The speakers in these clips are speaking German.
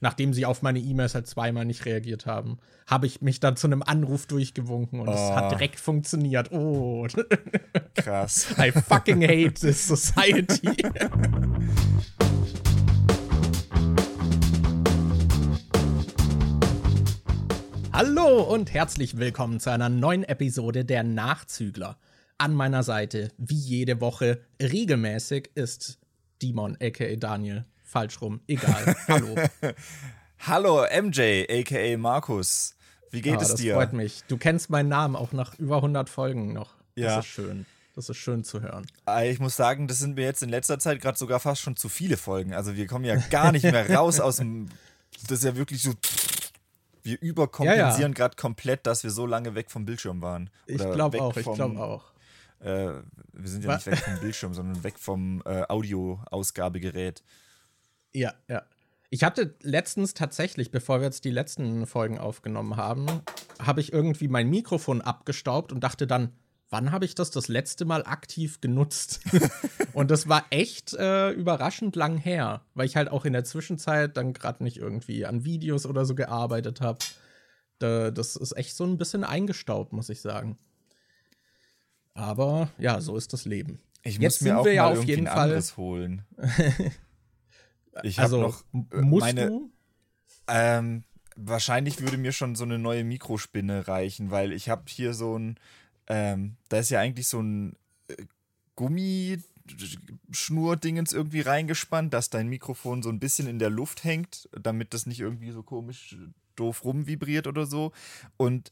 nachdem sie auf meine E-Mails halt zweimal nicht reagiert haben, habe ich mich dann zu einem Anruf durchgewunken und es Oh. hat direkt funktioniert. Oh. Krass. I fucking hate this society. Hallo und herzlich willkommen zu einer neuen Episode der Nachzügler. An meiner Seite, wie jede Woche, regelmäßig ist Dimon, aka Daniel. Falsch rum, egal. Hallo. Hallo MJ, aka Markus. Wie geht Ah, es das dir? freut mich. Du kennst meinen Namen auch nach über 100 Folgen noch. Ja. Das ist schön. Das ist schön zu hören. Ah, Ich muss sagen, das sind mir jetzt in letzter Zeit gerade sogar fast schon zu viele Folgen. Also wir kommen ja gar nicht mehr raus aus dem. Das ist ja wirklich so. Wir überkompensieren gerade komplett, dass wir so lange weg vom Bildschirm waren. Ich Oder glaube weg auch, ich glaube auch. Äh, wir sind ja nicht weg vom Bildschirm, sondern weg vom äh, Audioausgabegerät. Ja, ja. Ich hatte letztens tatsächlich, bevor wir jetzt die letzten Folgen aufgenommen haben, habe ich irgendwie mein Mikrofon abgestaubt und dachte dann, wann habe ich das das letzte Mal aktiv genutzt? und das war echt äh, überraschend lang her, weil ich halt auch in der Zwischenzeit dann gerade nicht irgendwie an Videos oder so gearbeitet habe. Da, das ist echt so ein bisschen eingestaubt, muss ich sagen. Aber ja, so ist das Leben. Ich Jetzt muss mir sind auch wir ja mal auf irgendwie jeden Fall- holen. Ich habe Also, noch m- äh, musst meine, du? Ähm, wahrscheinlich würde mir schon so eine neue Mikrospinne reichen, weil ich habe hier so ein, ähm, da ist ja eigentlich so ein äh, Gummischnurdingens irgendwie reingespannt, dass dein Mikrofon so ein bisschen in der Luft hängt, damit das nicht irgendwie so komisch doof rumvibriert oder so. Und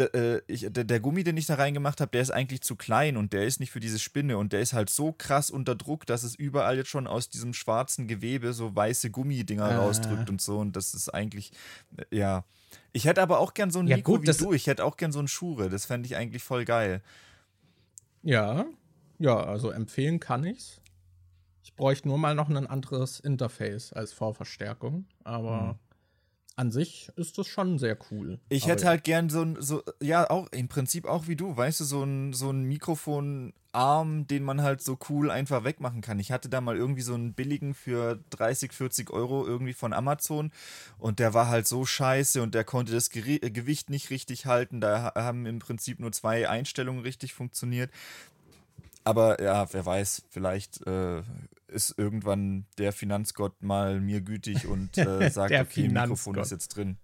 äh, ich, der, Gummi, den ich da reingemacht habe, der ist eigentlich zu klein und der ist nicht für diese Spinne und der ist halt so krass unter Druck, dass es überall jetzt schon aus diesem schwarzen Gewebe so weiße Gummidinger Ah. rausdrückt und so und das ist eigentlich, äh, ja. Ich hätte aber auch gern so ein Ja, Mikro gut, wie du, ich hätte auch gern so ein Schure, das fände ich eigentlich voll geil. Ja, ja, also empfehlen kann ich's. Ich bräuchte nur mal noch ein anderes Interface als Vorverstärkung, aber an sich ist das schon sehr cool. Ich hätte halt gern so ein, so, ja, auch im Prinzip auch wie du, weißt du, so ein, so ein Mikrofonarm, den man halt so cool einfach wegmachen kann. Ich hatte da mal irgendwie so einen billigen für 30, 40 Euro irgendwie von Amazon und der war halt so scheiße und der konnte das äh, Gewicht nicht richtig halten. Da ha- haben im Prinzip nur zwei Einstellungen richtig funktioniert. Aber ja, wer weiß, vielleicht äh, ist irgendwann der Finanzgott mal mir gütig und äh, sagt, okay, Mikrofon Finanzgott. ist jetzt drin.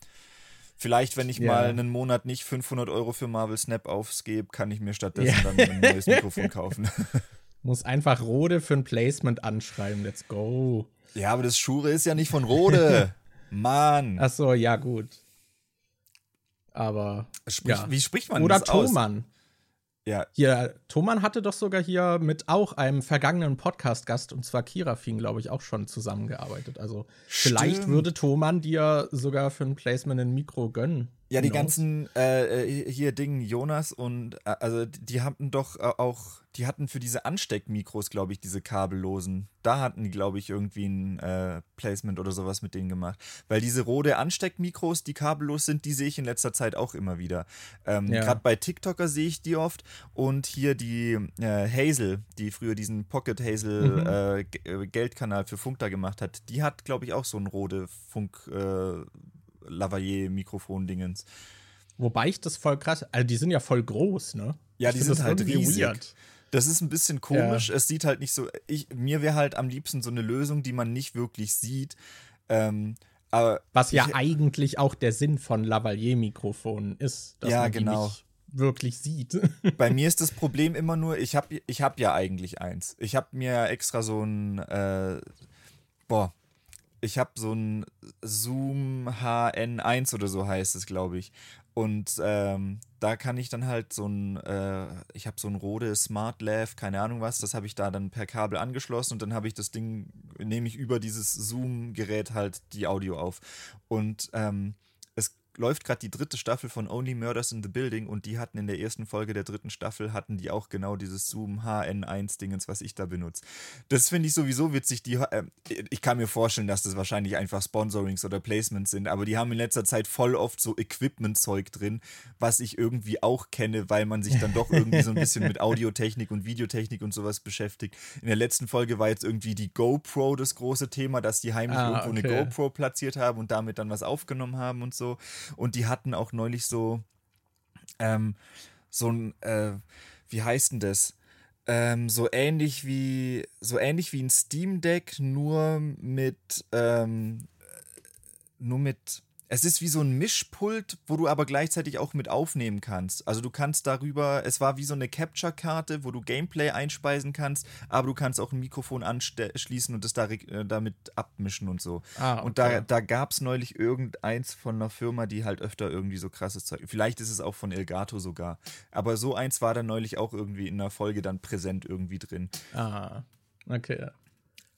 Vielleicht, wenn ich Ja. mal einen Monat nicht 500 Euro für Marvel Snap aufgebe, kann ich mir stattdessen Ja. dann ein neues Mikrofon kaufen. muss einfach Rode für ein Placement anschreiben. Let's go. ja, aber das Schure ist ja nicht von Rode. Mann. Ach so, ja gut. Aber Sprich, ja. Wie spricht man oder das aus? Thomann. Ja, Hier, Thomann hatte doch sogar hier mit auch einem vergangenen Podcast-Gast, und zwar Kirafin, glaube ich, auch schon zusammengearbeitet. Also vielleicht Stimmt. würde Thomann dir sogar für ein Placement ein Mikro gönnen. Ja, die ganzen äh, äh, hier Ding Jonas und äh, also die hatten doch äh, auch, die hatten für diese Ansteckmikros, glaube ich, diese kabellosen. Da hatten die, glaube ich, irgendwie ein äh, Placement oder sowas mit denen gemacht. Weil diese Rode Ansteckmikros, die kabellos sind, die sehe ich in letzter Zeit auch immer wieder. Ähm, Ja. Gerade bei TikToker sehe ich die oft und hier die äh, Hazel, die früher diesen Pocket Hazel Mhm. Geldkanal für Funk da gemacht hat, die hat, glaube ich, auch so ein Rode Funk Lavalier-Mikrofon-Dingens. Wobei ich das voll krass, also die sind ja voll groß, ne? Ja, Ich die sind halt riesig. Das ist ein bisschen komisch. Es sieht halt nicht so. Ich, mir wäre halt am liebsten so eine Lösung, die man nicht wirklich sieht. Ähm, aber Was ja ich, eigentlich auch der Sinn von Lavalier-Mikrofonen ist, dass Ja, man die genau. nicht wirklich sieht. bei mir ist das Problem immer nur, ich habe ich hab ja eigentlich eins. Ich habe mir extra so ein. Äh, boah. Ich habe so ein Zoom HN1 oder so heißt es, glaube ich. Und ähm, da kann ich dann halt so ein, äh, ich habe so ein Rode Smart Lav, keine Ahnung was, das habe ich da dann per Kabel angeschlossen und dann habe ich das Ding, nehme ich über dieses Zoom-Gerät halt die Audio auf. Und ähm, läuft gerade die dritte Staffel von Only Murders in the Building und die hatten in der ersten Folge der dritten Staffel hatten die auch genau dieses Zoom HN1 Dingens, was ich da benutze. Das finde ich sowieso witzig. Die, äh, ich kann mir vorstellen, dass das wahrscheinlich einfach Sponsorings oder Placements sind, aber die haben in letzter Zeit voll oft so Equipment-Zeug drin, was ich irgendwie auch kenne, weil man sich dann doch irgendwie so ein bisschen mit Audiotechnik und Videotechnik und sowas beschäftigt. In der letzten Folge war jetzt irgendwie die GoPro das große Thema, dass die heimlich ah, irgendwo okay. eine GoPro platziert haben und damit dann was aufgenommen haben und so. Und die hatten auch neulich so, ähm, so ein, äh, wie heißt denn das? Ähm, so ähnlich wie, so ähnlich wie ein Steam Deck, nur mit, ähm, nur mit es ist wie so ein Mischpult, wo du aber gleichzeitig auch mit aufnehmen kannst. Also du kannst darüber, es war wie so eine Capture-Karte, wo du Gameplay einspeisen kannst, aber du kannst auch ein Mikrofon anschließen und das da, äh, damit abmischen und so. Ah, okay. Und da, da gab es neulich irgendeins von einer Firma, die halt öfter irgendwie so krasses Zeug. Vielleicht ist es auch von Elgato sogar. Aber so eins war dann neulich auch irgendwie in einer Folge dann präsent irgendwie drin. Ah, okay.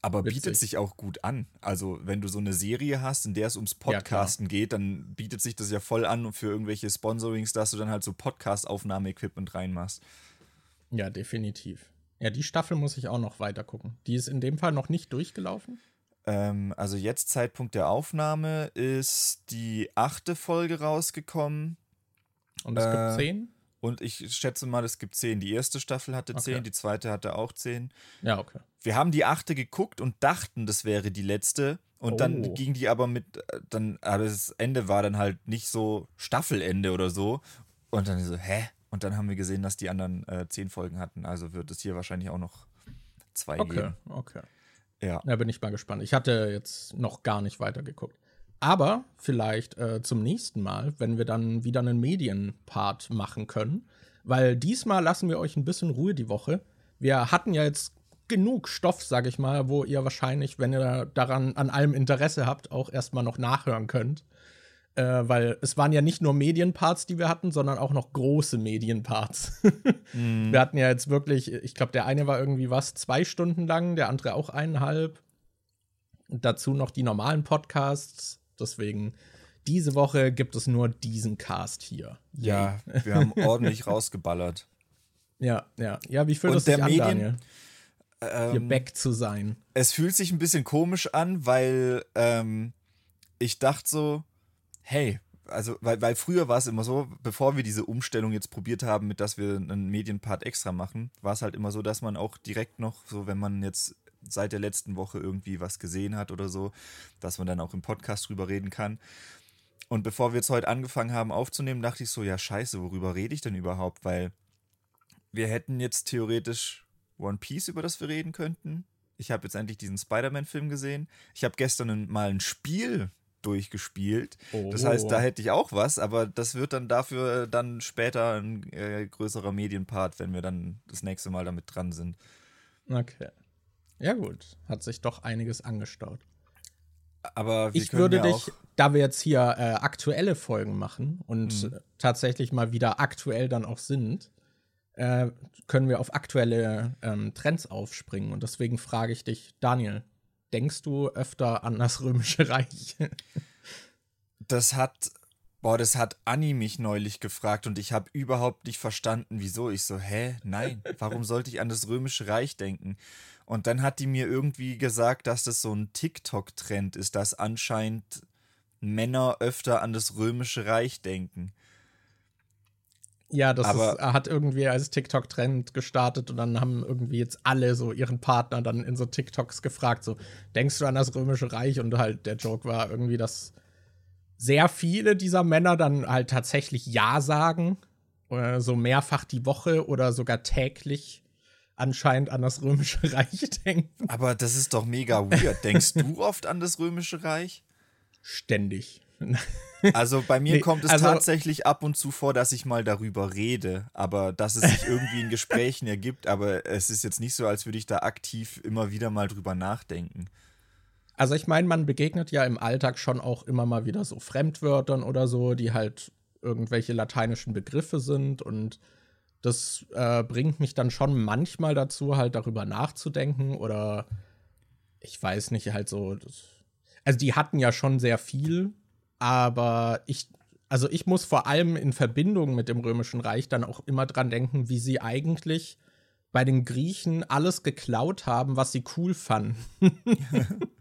Aber Witzig. bietet sich auch gut an. Also, wenn du so eine Serie hast, in der es ums Podcasten ja, geht, dann bietet sich das ja voll an für irgendwelche Sponsorings, dass du dann halt so Podcast-Aufnahme-Equipment reinmachst. Ja, definitiv. Ja, die Staffel muss ich auch noch weiter gucken. Die ist in dem Fall noch nicht durchgelaufen. Ähm, also, jetzt Zeitpunkt der Aufnahme ist die achte Folge rausgekommen. Und es äh, gibt zehn? Und ich schätze mal, es gibt zehn. Die erste Staffel hatte zehn, okay. die zweite hatte auch zehn. Ja, okay. Wir haben die achte geguckt und dachten, das wäre die letzte. Und oh. dann ging die aber mit, äh, dann, aber das Ende war dann halt nicht so Staffelende oder so. Und dann so, hä? Und dann haben wir gesehen, dass die anderen äh, zehn Folgen hatten. Also wird es hier wahrscheinlich auch noch zwei okay, geben. Okay, okay. Ja. Da bin ich mal gespannt. Ich hatte jetzt noch gar nicht weitergeguckt. Aber vielleicht äh, zum nächsten Mal, wenn wir dann wieder einen Medienpart machen können. Weil diesmal lassen wir euch ein bisschen Ruhe die Woche. Wir hatten ja jetzt genug Stoff, sag ich mal, wo ihr wahrscheinlich, wenn ihr daran an allem Interesse habt, auch erstmal noch nachhören könnt. Äh, weil es waren ja nicht nur Medienparts, die wir hatten, sondern auch noch große Medienparts. mm. Wir hatten ja jetzt wirklich, ich glaube, der eine war irgendwie was, zwei Stunden lang, der andere auch eineinhalb. Und dazu noch die normalen Podcasts. Deswegen, diese Woche gibt es nur diesen Cast hier. Ja, wir haben ordentlich rausgeballert. Ja, ja. Ja, wie fühlt es sich an, Medien, Daniel? Ähm, hier back zu sein. Es fühlt sich ein bisschen komisch an, weil ähm, ich dachte so, hey, also, weil, weil früher war es immer so, bevor wir diese Umstellung jetzt probiert haben, mit dass wir einen Medienpart extra machen, war es halt immer so, dass man auch direkt noch, so wenn man jetzt seit der letzten Woche irgendwie was gesehen hat oder so, dass man dann auch im Podcast drüber reden kann. Und bevor wir jetzt heute angefangen haben aufzunehmen, dachte ich so, ja scheiße, worüber rede ich denn überhaupt? Weil wir hätten jetzt theoretisch One Piece, über das wir reden könnten. Ich habe jetzt endlich diesen Spider-Man-Film gesehen. Ich habe gestern mal ein Spiel durchgespielt. Oh. Das heißt, da hätte ich auch was, aber das wird dann dafür dann später ein äh, größerer Medienpart, wenn wir dann das nächste Mal damit dran sind. Okay. Ja, gut. Hat sich doch einiges angestaut. Aber ich würde ja dich, da wir jetzt hier äh, aktuelle Folgen machen und mhm. tatsächlich mal wieder aktuell dann auch sind, äh, können wir auf aktuelle ähm, Trends aufspringen. Und deswegen frage ich dich, Daniel, denkst du öfter an das Römische Reich? das hat, boah, das hat Anni mich neulich gefragt und ich habe überhaupt nicht verstanden, wieso. Ich so, hä, nein, warum sollte ich an das Römische Reich denken? Und dann hat die mir irgendwie gesagt, dass das so ein TikTok-Trend ist, dass anscheinend Männer öfter an das Römische Reich denken. Ja, das ist, hat irgendwie als TikTok-Trend gestartet und dann haben irgendwie jetzt alle so ihren Partner dann in so TikToks gefragt, so, denkst du an das Römische Reich? Und halt der Joke war irgendwie, dass sehr viele dieser Männer dann halt tatsächlich Ja sagen, oder so mehrfach die Woche oder sogar täglich anscheinend an das Römische Reich denken. Aber das ist doch mega weird. Denkst du oft an das Römische Reich? Ständig. Also bei mir nee, kommt es also, tatsächlich ab und zu vor, dass ich mal darüber rede, aber dass es sich irgendwie in Gesprächen ergibt, aber es ist jetzt nicht so, als würde ich da aktiv immer wieder mal drüber nachdenken. Also ich meine, man begegnet ja im Alltag schon auch immer mal wieder so Fremdwörtern oder so, die halt irgendwelche lateinischen Begriffe sind und das äh, bringt mich dann schon manchmal dazu, halt darüber nachzudenken oder ich weiß nicht, halt so. Also die hatten ja schon sehr viel, aber ich, also ich muss vor allem in Verbindung mit dem Römischen Reich dann auch immer dran denken, wie sie eigentlich bei den Griechen alles geklaut haben, was sie cool fanden.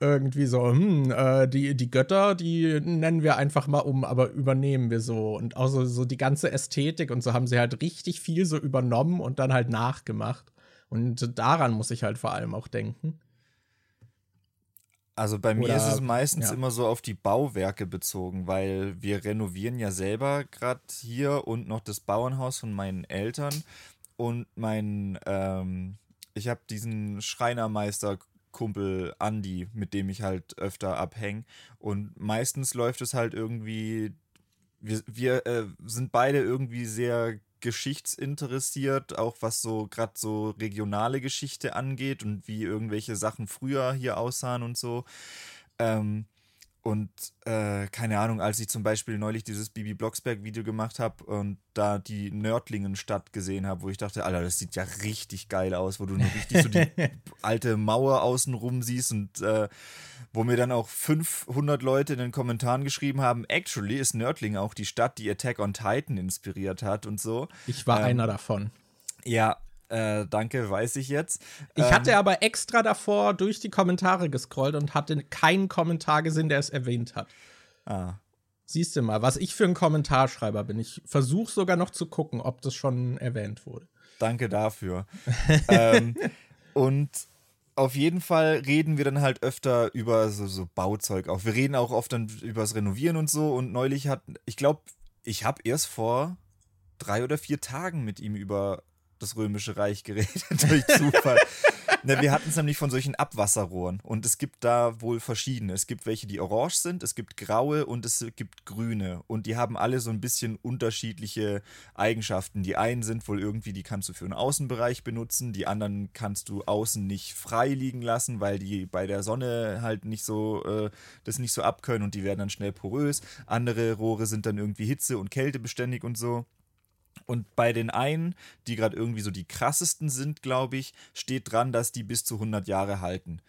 Irgendwie so, hm, äh, die, die Götter, die nennen wir einfach mal um, aber übernehmen wir so. Und auch so, so die ganze Ästhetik und so haben sie halt richtig viel so übernommen und dann halt nachgemacht. Und daran muss ich halt vor allem auch denken. Also bei mir Oder, ist es meistens ja. immer so auf die Bauwerke bezogen, weil wir renovieren ja selber gerade hier und noch das Bauernhaus von meinen Eltern und mein, ähm, ich habe diesen Schreinermeister Kumpel Andy, mit dem ich halt öfter abhänge und meistens läuft es halt irgendwie, wir, wir äh, sind beide irgendwie sehr geschichtsinteressiert, auch was so gerade so regionale Geschichte angeht und wie irgendwelche Sachen früher hier aussahen und so. Ähm, und äh, keine Ahnung, als ich zum Beispiel neulich dieses Bibi Blocksberg-Video gemacht habe und da die Nördlingen-Stadt gesehen habe, wo ich dachte, Alter, das sieht ja richtig geil aus, wo du noch richtig so die alte Mauer außenrum siehst und äh, wo mir dann auch 500 Leute in den Kommentaren geschrieben haben, actually ist Nördlingen auch die Stadt, die Attack on Titan inspiriert hat und so. Ich war ähm, einer davon. Ja, äh, danke, weiß ich jetzt. Ich ähm, hatte aber extra davor durch die Kommentare gescrollt und hatte keinen Kommentar gesehen, der es erwähnt hat. Ah. Siehst du mal, was ich für ein Kommentarschreiber bin. Ich versuche sogar noch zu gucken, ob das schon erwähnt wurde. Danke dafür. ähm, und auf jeden Fall reden wir dann halt öfter über so, so Bauzeug auch. Wir reden auch oft dann über das Renovieren und so. Und neulich hat, ich glaube, ich habe erst vor drei oder vier Tagen mit ihm über das Römische Reich geredet durch Zufall. Na, wir hatten es nämlich von solchen Abwasserrohren und es gibt da wohl verschiedene. Es gibt welche, die orange sind, es gibt graue und es gibt grüne und die haben alle so ein bisschen unterschiedliche Eigenschaften. Die einen sind wohl irgendwie, die kannst du für einen Außenbereich benutzen, die anderen kannst du außen nicht frei liegen lassen, weil die bei der Sonne halt nicht so äh, das nicht so abkönnen und die werden dann schnell porös. Andere Rohre sind dann irgendwie hitze- und kältebeständig und so. Und bei den einen, die gerade irgendwie so die krassesten sind, glaube ich, steht dran, dass die bis zu 100 Jahre halten.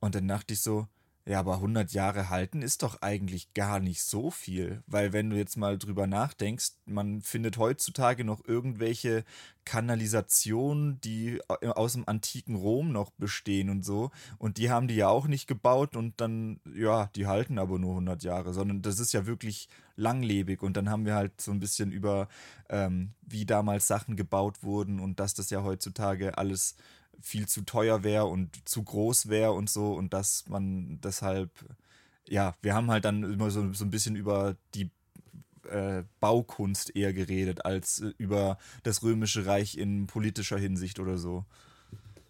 Und dann dachte ich so, ja, aber 100 Jahre halten ist doch eigentlich gar nicht so viel, weil wenn du jetzt mal drüber nachdenkst, man findet heutzutage noch irgendwelche Kanalisationen, die aus dem antiken Rom noch bestehen und so, und die haben die ja auch nicht gebaut und dann, ja, die halten aber nur 100 Jahre, sondern das ist ja wirklich langlebig. Und dann haben wir halt so ein bisschen über, ähm, wie damals Sachen gebaut wurden und dass das ja heutzutage alles viel zu teuer wäre und zu groß wäre und so und dass man deshalb, ja, wir haben halt dann immer so, so ein bisschen über die äh, Baukunst eher geredet als äh, über das Römische Reich in politischer Hinsicht oder so.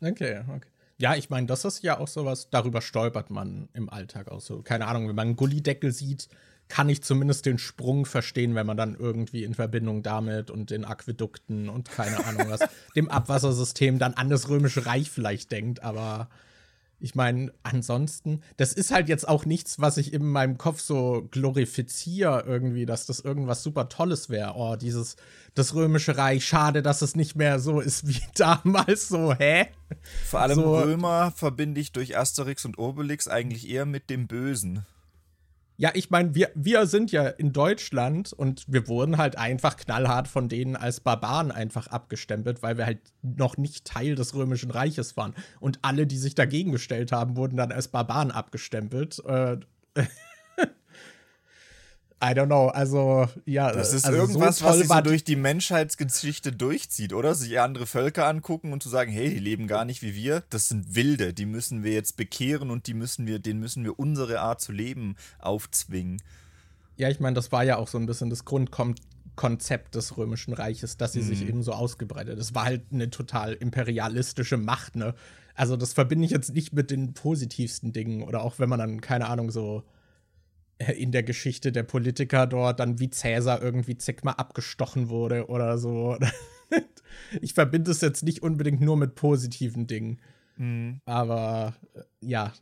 Okay, okay. Ja, ich meine, das ist ja auch sowas, darüber stolpert man im Alltag auch so. Keine Ahnung, wenn man einen Gullideckel sieht, kann ich zumindest den Sprung verstehen, wenn man dann irgendwie in Verbindung damit und den Aquädukten und keine Ahnung was, dem Abwassersystem dann an das Römische Reich vielleicht denkt. Aber ich meine, ansonsten, das ist halt jetzt auch nichts, was ich in meinem Kopf so glorifiziere irgendwie, dass das irgendwas super Tolles wäre. Oh, dieses, das Römische Reich, schade, dass es nicht mehr so ist wie damals, so, hä? Vor allem so, Römer verbinde ich durch Asterix und Obelix eigentlich eher mit dem Bösen. Ja, ich meine, wir, wir sind ja in Deutschland und wir wurden halt einfach knallhart von denen als Barbaren einfach abgestempelt, weil wir halt noch nicht Teil des Römischen Reiches waren. Und alle, die sich dagegen gestellt haben, wurden dann als Barbaren abgestempelt. Äh, I don't know, also ja. Das ist also irgendwas, so was sich so durch die Menschheitsgeschichte durchzieht, oder? Sich andere Völker angucken und zu sagen, hey, die leben gar nicht wie wir, das sind Wilde, die müssen wir jetzt bekehren und die müssen wir, denen müssen wir unsere Art zu leben aufzwingen. Ja, ich meine, das war ja auch so ein bisschen das Grundkonzept des Römischen Reiches, dass sie mhm. sich eben so ausgebreitet. Das war halt eine total imperialistische Macht, ne? Also, das verbinde ich jetzt nicht mit den positivsten Dingen oder auch wenn man dann, keine Ahnung, so in der Geschichte der Politiker dort dann wie Cäsar irgendwie zigmal abgestochen wurde oder so. ich verbinde es jetzt nicht unbedingt nur mit positiven Dingen. Mhm. Aber äh, ja,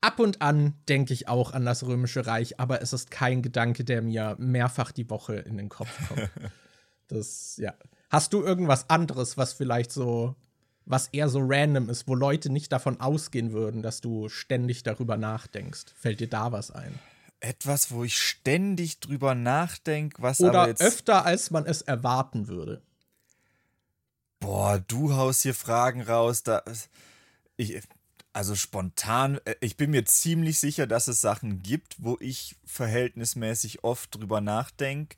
ab und an denke ich auch an das Römische Reich, aber es ist kein Gedanke, der mir mehrfach die Woche in den Kopf kommt. das, ja. Hast du irgendwas anderes, was vielleicht so, was eher so random ist, wo Leute nicht davon ausgehen würden, dass du ständig darüber nachdenkst? Fällt dir da was ein? Etwas, wo ich ständig drüber nachdenke, was Oder aber jetzt. öfter, als man es erwarten würde. Boah, du haust hier Fragen raus. Da, ich, also spontan, äh, ich bin mir ziemlich sicher, dass es Sachen gibt, wo ich verhältnismäßig oft drüber nachdenke,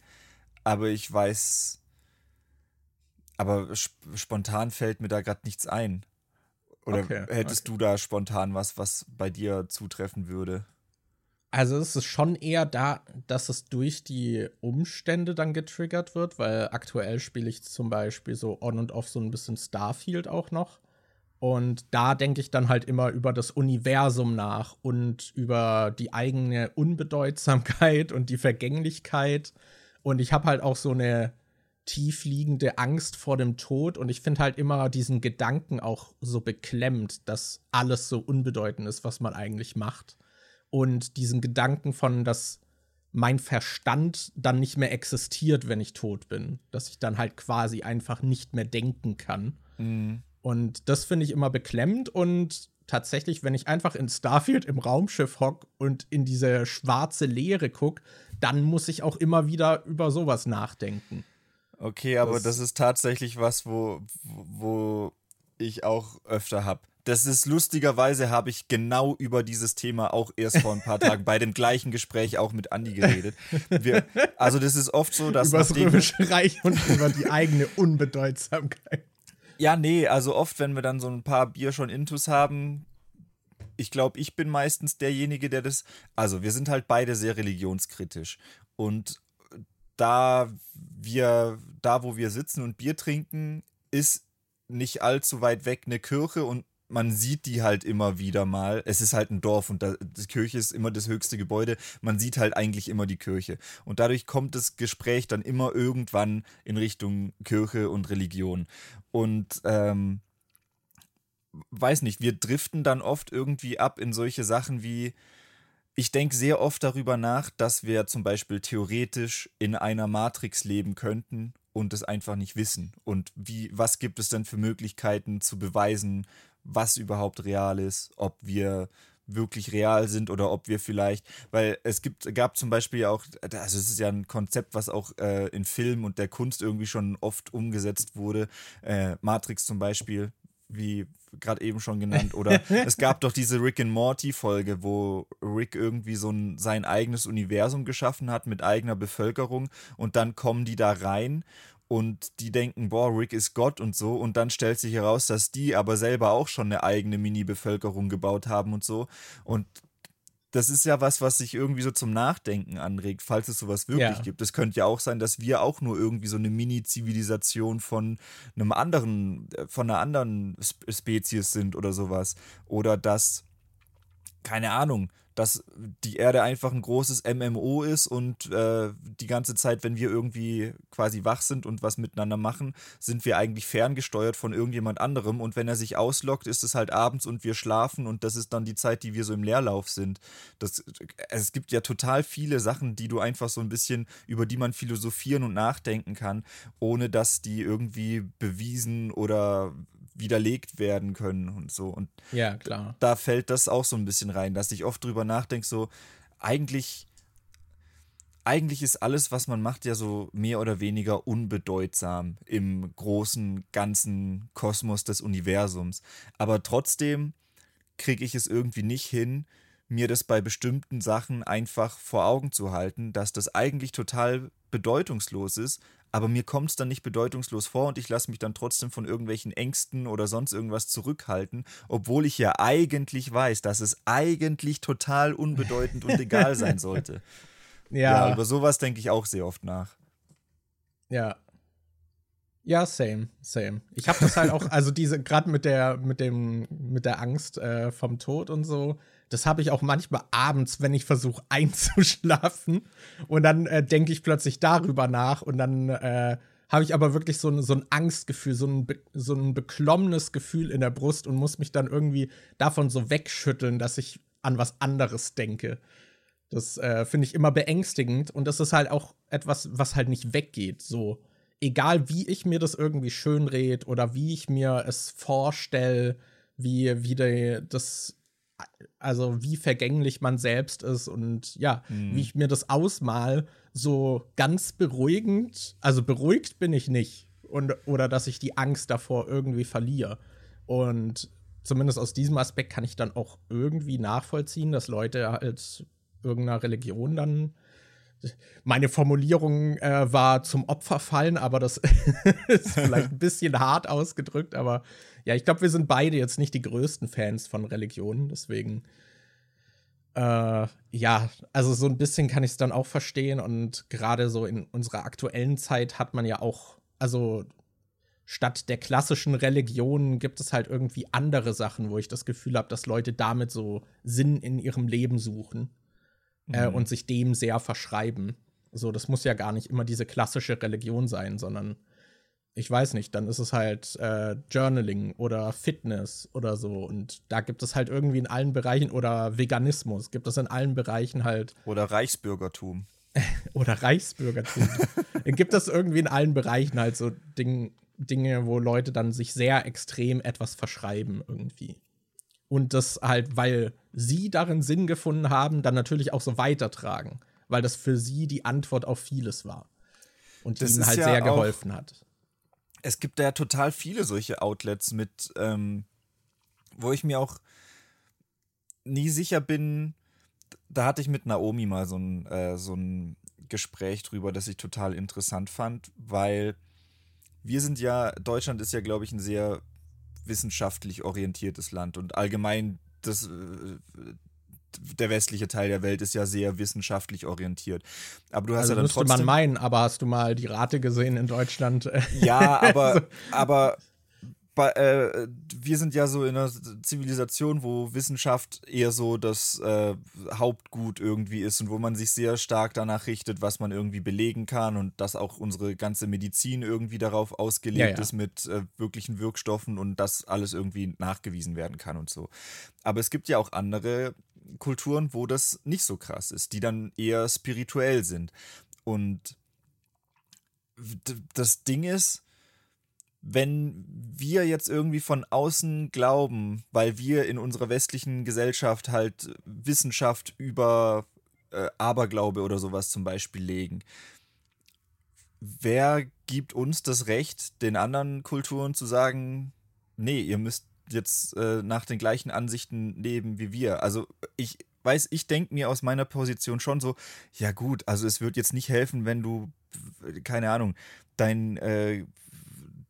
aber ich weiß, aber sp spontan fällt mir da gerade nichts ein. Oder Okay, hättest du da spontan was, was bei dir zutreffen würde? Also es ist schon eher da, dass es durch die Umstände dann getriggert wird, weil aktuell spiele ich zum Beispiel so on und off so ein bisschen Starfield auch noch. Und da denke ich dann halt immer über das Universum nach und über die eigene Unbedeutsamkeit und die Vergänglichkeit. Und ich habe halt auch so eine tiefliegende Angst vor dem Tod. Und ich finde halt immer diesen Gedanken auch so beklemmt, dass alles so unbedeutend ist, was man eigentlich macht und diesen Gedanken von, dass mein Verstand dann nicht mehr existiert, wenn ich tot bin. Dass ich dann halt quasi einfach nicht mehr denken kann. Mhm. Und das finde ich immer beklemmend und tatsächlich, wenn ich einfach in Starfield im Raumschiff hock und in diese schwarze Leere guck, dann muss ich auch immer wieder über sowas nachdenken. Okay, aber Das- das, ist tatsächlich was, wo, wo ich auch öfter habe. Das ist lustigerweise habe ich genau über dieses Thema auch erst vor ein paar Tagen bei dem gleichen Gespräch auch mit Andi geredet. Wir, also das ist oft so, dass über das Römische Reich und über die eigene Unbedeutsamkeit. Ja, nee, also oft, wenn wir dann so ein paar Bier schon intus haben, ich glaube, ich bin meistens derjenige, der das. Also, wir sind halt beide sehr religionskritisch. Und da wir, da wo wir sitzen und Bier trinken, ist nicht allzu weit weg eine Kirche und man sieht die halt immer wieder mal. Es ist halt ein Dorf und da, die Kirche ist immer das höchste Gebäude. Man sieht halt eigentlich immer die Kirche. Und dadurch kommt das Gespräch dann immer irgendwann in Richtung Kirche und Religion. Und ähm, weiß nicht, wir driften dann oft irgendwie ab in solche Sachen wie, ich denke sehr oft darüber nach, dass wir zum Beispiel theoretisch in einer Matrix leben könnten und es einfach nicht wissen. Und wie, was gibt es denn für Möglichkeiten zu beweisen, was überhaupt real ist, ob wir wirklich real sind oder ob wir vielleicht, weil es gibt, gab zum Beispiel auch, also es ist ja ein Konzept, was auch äh, in Film und der Kunst irgendwie schon oft umgesetzt wurde. Äh, Matrix zum Beispiel, wie gerade eben schon genannt. Oder es gab doch diese Rick and Morty Folge, wo Rick irgendwie so ein, sein eigenes Universum geschaffen hat mit eigener Bevölkerung und dann kommen die da rein und die denken, boah, Rick ist Gott und so und dann stellt sich heraus, dass die aber selber auch schon eine eigene Mini-Bevölkerung gebaut haben und so und das ist ja was, was sich irgendwie so zum Nachdenken anregt, falls es sowas wirklich Ja. gibt. Es könnte ja auch sein, dass wir auch nur irgendwie so eine Mini-Zivilisation von einem anderen, äh, von einer anderen Sp- Spezies sind oder sowas. Oder dass, keine Ahnung, dass die Erde einfach ein großes MMO ist und äh, die ganze Zeit, wenn wir irgendwie quasi wach sind und was miteinander machen, sind wir eigentlich ferngesteuert von irgendjemand anderem und wenn er sich auslockt, ist es halt abends und wir schlafen und das ist dann die Zeit, die wir so im Leerlauf sind. Das, es gibt ja total viele Sachen, die du einfach so ein bisschen, über die man philosophieren und nachdenken kann, ohne dass die irgendwie bewiesen oder widerlegt werden können und so. Und Ja, klar. da fällt das auch so ein bisschen rein, dass ich oft drüber nachdenke, so eigentlich, eigentlich ist alles, was man macht, ja so mehr oder weniger unbedeutsam im großen, ganzen Kosmos des Universums. Aber trotzdem kriege ich es irgendwie nicht hin, mir das bei bestimmten Sachen einfach vor Augen zu halten, dass das eigentlich total bedeutungslos ist, aber mir kommt es dann nicht bedeutungslos vor und ich lasse mich dann trotzdem von irgendwelchen Ängsten oder sonst irgendwas zurückhalten, obwohl ich ja eigentlich weiß, dass es eigentlich total unbedeutend und egal sein sollte. Ja, Ja, über sowas denke ich auch sehr oft nach. ja. Ja, same, same. Ich habe das halt auch, also diese, gerade mit der, mit dem, mit der Angst äh, vom Tod und so, das habe ich auch manchmal abends, wenn ich versuche einzuschlafen. Und dann äh, denke ich plötzlich darüber nach und dann äh, habe ich aber wirklich so ein, so ein Angstgefühl, so ein, so ein beklommenes Gefühl in der Brust und muss mich dann irgendwie davon so wegschütteln, dass ich an was anderes denke. Das äh, finde ich immer beängstigend und das ist halt auch etwas, was halt nicht weggeht. So, egal wie ich mir das irgendwie schönred oder wie ich mir es vorstelle, wie, wie die, das also wie vergänglich man selbst ist und ja, mhm. wie ich mir das ausmal, so ganz beruhigend, also beruhigt bin ich nicht. Und, oder dass ich die Angst davor irgendwie verliere. Und zumindest aus diesem Aspekt kann ich dann auch irgendwie nachvollziehen, dass Leute halt irgendeiner Religion dann meine Formulierung äh, war zum Opfer fallen, aber das ist vielleicht ein bisschen hart ausgedrückt. Aber ja, ich glaube, wir sind beide jetzt nicht die größten Fans von Religionen. Deswegen, äh, ja, also so ein bisschen kann ich es dann auch verstehen. Und gerade so in unserer aktuellen Zeit hat man ja auch, also statt der klassischen Religion gibt es halt irgendwie andere Sachen, wo ich das Gefühl habe, dass Leute damit so Sinn in ihrem Leben suchen äh, mhm. und sich dem sehr verschreiben. So, das muss ja gar nicht immer diese klassische Religion sein, sondern ich weiß nicht, dann ist es halt äh, Journaling oder Fitness oder so. Und da gibt es halt irgendwie in allen Bereichen oder Veganismus, gibt es in allen Bereichen halt. Oder Reichsbürgertum. oder Reichsbürgertum. gibt es irgendwie in allen Bereichen halt so Ding, Dinge, wo Leute dann sich sehr extrem etwas verschreiben irgendwie und das halt, weil sie darin Sinn gefunden haben, dann natürlich auch so weitertragen, weil das für sie die Antwort auf vieles war und das ihnen halt ja sehr geholfen hat. Es gibt ja total viele solche Outlets mit, ähm, wo ich mir auch nie sicher bin. Da hatte ich mit Naomi mal so ein, äh, so ein Gespräch drüber, das ich total interessant fand, weil wir sind ja, Deutschland ist ja, glaube ich, ein sehr wissenschaftlich orientiertes Land und allgemein das äh, der westliche Teil der Welt ist ja sehr wissenschaftlich orientiert. Aber du hast also ja dann müsste trotzdem. man meinen, aber hast du mal die Rate gesehen in Deutschland? Ja, aber, aber bei, äh, wir sind ja so in einer Zivilisation, wo Wissenschaft eher so das äh, Hauptgut irgendwie ist und wo man sich sehr stark danach richtet, was man irgendwie belegen kann und dass auch unsere ganze Medizin irgendwie darauf ausgelegt ja, ja. ist mit äh, wirklichen Wirkstoffen und das alles irgendwie nachgewiesen werden kann und so. Aber es gibt ja auch andere Kulturen, wo das nicht so krass ist, die dann eher spirituell sind. Und das Ding ist, wenn wir jetzt irgendwie von außen glauben, weil wir in unserer westlichen Gesellschaft halt Wissenschaft über äh, Aberglaube oder sowas zum Beispiel legen, wer gibt uns das Recht, den anderen Kulturen zu sagen, nee, ihr müsst jetzt äh, nach den gleichen Ansichten leben wie wir? Also ich weiß, ich denke mir aus meiner Position schon so, ja gut, also es wird jetzt nicht helfen, wenn du, keine Ahnung, dein äh,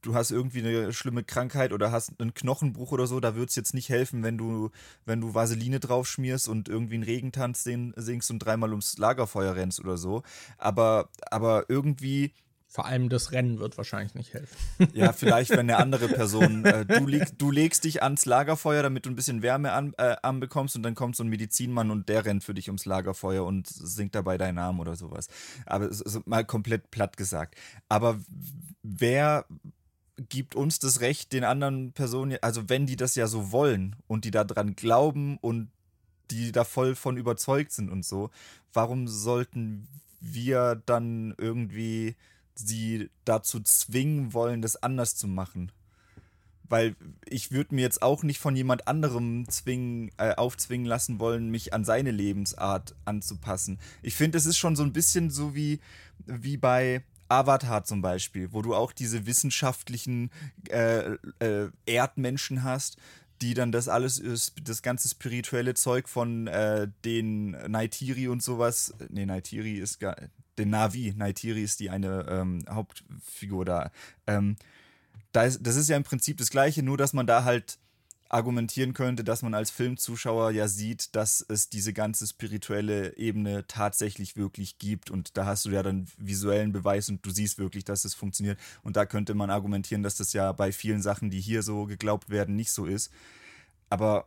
du hast irgendwie eine schlimme Krankheit oder hast einen Knochenbruch oder so, da wird es jetzt nicht helfen, wenn du, wenn du Vaseline drauf schmierst und irgendwie einen Regentanz singst und dreimal ums Lagerfeuer rennst oder so. Aber, aber irgendwie vor allem das Rennen wird wahrscheinlich nicht helfen. Ja, vielleicht, wenn eine andere Person, äh, du, leg, du legst dich ans Lagerfeuer, damit du ein bisschen Wärme an, äh, anbekommst und dann kommt so ein Medizinmann und der rennt für dich ums Lagerfeuer und singt dabei deinen Namen oder sowas. Aber mal komplett platt gesagt. Aber wer gibt uns das Recht, den anderen Personen, also wenn die das ja so wollen und die daran glauben und die da voll von überzeugt sind und so, warum sollten wir dann irgendwie sie dazu zwingen wollen, das anders zu machen? Weil ich würde mir jetzt auch nicht von jemand anderem zwingen, äh, aufzwingen lassen wollen, mich an seine Lebensart anzupassen. Ich finde, es ist schon so ein bisschen so wie, wie bei Avatar zum Beispiel, wo du auch diese wissenschaftlichen äh, äh, Erdmenschen hast, die dann das alles, das ganze spirituelle Zeug von äh, den Naitiri und sowas, nee, Naitiri ist gar, den Navi, Naitiri ist die eine ähm, Hauptfigur da. Ähm, da ist, das ist ja im Prinzip das Gleiche, nur dass man da halt argumentieren könnte, dass man als Filmzuschauer ja sieht, dass es diese ganze spirituelle Ebene tatsächlich wirklich gibt und da hast du ja dann visuellen Beweis und du siehst wirklich, dass es funktioniert und da könnte man argumentieren, dass das ja bei vielen Sachen, die hier so geglaubt werden, nicht so ist. Aber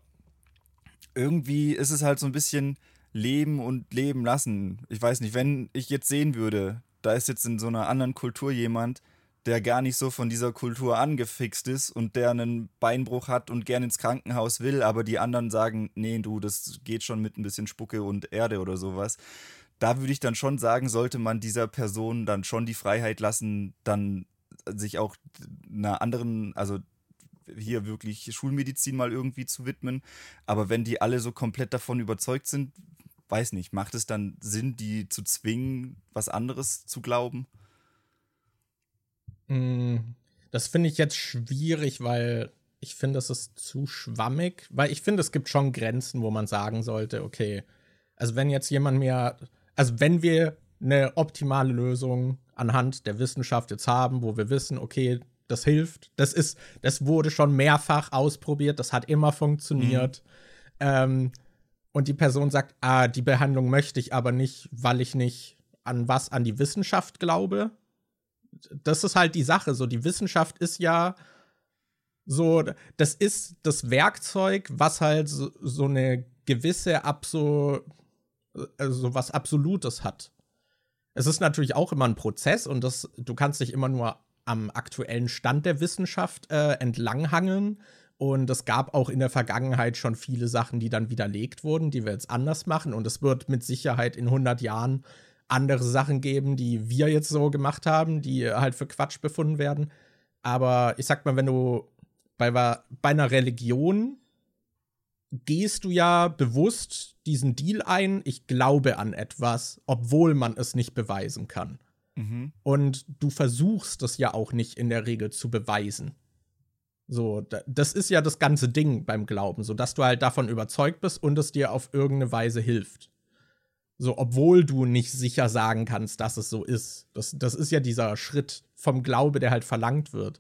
irgendwie ist es halt so ein bisschen Leben und Leben lassen. Ich weiß nicht, wenn ich jetzt sehen würde, da ist jetzt in so einer anderen Kultur jemand, der gar nicht so von dieser Kultur angefixt ist und der einen Beinbruch hat und gern ins Krankenhaus will, aber die anderen sagen, nee, du, das geht schon mit ein bisschen Spucke und Erde oder sowas. Da würde ich dann schon sagen, sollte man dieser Person dann schon die Freiheit lassen, dann sich auch einer anderen, also hier wirklich Schulmedizin mal irgendwie zu widmen. Aber wenn die alle so komplett davon überzeugt sind, weiß nicht, macht es dann Sinn, die zu zwingen, was anderes zu glauben? Hm, das finde ich jetzt schwierig, weil ich finde, es ist zu schwammig, weil ich finde, es gibt schon Grenzen, wo man sagen sollte, okay, also wenn jetzt jemand mir, also wenn wir eine optimale Lösung anhand der Wissenschaft jetzt haben, wo wir wissen, okay, das hilft, das ist, das wurde schon mehrfach ausprobiert, das hat immer funktioniert. Mhm. Ähm, und die Person sagt, ah, die Behandlung möchte ich aber nicht, weil ich nicht an was, an die Wissenschaft glaube. Das ist halt die Sache. So, die Wissenschaft ist ja so, das ist das Werkzeug, was halt so, so eine gewisse Abso, also was Absolutes hat. Es ist natürlich auch immer ein Prozess und das, du kannst dich immer nur am aktuellen Stand der Wissenschaft äh, entlanghangeln. Und es gab auch in der Vergangenheit schon viele Sachen, die dann widerlegt wurden, die wir jetzt anders machen. Und es wird mit Sicherheit in 100 Jahren andere Sachen geben, die wir jetzt so gemacht haben, die halt für Quatsch befunden werden. Aber ich sag mal, wenn du bei, bei einer Religion gehst du ja bewusst diesen Deal ein, ich glaube an etwas, obwohl man es nicht beweisen kann. Mhm. Und du versuchst es ja auch nicht in der Regel zu beweisen. So, das ist ja das ganze Ding beim Glauben, so dass du halt davon überzeugt bist und es dir auf irgendeine Weise hilft. So, obwohl du nicht sicher sagen kannst, dass es so ist. Das, das ist ja dieser Schritt vom Glaube, der halt verlangt wird.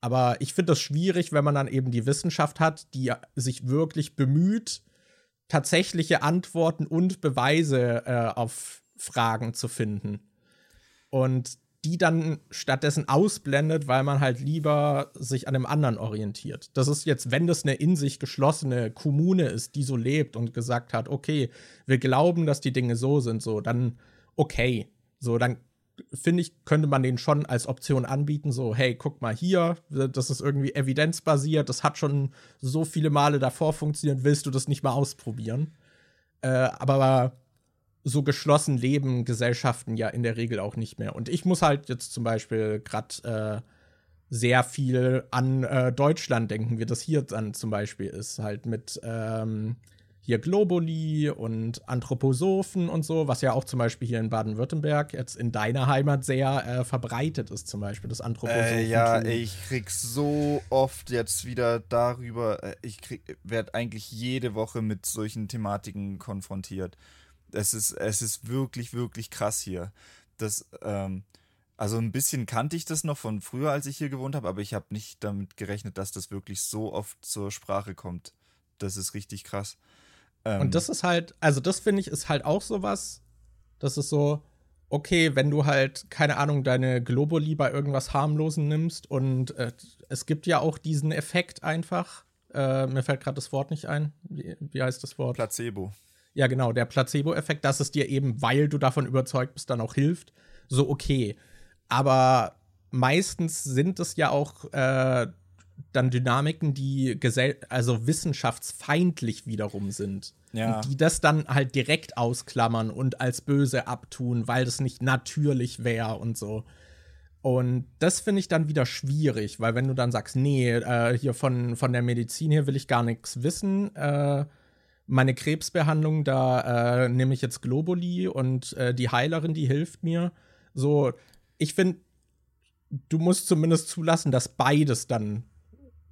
Aber ich finde das schwierig, wenn man dann eben die Wissenschaft hat, die sich wirklich bemüht, tatsächliche Antworten und Beweise äh, auf Fragen zu finden. Und die dann stattdessen ausblendet, weil man halt lieber sich an dem anderen orientiert. Das ist jetzt, wenn das eine in sich geschlossene Kommune ist, die so lebt und gesagt hat, okay, wir glauben, dass die Dinge so sind, so, dann okay. So, dann finde ich, könnte man den schon als Option anbieten, so, hey, guck mal hier, das ist irgendwie evidenzbasiert, das hat schon so viele Male davor funktioniert, willst du das nicht mal ausprobieren? Äh, aber so geschlossen leben Gesellschaften ja in der Regel auch nicht mehr. Und ich muss halt jetzt zum Beispiel gerade äh, sehr viel an äh, Deutschland denken, wie das hier dann zum Beispiel ist, halt mit ähm, hier Globuli und Anthroposophen und so, was ja auch zum Beispiel hier in Baden-Württemberg jetzt in deiner Heimat sehr äh, verbreitet ist, zum Beispiel das Anthroposophen. Äh, ja, ich krieg so oft jetzt wieder darüber, äh, ich werde eigentlich jede Woche mit solchen Thematiken konfrontiert. Es ist, es ist wirklich, wirklich krass hier. Das, ähm, also ein bisschen kannte ich das noch von früher, als ich hier gewohnt habe, aber ich habe nicht damit gerechnet, dass das wirklich so oft zur Sprache kommt. Das ist richtig krass. Ähm, und das ist halt, also das finde ich, ist halt auch sowas, das ist so, okay, wenn du halt, keine Ahnung, deine Globuli bei irgendwas harmlosen nimmst und äh, es gibt ja auch diesen Effekt einfach, äh, mir fällt gerade das Wort nicht ein. Wie, wie heißt das Wort? Placebo. Ja, genau, der Placebo-Effekt, dass es dir eben, weil du davon überzeugt bist, dann auch hilft. So, okay. Aber meistens sind es ja auch äh, dann Dynamiken, die gesell also wissenschaftsfeindlich wiederum sind. Ja. Die das dann halt direkt ausklammern und als böse abtun, weil das nicht natürlich wäre und so. Und das finde ich dann wieder schwierig, weil wenn du dann sagst, nee, äh, hier von, von der Medizin hier will ich gar nichts wissen, äh, meine Krebsbehandlung, da äh, nehme ich jetzt Globuli und äh, die Heilerin, die hilft mir. So, ich finde, du musst zumindest zulassen, dass beides dann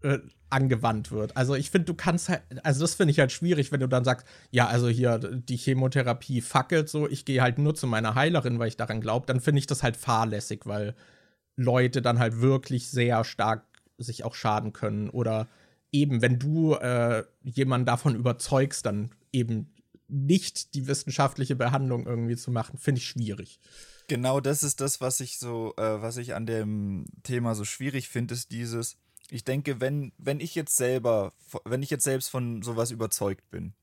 äh, angewandt wird. Also ich finde, du kannst halt, also das finde ich halt schwierig, wenn du dann sagst, ja, also hier die Chemotherapie fackelt so, ich gehe halt nur zu meiner Heilerin, weil ich daran glaube, dann finde ich das halt fahrlässig, weil Leute dann halt wirklich sehr stark sich auch schaden können oder eben, wenn du äh, jemanden davon überzeugst, dann eben nicht die wissenschaftliche Behandlung irgendwie zu machen, finde ich schwierig. Genau das ist das, was ich so, äh, was ich an dem Thema so schwierig finde, ist dieses, ich denke, wenn, wenn ich jetzt selber, wenn ich jetzt selbst von sowas überzeugt bin,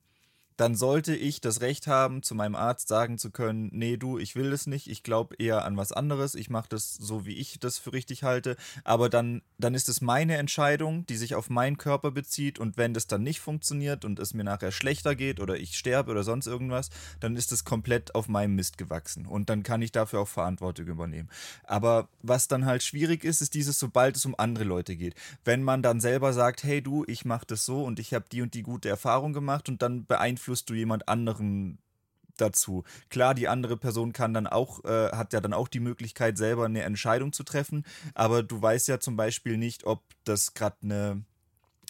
dann sollte ich das Recht haben, zu meinem Arzt sagen zu können, nee, du, ich will das nicht, ich glaube eher an was anderes, ich mache das so, wie ich das für richtig halte, aber dann, dann ist es meine Entscheidung, die sich auf meinen Körper bezieht und wenn das dann nicht funktioniert und es mir nachher schlechter geht oder ich sterbe oder sonst irgendwas, dann ist es komplett auf meinem Mist gewachsen und dann kann ich dafür auch Verantwortung übernehmen. Aber was dann halt schwierig ist, ist dieses, sobald es um andere Leute geht. Wenn man dann selber sagt, hey du, ich mache das so und ich habe die und die gute Erfahrung gemacht und dann beeinflusst beeinflusst du jemand anderen dazu. Klar, die andere Person kann dann auch, äh, hat ja dann auch die Möglichkeit, selber eine Entscheidung zu treffen, aber du weißt ja zum Beispiel nicht, ob das gerade eine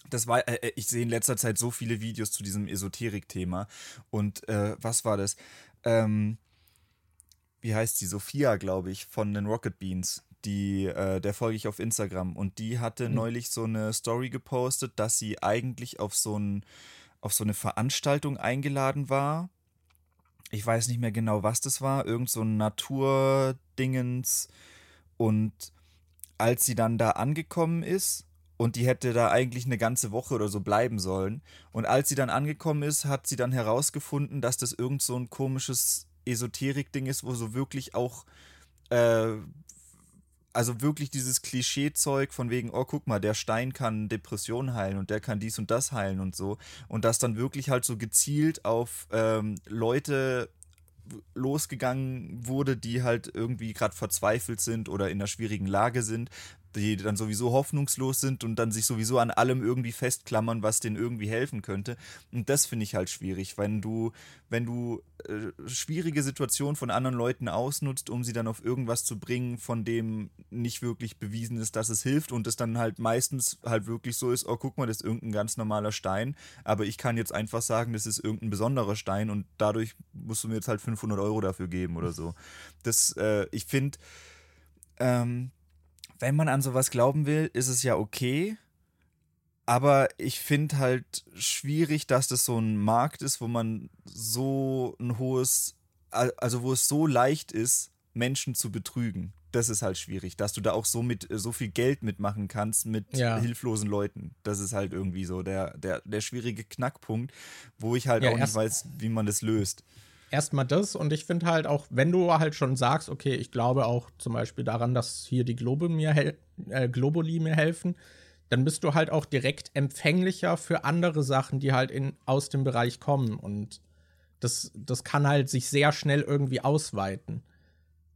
das war, äh, äh, ich sehe in letzter Zeit so viele Videos zu diesem Esoterik-Thema. Und äh, was war das? Ähm, wie heißt die? Sophia, glaube ich, von den Rocket Beans. Die, äh, der folge ich auf Instagram. Und die hatte mhm. neulich so eine Story gepostet, dass sie eigentlich auf so ein auf so eine Veranstaltung eingeladen war. Ich weiß nicht mehr genau, was das war. Irgend so ein Naturdingens. Und als sie dann da angekommen ist, und die hätte da eigentlich eine ganze Woche oder so bleiben sollen. Und als sie dann angekommen ist, hat sie dann herausgefunden, dass das irgend so ein komisches Esoterik-Ding ist, wo so wirklich auch äh, also wirklich dieses Klischee-Zeug von wegen, oh, guck mal, der Stein kann Depressionen heilen und der kann dies und das heilen und so. Und das dann wirklich halt so gezielt auf ähm, Leute losgegangen wurde, die halt irgendwie gerade verzweifelt sind oder in einer schwierigen Lage sind, die dann sowieso hoffnungslos sind und dann sich sowieso an allem irgendwie festklammern, was denen irgendwie helfen könnte. Und das finde ich halt schwierig, wenn du, wenn du äh, schwierige Situationen von anderen Leuten ausnutzt, um sie dann auf irgendwas zu bringen, von dem nicht wirklich bewiesen ist, dass es hilft und es dann halt meistens halt wirklich so ist, oh guck mal, das ist irgendein ganz normaler Stein, aber ich kann jetzt einfach sagen, das ist irgendein besonderer Stein und dadurch musst du mir jetzt halt 500 Euro dafür geben oder so. Das, äh, ich finde, ähm, wenn man an sowas glauben will, ist es ja okay. Aber ich finde halt schwierig, dass das so ein Markt ist, wo man so ein hohes, also wo es so leicht ist, Menschen zu betrügen. Das ist halt schwierig, dass du da auch so mit so viel Geld mitmachen kannst mit ja. hilflosen Leuten. Das ist halt irgendwie so der, der, der schwierige Knackpunkt, wo ich halt ja, auch nicht weiß, wie man das löst erstmal das und ich finde halt auch, wenn du halt schon sagst, okay, ich glaube auch zum Beispiel daran, dass hier die Globe mir äh, Globuli mir helfen, dann bist du halt auch direkt empfänglicher für andere Sachen, die halt in, aus dem Bereich kommen und das, das kann halt sich sehr schnell irgendwie ausweiten.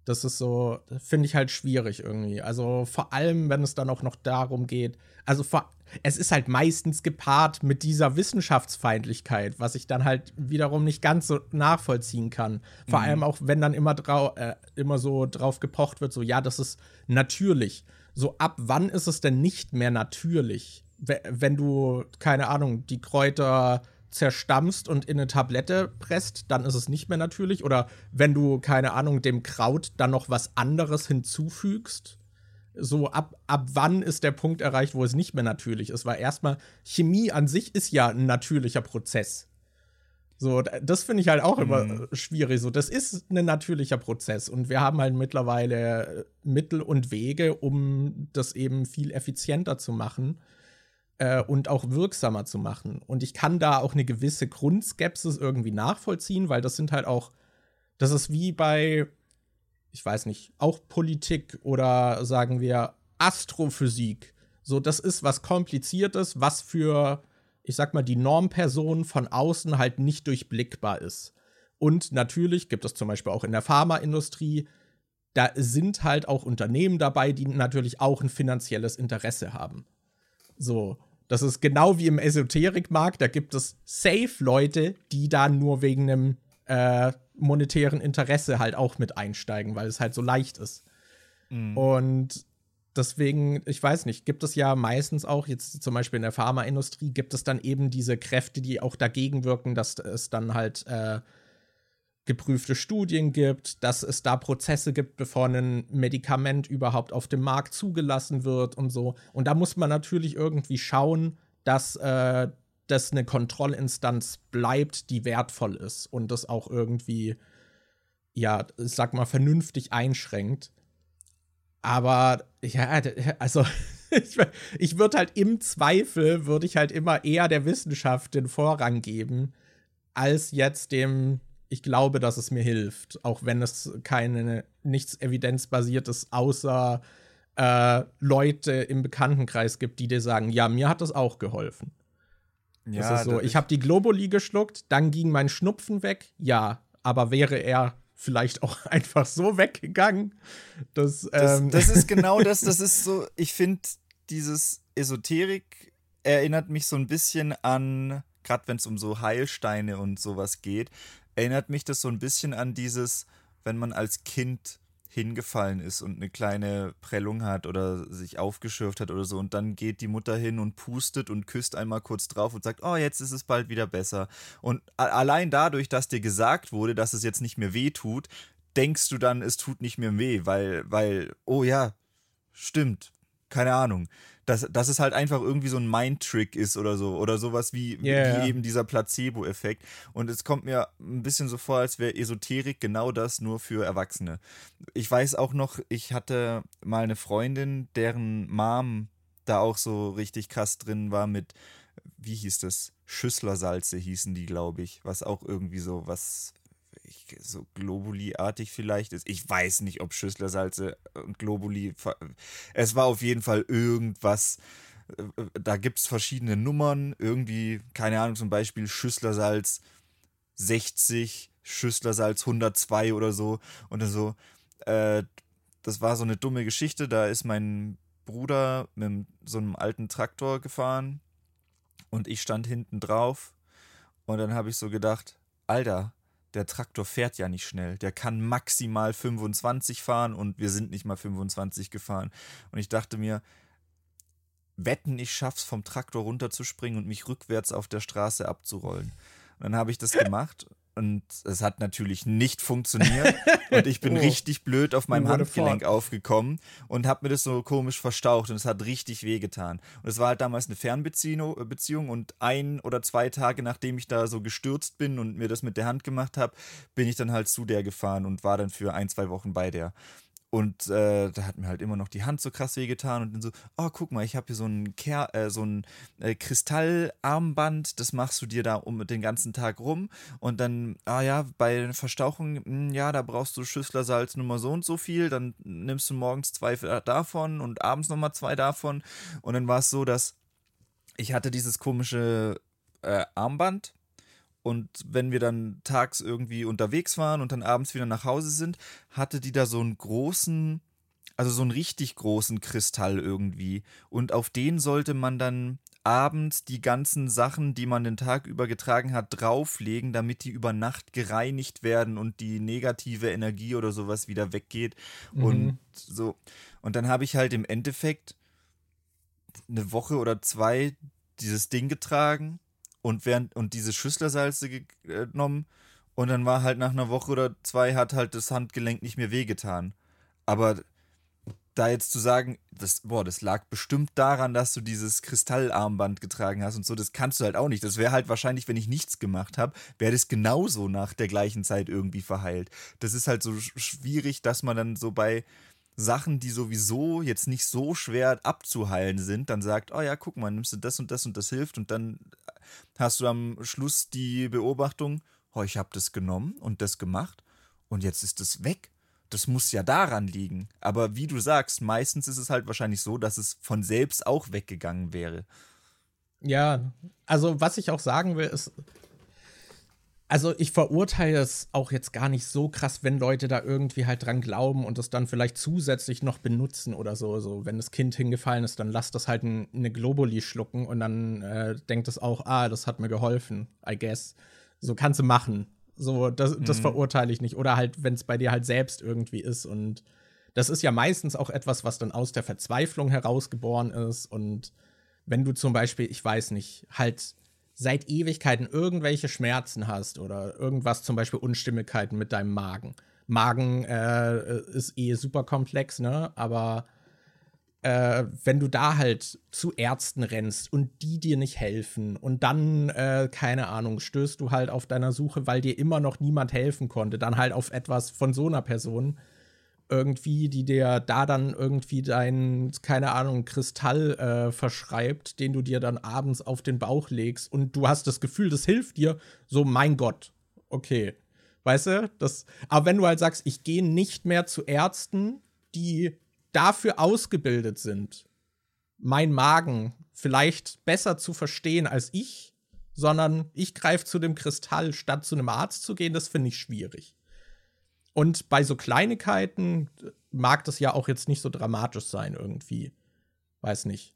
Das ist so, finde ich halt schwierig irgendwie. Also vor allem, wenn es dann auch noch darum geht, also vor, es ist halt meistens gepaart mit dieser Wissenschaftsfeindlichkeit, was ich dann halt wiederum nicht ganz so nachvollziehen kann. Vor mhm. allem auch, wenn dann immer, drau äh, immer so drauf gepocht wird, so ja, das ist natürlich. So ab wann ist es denn nicht mehr natürlich? Wenn du, keine Ahnung, die Kräuter zerstampfst und in eine Tablette presst, dann ist es nicht mehr natürlich. Oder wenn du, keine Ahnung, dem Kraut dann noch was anderes hinzufügst, so ab, ab wann ist der Punkt erreicht, wo es nicht mehr natürlich ist? Weil erstmal, Chemie an sich ist ja ein natürlicher Prozess. So, das finde ich halt auch immer mhm. schwierig. So, das ist ein natürlicher Prozess und wir haben halt mittlerweile Mittel und Wege, um das eben viel effizienter zu machen äh, und auch wirksamer zu machen. Und ich kann da auch eine gewisse Grundskepsis irgendwie nachvollziehen, weil das sind halt auch, das ist wie bei ich weiß nicht, auch Politik oder sagen wir Astrophysik. So, das ist was Kompliziertes, was für, ich sag mal, die Normperson von außen halt nicht durchblickbar ist. Und natürlich gibt es zum Beispiel auch in der Pharmaindustrie, da sind halt auch Unternehmen dabei, die natürlich auch ein finanzielles Interesse haben. So, das ist genau wie im Esoterikmarkt, da gibt es safe Leute, die da nur wegen einem äh, monetären Interesse halt auch mit einsteigen, weil es halt so leicht ist. Mhm. Und deswegen, ich weiß nicht, gibt es ja meistens auch, jetzt zum Beispiel in der Pharmaindustrie, gibt es dann eben diese Kräfte, die auch dagegen wirken, dass es dann halt äh, geprüfte Studien gibt, dass es da Prozesse gibt, bevor ein Medikament überhaupt auf dem Markt zugelassen wird und so. Und da muss man natürlich irgendwie schauen, dass äh, das eine Kontrollinstanz bleibt, die wertvoll ist und das auch irgendwie, ja, ich sag mal, vernünftig einschränkt. Aber ja, also ich, ich würde halt im Zweifel, würde ich halt immer eher der Wissenschaft den Vorrang geben, als jetzt dem, ich glaube, dass es mir hilft, auch wenn es keine, nichts evidenzbasiertes außer äh, Leute im Bekanntenkreis gibt, die dir sagen, ja, mir hat das auch geholfen. Ja, das ist so, ich habe die Globuli geschluckt, dann ging mein Schnupfen weg, ja, aber wäre er vielleicht auch einfach so weggegangen. Dass, ähm das, das ist genau das, das ist so, ich finde, dieses Esoterik erinnert mich so ein bisschen an, gerade wenn es um so Heilsteine und sowas geht, erinnert mich das so ein bisschen an dieses, wenn man als Kind hingefallen ist und eine kleine Prellung hat oder sich aufgeschürft hat oder so und dann geht die Mutter hin und pustet und küsst einmal kurz drauf und sagt, oh, jetzt ist es bald wieder besser. Und allein dadurch, dass dir gesagt wurde, dass es jetzt nicht mehr weh tut, denkst du dann, es tut nicht mehr weh, weil, weil, oh ja, stimmt, keine Ahnung dass, dass es halt einfach irgendwie so ein Mind-Trick ist oder so. Oder sowas wie, yeah. wie eben dieser Placebo-Effekt. Und es kommt mir ein bisschen so vor, als wäre Esoterik genau das nur für Erwachsene. Ich weiß auch noch, ich hatte mal eine Freundin, deren Mom da auch so richtig krass drin war mit, wie hieß das? Schüsslersalze hießen die, glaube ich. Was auch irgendwie so was so Globuli-artig vielleicht ist. Ich weiß nicht, ob Schüsslersalze und Globuli. Es war auf jeden Fall irgendwas. Äh, da gibt es verschiedene Nummern. Irgendwie, keine Ahnung, zum Beispiel Schüsslersalz 60, Schüsslersalz 102 oder so. Und dann so, äh, das war so eine dumme Geschichte. Da ist mein Bruder mit so einem alten Traktor gefahren und ich stand hinten drauf. Und dann habe ich so gedacht, Alter, der Traktor fährt ja nicht schnell. Der kann maximal 25 fahren und wir sind nicht mal 25 gefahren. Und ich dachte mir, wetten, ich schaff's vom Traktor runterzuspringen und mich rückwärts auf der Straße abzurollen. Und dann habe ich das gemacht und es hat natürlich nicht funktioniert. Und ich bin oh. richtig blöd auf meinem Handgelenk aufgekommen und habe mir das so komisch verstaucht und es hat richtig wehgetan. Und es war halt damals eine Fernbeziehung und ein oder zwei Tage nachdem ich da so gestürzt bin und mir das mit der Hand gemacht habe, bin ich dann halt zu der gefahren und war dann für ein, zwei Wochen bei der. Und äh, da hat mir halt immer noch die Hand so krass wehgetan und dann so, oh, guck mal, ich habe hier so ein, Ker äh, so ein äh, Kristallarmband, das machst du dir da um den ganzen Tag rum. Und dann, ah ja, bei Verstauchung, mh, hm, ja, da brauchst du Schüsslersalz Nummer so und so viel, dann nimmst du morgens zwei davon und abends nochmal zwei davon. Und dann war es so, dass ich hatte dieses komische äh, Armband und wenn wir dann tags irgendwie unterwegs waren und dann abends wieder nach Hause sind, hatte die da so einen großen, also so einen richtig großen Kristall irgendwie. Und auf den sollte man dann abends die ganzen Sachen, die man den Tag über getragen hat, drauflegen, damit die über Nacht gereinigt werden und die negative Energie oder sowas wieder weggeht. Mhm. Und so. Und dann habe ich halt im Endeffekt eine Woche oder zwei dieses Ding getragen und während und diese Schüsslersalze genommen und dann war halt nach einer Woche oder zwei hat halt das Handgelenk nicht mehr wehgetan. Aber da jetzt zu sagen, das, boah, das lag bestimmt daran, dass du dieses Kristallarmband getragen hast und so, das kannst du halt auch nicht. Das wäre halt wahrscheinlich, wenn ich nichts gemacht habe, wäre das genauso nach der gleichen Zeit irgendwie verheilt. Das ist halt so schwierig, dass man dann so bei Sachen, die sowieso jetzt nicht so schwer abzuheilen sind, dann sagt, oh ja, guck mal, nimmst du das und das und das hilft und dann hast du am Schluss die Beobachtung, oh, ich habe das genommen und das gemacht und jetzt ist es weg. Das muss ja daran liegen. Aber wie du sagst, meistens ist es halt wahrscheinlich so, dass es von selbst auch weggegangen wäre. Ja, also was ich auch sagen will, ist, also ich verurteile es auch jetzt gar nicht so krass, wenn Leute da irgendwie halt dran glauben und es dann vielleicht zusätzlich noch benutzen oder so. So, wenn das Kind hingefallen ist, dann lasst das halt ein, eine Globuli schlucken und dann äh, denkt es auch, ah, das hat mir geholfen, I guess. So kannst du machen. So, das, das mhm. verurteile ich nicht. Oder halt, wenn es bei dir halt selbst irgendwie ist. Und das ist ja meistens auch etwas, was dann aus der Verzweiflung herausgeboren ist. Und wenn du zum Beispiel, ich weiß nicht, halt seit Ewigkeiten irgendwelche Schmerzen hast oder irgendwas, zum Beispiel Unstimmigkeiten mit deinem Magen. Magen äh, ist eh super komplex, ne? Aber äh, wenn du da halt zu Ärzten rennst und die dir nicht helfen und dann, äh, keine Ahnung, stößt du halt auf deiner Suche, weil dir immer noch niemand helfen konnte, dann halt auf etwas von so einer Person, irgendwie, die dir da dann irgendwie deinen, keine Ahnung, Kristall äh, verschreibt, den du dir dann abends auf den Bauch legst und du hast das Gefühl, das hilft dir, so mein Gott, okay. Weißt du? Das, aber wenn du halt sagst, ich gehe nicht mehr zu Ärzten, die dafür ausgebildet sind, mein Magen vielleicht besser zu verstehen als ich, sondern ich greife zu dem Kristall, statt zu einem Arzt zu gehen, das finde ich schwierig. Und bei so Kleinigkeiten mag das ja auch jetzt nicht so dramatisch sein, irgendwie. Weiß nicht.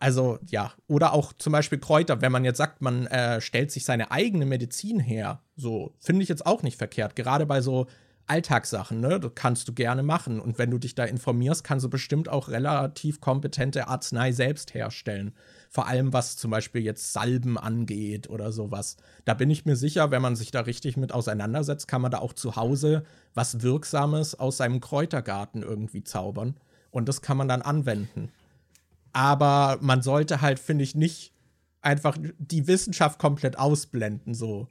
Also, ja. Oder auch zum Beispiel Kräuter, wenn man jetzt sagt, man äh, stellt sich seine eigene Medizin her, so, finde ich jetzt auch nicht verkehrt. Gerade bei so Alltagssachen, ne? Das kannst du gerne machen. Und wenn du dich da informierst, kannst du bestimmt auch relativ kompetente Arznei selbst herstellen. Vor allem, was zum Beispiel jetzt Salben angeht oder sowas. Da bin ich mir sicher, wenn man sich da richtig mit auseinandersetzt, kann man da auch zu Hause was Wirksames aus seinem Kräutergarten irgendwie zaubern. Und das kann man dann anwenden. Aber man sollte halt, finde ich, nicht einfach die Wissenschaft komplett ausblenden, so.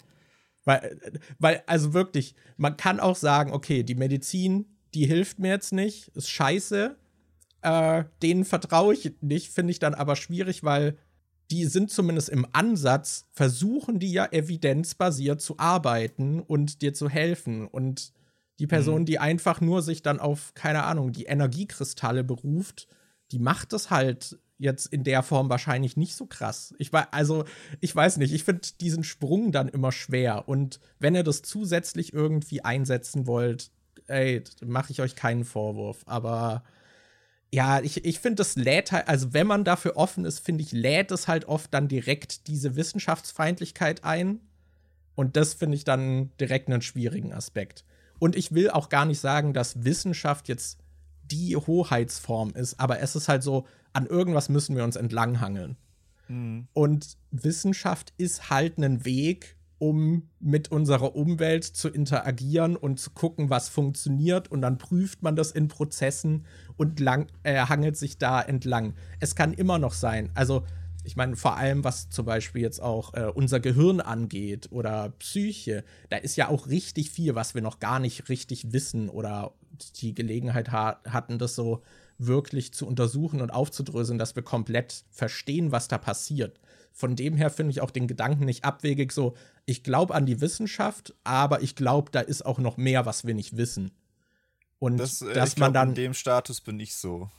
Weil, weil, also wirklich, man kann auch sagen, okay, die Medizin, die hilft mir jetzt nicht, ist scheiße. Äh, denen vertraue ich nicht, finde ich dann aber schwierig, weil die sind zumindest im Ansatz, versuchen die ja evidenzbasiert zu arbeiten und dir zu helfen. Und die Person, mhm. die einfach nur sich dann auf, keine Ahnung, die Energiekristalle beruft, die macht es halt jetzt in der Form wahrscheinlich nicht so krass. Ich war, also, ich weiß nicht, ich finde diesen Sprung dann immer schwer. Und wenn ihr das zusätzlich irgendwie einsetzen wollt, ey, mache ich euch keinen Vorwurf. Aber ja, ich, ich finde, das lädt halt, also wenn man dafür offen ist, finde ich, lädt es halt oft dann direkt diese Wissenschaftsfeindlichkeit ein. Und das finde ich dann direkt einen schwierigen Aspekt. Und ich will auch gar nicht sagen, dass Wissenschaft jetzt die Hoheitsform ist, aber es ist halt so, an irgendwas müssen wir uns entlanghangeln. Mhm. Und Wissenschaft ist halt ein Weg, um mit unserer Umwelt zu interagieren und zu gucken, was funktioniert. Und dann prüft man das in Prozessen und lang, äh, hangelt sich da entlang. Es kann immer noch sein. Also, ich meine, vor allem, was zum Beispiel jetzt auch äh, unser Gehirn angeht oder Psyche, da ist ja auch richtig viel, was wir noch gar nicht richtig wissen oder die Gelegenheit ha hatten, das so wirklich zu untersuchen und aufzudröseln, dass wir komplett verstehen, was da passiert. Von dem her finde ich auch den Gedanken nicht abwegig, so, ich glaube an die Wissenschaft, aber ich glaube, da ist auch noch mehr, was wir nicht wissen. Und das, äh, dass man glaub, dann. In dem Status bin ich so.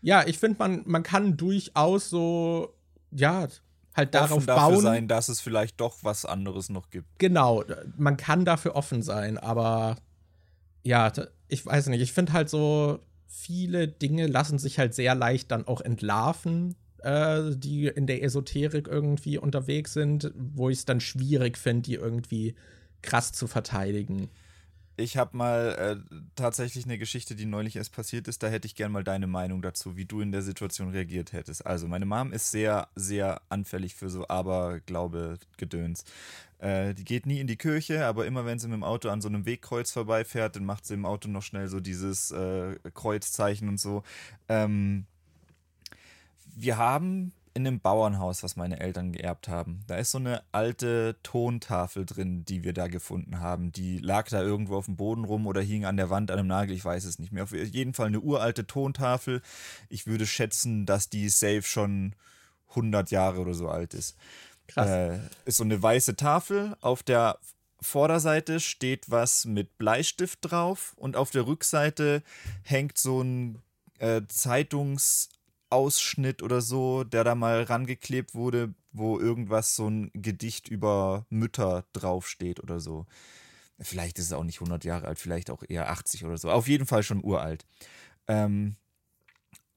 Ja, ich finde, man, man kann durchaus so, ja, halt darauf offen dafür bauen. sein, dass es vielleicht doch was anderes noch gibt. Genau, man kann dafür offen sein, aber ja, ich weiß nicht, ich finde halt so, viele Dinge lassen sich halt sehr leicht dann auch entlarven, äh, die in der Esoterik irgendwie unterwegs sind, wo ich es dann schwierig finde, die irgendwie krass zu verteidigen. Ich habe mal äh, tatsächlich eine Geschichte, die neulich erst passiert ist. Da hätte ich gern mal deine Meinung dazu, wie du in der Situation reagiert hättest. Also, meine Mom ist sehr, sehr anfällig für so Aberglaube-Gedöns. Äh, die geht nie in die Kirche, aber immer wenn sie mit dem Auto an so einem Wegkreuz vorbeifährt, dann macht sie im Auto noch schnell so dieses äh, Kreuzzeichen und so. Ähm, wir haben in einem Bauernhaus, was meine Eltern geerbt haben. Da ist so eine alte Tontafel drin, die wir da gefunden haben. Die lag da irgendwo auf dem Boden rum oder hing an der Wand an einem Nagel, ich weiß es nicht mehr. Auf jeden Fall eine uralte Tontafel. Ich würde schätzen, dass die safe schon 100 Jahre oder so alt ist. Krass. Äh, ist so eine weiße Tafel. Auf der Vorderseite steht was mit Bleistift drauf und auf der Rückseite hängt so ein äh, Zeitungs- Ausschnitt oder so, der da mal rangeklebt wurde, wo irgendwas so ein Gedicht über Mütter draufsteht oder so. Vielleicht ist es auch nicht 100 Jahre alt, vielleicht auch eher 80 oder so. Auf jeden Fall schon uralt. Ähm,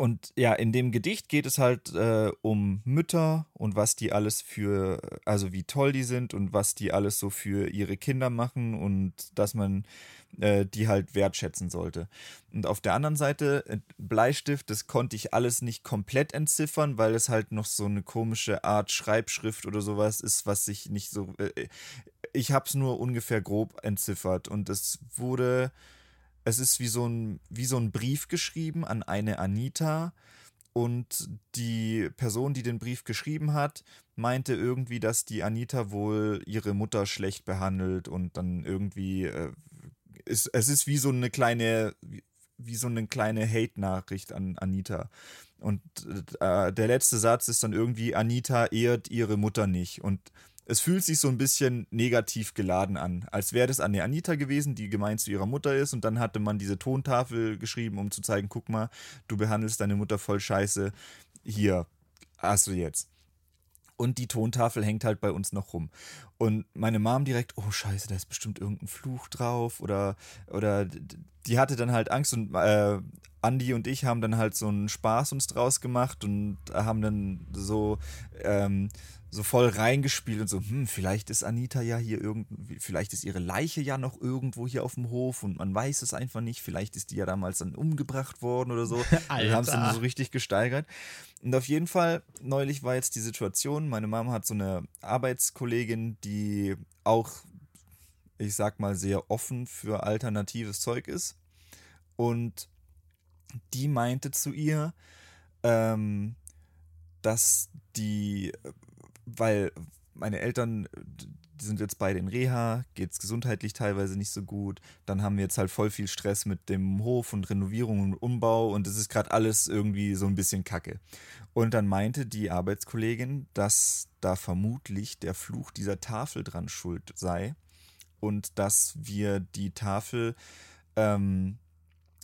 und ja, in dem Gedicht geht es halt äh, um Mütter und was die alles für, also wie toll die sind und was die alles so für ihre Kinder machen und dass man äh, die halt wertschätzen sollte. Und auf der anderen Seite, äh, Bleistift, das konnte ich alles nicht komplett entziffern, weil es halt noch so eine komische Art Schreibschrift oder sowas ist, was sich nicht so. Äh, ich habe es nur ungefähr grob entziffert und es wurde es ist wie so ein, wie so ein Brief geschrieben an eine Anita. Und die Person, die den Brief geschrieben hat, meinte irgendwie, dass die Anita wohl ihre Mutter schlecht behandelt und dann irgendwie äh, es, es ist wie so eine kleine, wie, wie so eine kleine Hate-Nachricht an Anita. Und äh, der letzte Satz ist dann irgendwie, Anita ehrt ihre Mutter nicht. Und es fühlt sich so ein bisschen negativ geladen an, als wäre das an der Anita gewesen, die gemeint zu ihrer Mutter ist. Und dann hatte man diese Tontafel geschrieben, um zu zeigen, guck mal, du behandelst deine Mutter voll scheiße. Hier, hast du jetzt. Und die Tontafel hängt halt bei uns noch rum. Und meine Mom direkt, oh scheiße, da ist bestimmt irgendein Fluch drauf. Oder, oder die hatte dann halt Angst und äh, Andi und ich haben dann halt so einen Spaß uns draus gemacht und haben dann so ähm, so voll reingespielt und so, hm, vielleicht ist Anita ja hier irgendwie, vielleicht ist ihre Leiche ja noch irgendwo hier auf dem Hof und man weiß es einfach nicht, vielleicht ist die ja damals dann umgebracht worden oder so. Wir haben es dann so richtig gesteigert. Und auf jeden Fall, neulich war jetzt die Situation, meine Mama hat so eine Arbeitskollegin, die auch, ich sag mal, sehr offen für alternatives Zeug ist. Und die meinte zu ihr, ähm, dass die weil meine Eltern, die sind jetzt beide in Reha, geht es gesundheitlich teilweise nicht so gut. Dann haben wir jetzt halt voll viel Stress mit dem Hof und Renovierung und Umbau und es ist gerade alles irgendwie so ein bisschen kacke. Und dann meinte die Arbeitskollegin, dass da vermutlich der Fluch dieser Tafel dran schuld sei und dass wir die Tafel ähm,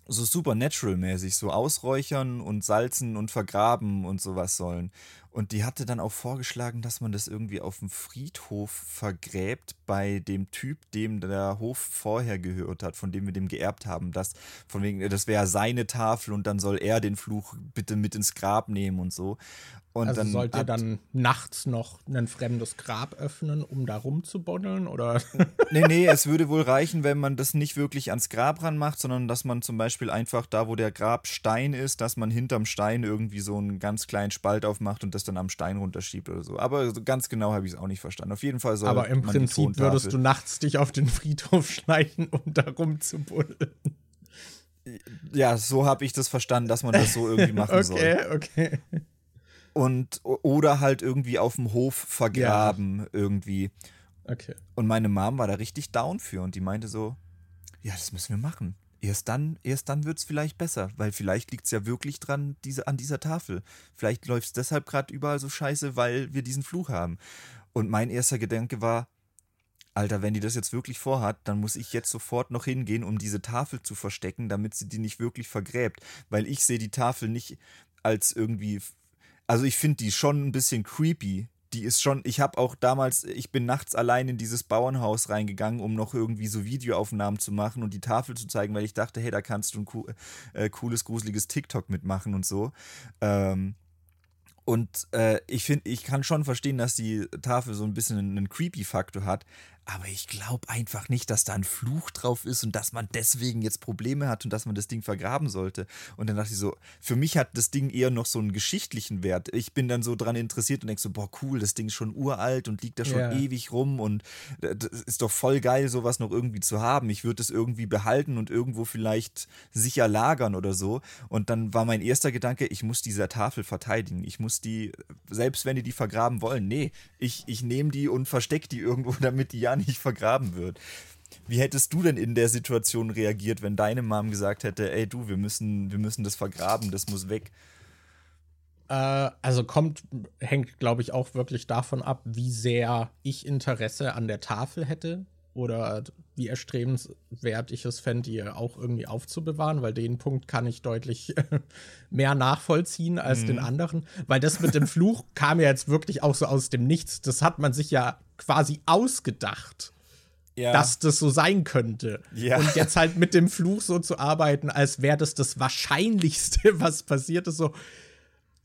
so supernatural-mäßig so ausräuchern und salzen und vergraben und sowas sollen. Und die hatte dann auch vorgeschlagen, dass man das irgendwie auf dem Friedhof vergräbt bei dem Typ, dem der Hof vorher gehört hat, von dem wir dem geerbt haben. Das, von wegen, das wäre seine Tafel und dann soll er den Fluch bitte mit ins Grab nehmen und so. Und also dann sollt ihr dann nachts noch ein fremdes Grab öffnen, um da rumzubuddeln? Oder? nee, nee, es würde wohl reichen, wenn man das nicht wirklich ans Grab ranmacht, sondern dass man zum Beispiel einfach da, wo der Grabstein ist, dass man hinterm Stein irgendwie so einen ganz kleinen Spalt aufmacht und das dann am Stein runterschiebt oder so. Aber so ganz genau habe ich es auch nicht verstanden. Auf jeden Fall soll Aber im Prinzip würdest du nachts dich auf den Friedhof schleichen, um da rumzubuddeln. Ja, so habe ich das verstanden, dass man das so irgendwie machen okay, soll. Okay, okay und oder halt irgendwie auf dem Hof vergraben ja. irgendwie. Okay. Und meine Mom war da richtig down für und die meinte so, ja, das müssen wir machen. Erst dann, erst dann wird es vielleicht besser, weil vielleicht liegt es ja wirklich dran, diese, an dieser Tafel. Vielleicht läuft es deshalb gerade überall so scheiße, weil wir diesen Fluch haben. Und mein erster Gedanke war, Alter, wenn die das jetzt wirklich vorhat, dann muss ich jetzt sofort noch hingehen, um diese Tafel zu verstecken, damit sie die nicht wirklich vergräbt. Weil ich sehe die Tafel nicht als irgendwie also ich finde die schon ein bisschen creepy. Die ist schon, ich habe auch damals, ich bin nachts allein in dieses Bauernhaus reingegangen, um noch irgendwie so Videoaufnahmen zu machen und die Tafel zu zeigen, weil ich dachte, hey, da kannst du ein äh, cooles, gruseliges TikTok mitmachen und so. Ähm, und äh, ich finde, ich kann schon verstehen, dass die Tafel so ein bisschen einen Creepy-Faktor hat, aber ich glaube einfach nicht, dass da ein Fluch drauf ist und dass man deswegen jetzt Probleme hat und dass man das Ding vergraben sollte. Und dann dachte ich so, für mich hat das Ding eher noch so einen geschichtlichen Wert. Ich bin dann so dran interessiert und denke so, boah, cool, das Ding ist schon uralt und liegt da schon yeah. ewig rum und das ist doch voll geil, sowas noch irgendwie zu haben. Ich würde es irgendwie behalten und irgendwo vielleicht sicher lagern oder so. Und dann war mein erster Gedanke, ich muss diese Tafel verteidigen. Ich muss die, selbst wenn die die vergraben wollen, nee, ich, ich nehme die und verstecke die irgendwo, damit die ja nicht vergraben wird. Wie hättest du denn in der Situation reagiert, wenn deine Mom gesagt hätte, ey du, wir müssen, wir müssen das vergraben, das muss weg? Äh, also kommt, hängt, glaube ich, auch wirklich davon ab, wie sehr ich Interesse an der Tafel hätte oder wie erstrebenswert ich es fände, die auch irgendwie aufzubewahren, weil den Punkt kann ich deutlich mehr nachvollziehen als mhm. den anderen. Weil das mit dem Fluch kam ja jetzt wirklich auch so aus dem Nichts. Das hat man sich ja quasi ausgedacht. Ja. dass das so sein könnte. Ja. Und jetzt halt mit dem Fluch so zu arbeiten, als wäre das das Wahrscheinlichste, was passiert ist, so.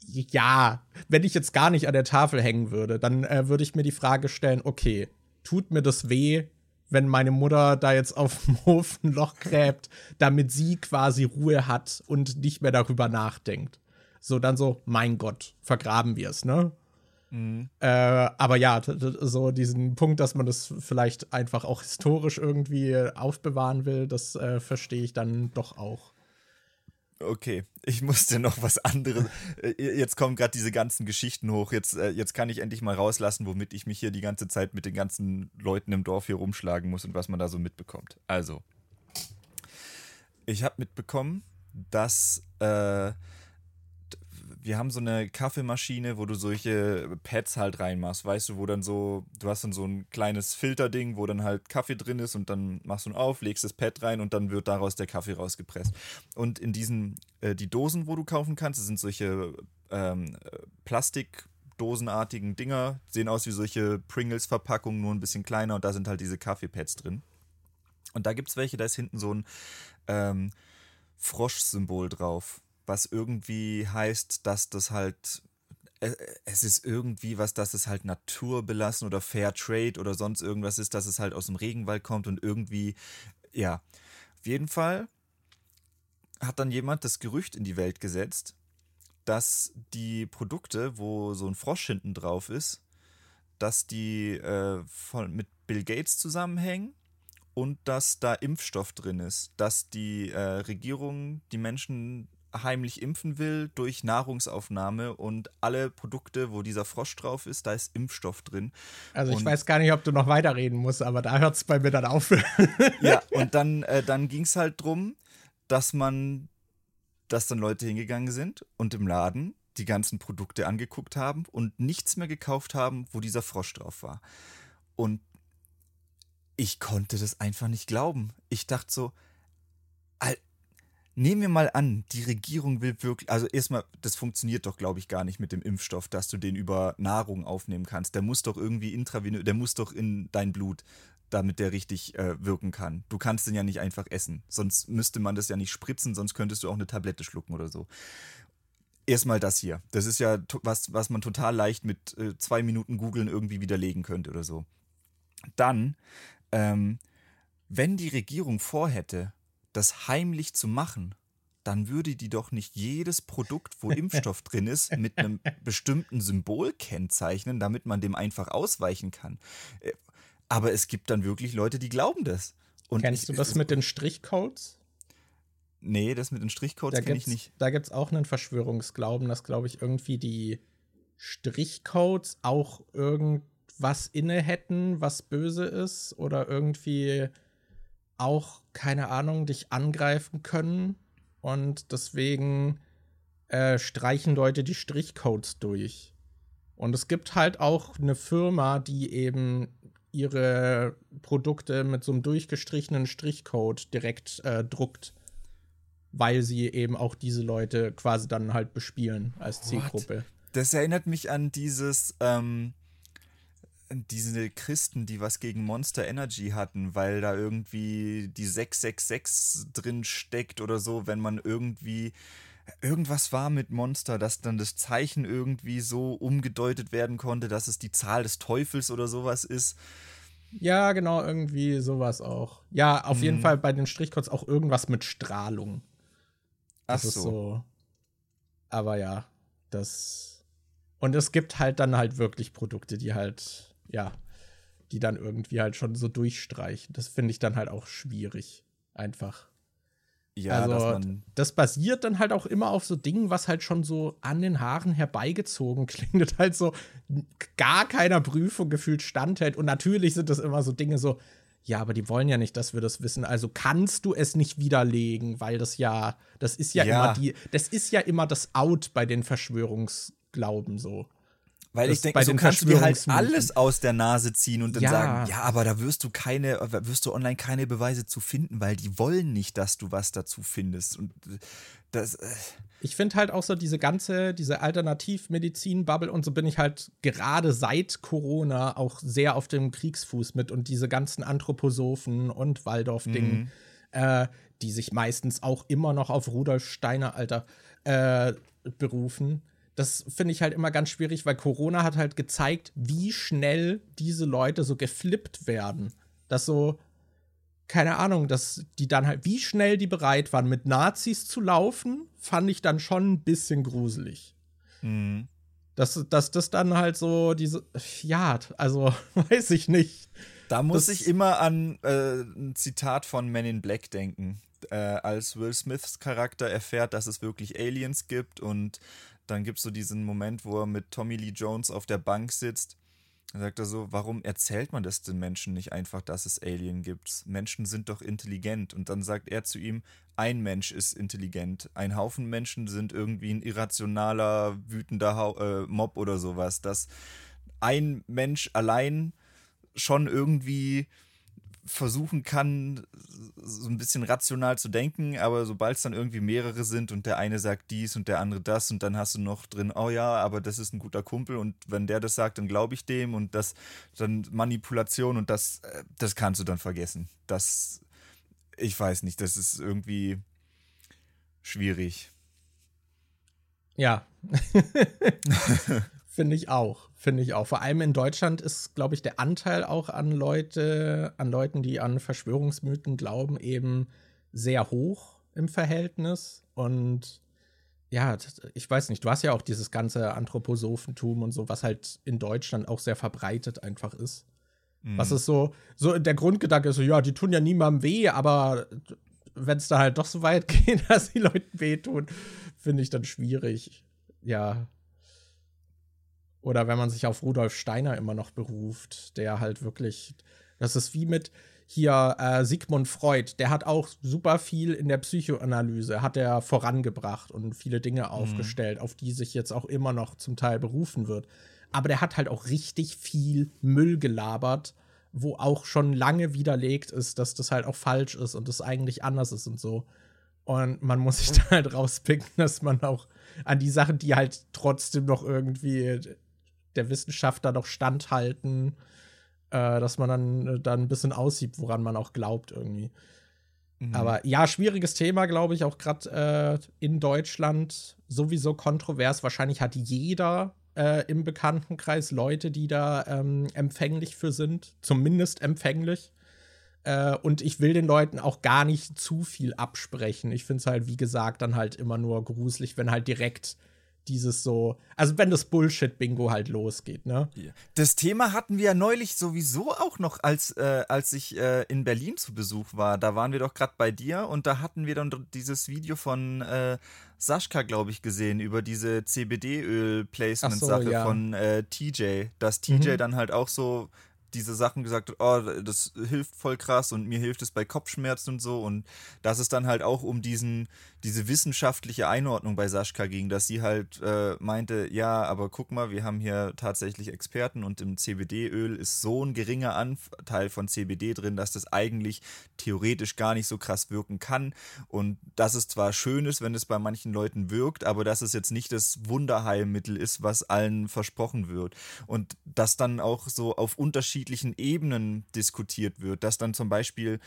Ja, wenn ich jetzt gar nicht an der Tafel hängen würde, dann äh, würde ich mir die Frage stellen, okay, tut mir das weh, wenn meine Mutter da jetzt auf dem Hof ein Loch gräbt, damit sie quasi Ruhe hat und nicht mehr darüber nachdenkt. So, dann so, mein Gott, vergraben wir es, ne? Mhm. Äh, aber ja, so diesen Punkt, dass man das vielleicht einfach auch historisch irgendwie aufbewahren will, das äh, verstehe ich dann doch auch. Okay, ich musste noch was anderes. Äh, jetzt kommen gerade diese ganzen Geschichten hoch. Jetzt, äh, jetzt kann ich endlich mal rauslassen, womit ich mich hier die ganze Zeit mit den ganzen Leuten im Dorf hier rumschlagen muss und was man da so mitbekommt. Also, Ich habe mitbekommen, dass äh, wir haben so eine Kaffeemaschine, wo du solche Pads halt reinmachst, weißt du, wo dann so, du hast dann so ein kleines Filterding, wo dann halt Kaffee drin ist und dann machst du ihn auf, legst das Pad rein und dann wird daraus der Kaffee rausgepresst. Und in diesen, äh, die Dosen, wo du kaufen kannst, das sind solche ähm, Plastikdosenartigen Dinger, sehen aus wie solche Pringles-Verpackungen, nur ein bisschen kleiner und da sind halt diese Kaffeepads drin. Und da gibt es welche, da ist hinten so ein ähm, Frosch-Symbol drauf was irgendwie heißt, dass das halt äh, es ist irgendwie was, dass es halt naturbelassen oder Fair Trade oder sonst irgendwas ist, dass es halt aus dem Regenwald kommt und irgendwie, ja. Auf jeden Fall hat dann jemand das Gerücht in die Welt gesetzt, dass die Produkte, wo so ein Frosch hinten drauf ist, dass die äh, von, mit Bill Gates zusammenhängen und dass da Impfstoff drin ist, dass die äh, Regierung die Menschen heimlich impfen will durch Nahrungsaufnahme und alle Produkte, wo dieser Frosch drauf ist, da ist Impfstoff drin. Also ich und weiß gar nicht, ob du noch weiterreden musst, aber da hört es bei mir dann auf. ja, und dann, äh, dann ging es halt drum, dass man, dass dann Leute hingegangen sind und im Laden die ganzen Produkte angeguckt haben und nichts mehr gekauft haben, wo dieser Frosch drauf war. Und ich konnte das einfach nicht glauben. Ich dachte so, Nehmen wir mal an, die Regierung will wirklich, also erstmal, das funktioniert doch, glaube ich, gar nicht mit dem Impfstoff, dass du den über Nahrung aufnehmen kannst. Der muss doch irgendwie intravenös, der muss doch in dein Blut, damit der richtig äh, wirken kann. Du kannst den ja nicht einfach essen, sonst müsste man das ja nicht spritzen, sonst könntest du auch eine Tablette schlucken oder so. Erstmal das hier. Das ist ja was, was man total leicht mit äh, zwei Minuten googeln irgendwie widerlegen könnte oder so. Dann, ähm, wenn die Regierung vorhätte, das heimlich zu machen, dann würde die doch nicht jedes Produkt, wo Impfstoff drin ist, mit einem bestimmten Symbol kennzeichnen, damit man dem einfach ausweichen kann. Äh, aber es gibt dann wirklich Leute, die glauben das. Und Kennst du das mit den Strichcodes? Nee, das mit den Strichcodes kenne ich nicht. Da gibt es auch einen Verschwörungsglauben, dass, glaube ich, irgendwie die Strichcodes auch irgendwas inne hätten, was böse ist oder irgendwie auch, keine Ahnung, dich angreifen können. Und deswegen äh, streichen Leute die Strichcodes durch. Und es gibt halt auch eine Firma, die eben ihre Produkte mit so einem durchgestrichenen Strichcode direkt äh, druckt, weil sie eben auch diese Leute quasi dann halt bespielen als Zielgruppe. What? Das erinnert mich an dieses, ähm, diese Christen, die was gegen Monster Energy hatten, weil da irgendwie die 666 drin steckt oder so, wenn man irgendwie irgendwas war mit Monster, dass dann das Zeichen irgendwie so umgedeutet werden konnte, dass es die Zahl des Teufels oder sowas ist. Ja, genau, irgendwie sowas auch. Ja, auf mhm. jeden Fall bei den Strichcodes auch irgendwas mit Strahlung. Das Ach so. so. Aber ja, das. Und es gibt halt dann halt wirklich Produkte, die halt ja, die dann irgendwie halt schon so durchstreichen. Das finde ich dann halt auch schwierig. Einfach. Ja, also, das basiert dann halt auch immer auf so Dingen, was halt schon so an den Haaren herbeigezogen klingt und halt so gar keiner Prüfung gefühlt standhält. Und natürlich sind das immer so Dinge so, ja, aber die wollen ja nicht, dass wir das wissen. Also kannst du es nicht widerlegen, weil das ja, das ist ja, ja. immer die, das ist ja immer das Out bei den Verschwörungsglauben so. Weil das ich denke, so kannst du dir halt alles aus der Nase ziehen und dann ja. sagen, ja, aber da wirst du keine, wirst du online keine Beweise zu finden, weil die wollen nicht, dass du was dazu findest. Und das. Äh ich finde halt auch so diese ganze, diese Alternativmedizin-Bubble und so bin ich halt gerade seit Corona auch sehr auf dem Kriegsfuß mit und diese ganzen Anthroposophen und Waldorf-Dingen, mhm. äh, die sich meistens auch immer noch auf Rudolf Steiner, Alter, äh, berufen das finde ich halt immer ganz schwierig, weil Corona hat halt gezeigt, wie schnell diese Leute so geflippt werden. Dass so, keine Ahnung, dass die dann halt, wie schnell die bereit waren, mit Nazis zu laufen, fand ich dann schon ein bisschen gruselig. Mhm. Dass, dass das dann halt so diese, ja, also weiß ich nicht. Da muss das, ich immer an äh, ein Zitat von Men in Black denken. Äh, als Will Smiths Charakter erfährt, dass es wirklich Aliens gibt und dann gibt es so diesen Moment, wo er mit Tommy Lee Jones auf der Bank sitzt Da sagt er so, warum erzählt man das den Menschen nicht einfach, dass es Alien gibt? Menschen sind doch intelligent. Und dann sagt er zu ihm, ein Mensch ist intelligent. Ein Haufen Menschen sind irgendwie ein irrationaler, wütender ha äh, Mob oder sowas. Dass ein Mensch allein schon irgendwie versuchen kann, so ein bisschen rational zu denken, aber sobald es dann irgendwie mehrere sind und der eine sagt dies und der andere das und dann hast du noch drin, oh ja, aber das ist ein guter Kumpel und wenn der das sagt, dann glaube ich dem und das dann Manipulation und das, äh, das kannst du dann vergessen. Das, ich weiß nicht, das ist irgendwie schwierig. Ja. Finde ich auch. Finde ich auch. Vor allem in Deutschland ist, glaube ich, der Anteil auch an Leute, an Leuten, die an Verschwörungsmythen glauben, eben sehr hoch im Verhältnis. Und ja, ich weiß nicht, du hast ja auch dieses ganze Anthroposophentum und so, was halt in Deutschland auch sehr verbreitet einfach ist. Mhm. Was ist so, so der Grundgedanke ist so, ja, die tun ja niemandem weh, aber wenn es da halt doch so weit geht, dass die Leuten wehtun, finde ich dann schwierig. Ja, oder wenn man sich auf Rudolf Steiner immer noch beruft, der halt wirklich, das ist wie mit hier äh, Sigmund Freud, der hat auch super viel in der Psychoanalyse, hat er vorangebracht und viele Dinge mhm. aufgestellt, auf die sich jetzt auch immer noch zum Teil berufen wird. Aber der hat halt auch richtig viel Müll gelabert, wo auch schon lange widerlegt ist, dass das halt auch falsch ist und das eigentlich anders ist und so. Und man muss sich da halt rauspicken, dass man auch an die Sachen, die halt trotzdem noch irgendwie der Wissenschaft da noch standhalten, äh, dass man dann, äh, dann ein bisschen aussieht, woran man auch glaubt irgendwie. Mhm. Aber ja, schwieriges Thema, glaube ich, auch gerade äh, in Deutschland. Sowieso kontrovers. Wahrscheinlich hat jeder äh, im Bekanntenkreis Leute, die da ähm, empfänglich für sind. Zumindest empfänglich. Äh, und ich will den Leuten auch gar nicht zu viel absprechen. Ich finde es halt, wie gesagt, dann halt immer nur gruselig, wenn halt direkt dieses so, also wenn das Bullshit-Bingo halt losgeht, ne? Das Thema hatten wir ja neulich sowieso auch noch, als, äh, als ich äh, in Berlin zu Besuch war. Da waren wir doch gerade bei dir und da hatten wir dann dieses Video von äh, Sascha, glaube ich, gesehen über diese CBD-Öl-Placement-Sache so, ja. von äh, TJ. Dass TJ mhm. dann halt auch so diese Sachen gesagt hat, oh, das hilft voll krass und mir hilft es bei Kopfschmerzen und so. Und dass es dann halt auch um diesen, diese wissenschaftliche Einordnung bei Sascha ging, dass sie halt äh, meinte, ja, aber guck mal, wir haben hier tatsächlich Experten und im CBD-Öl ist so ein geringer Anteil von CBD drin, dass das eigentlich theoretisch gar nicht so krass wirken kann. Und dass es zwar schön ist, wenn es bei manchen Leuten wirkt, aber dass es jetzt nicht das Wunderheilmittel ist, was allen versprochen wird. Und dass dann auch so auf unterschiedlichen Ebenen diskutiert wird, dass dann zum Beispiel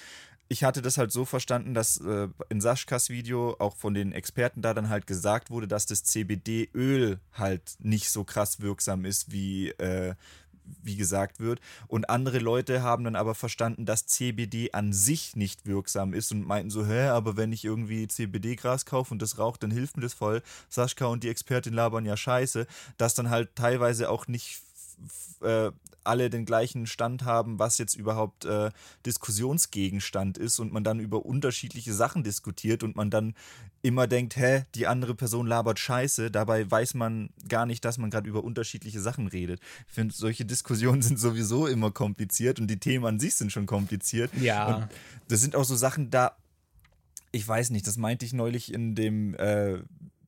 ich hatte das halt so verstanden, dass äh, in Saschkas Video auch von den Experten da dann halt gesagt wurde, dass das CBD-Öl halt nicht so krass wirksam ist, wie, äh, wie gesagt wird. Und andere Leute haben dann aber verstanden, dass CBD an sich nicht wirksam ist und meinten so, hä, aber wenn ich irgendwie CBD-Gras kaufe und das raucht, dann hilft mir das voll. Saschka und die Expertin labern ja scheiße, dass dann halt teilweise auch nicht äh, alle den gleichen Stand haben, was jetzt überhaupt äh, Diskussionsgegenstand ist und man dann über unterschiedliche Sachen diskutiert und man dann immer denkt, hä, die andere Person labert Scheiße, dabei weiß man gar nicht, dass man gerade über unterschiedliche Sachen redet. Ich finde, solche Diskussionen sind sowieso immer kompliziert und die Themen an sich sind schon kompliziert. Ja. Und das sind auch so Sachen, da ich weiß nicht, das meinte ich neulich in dem äh,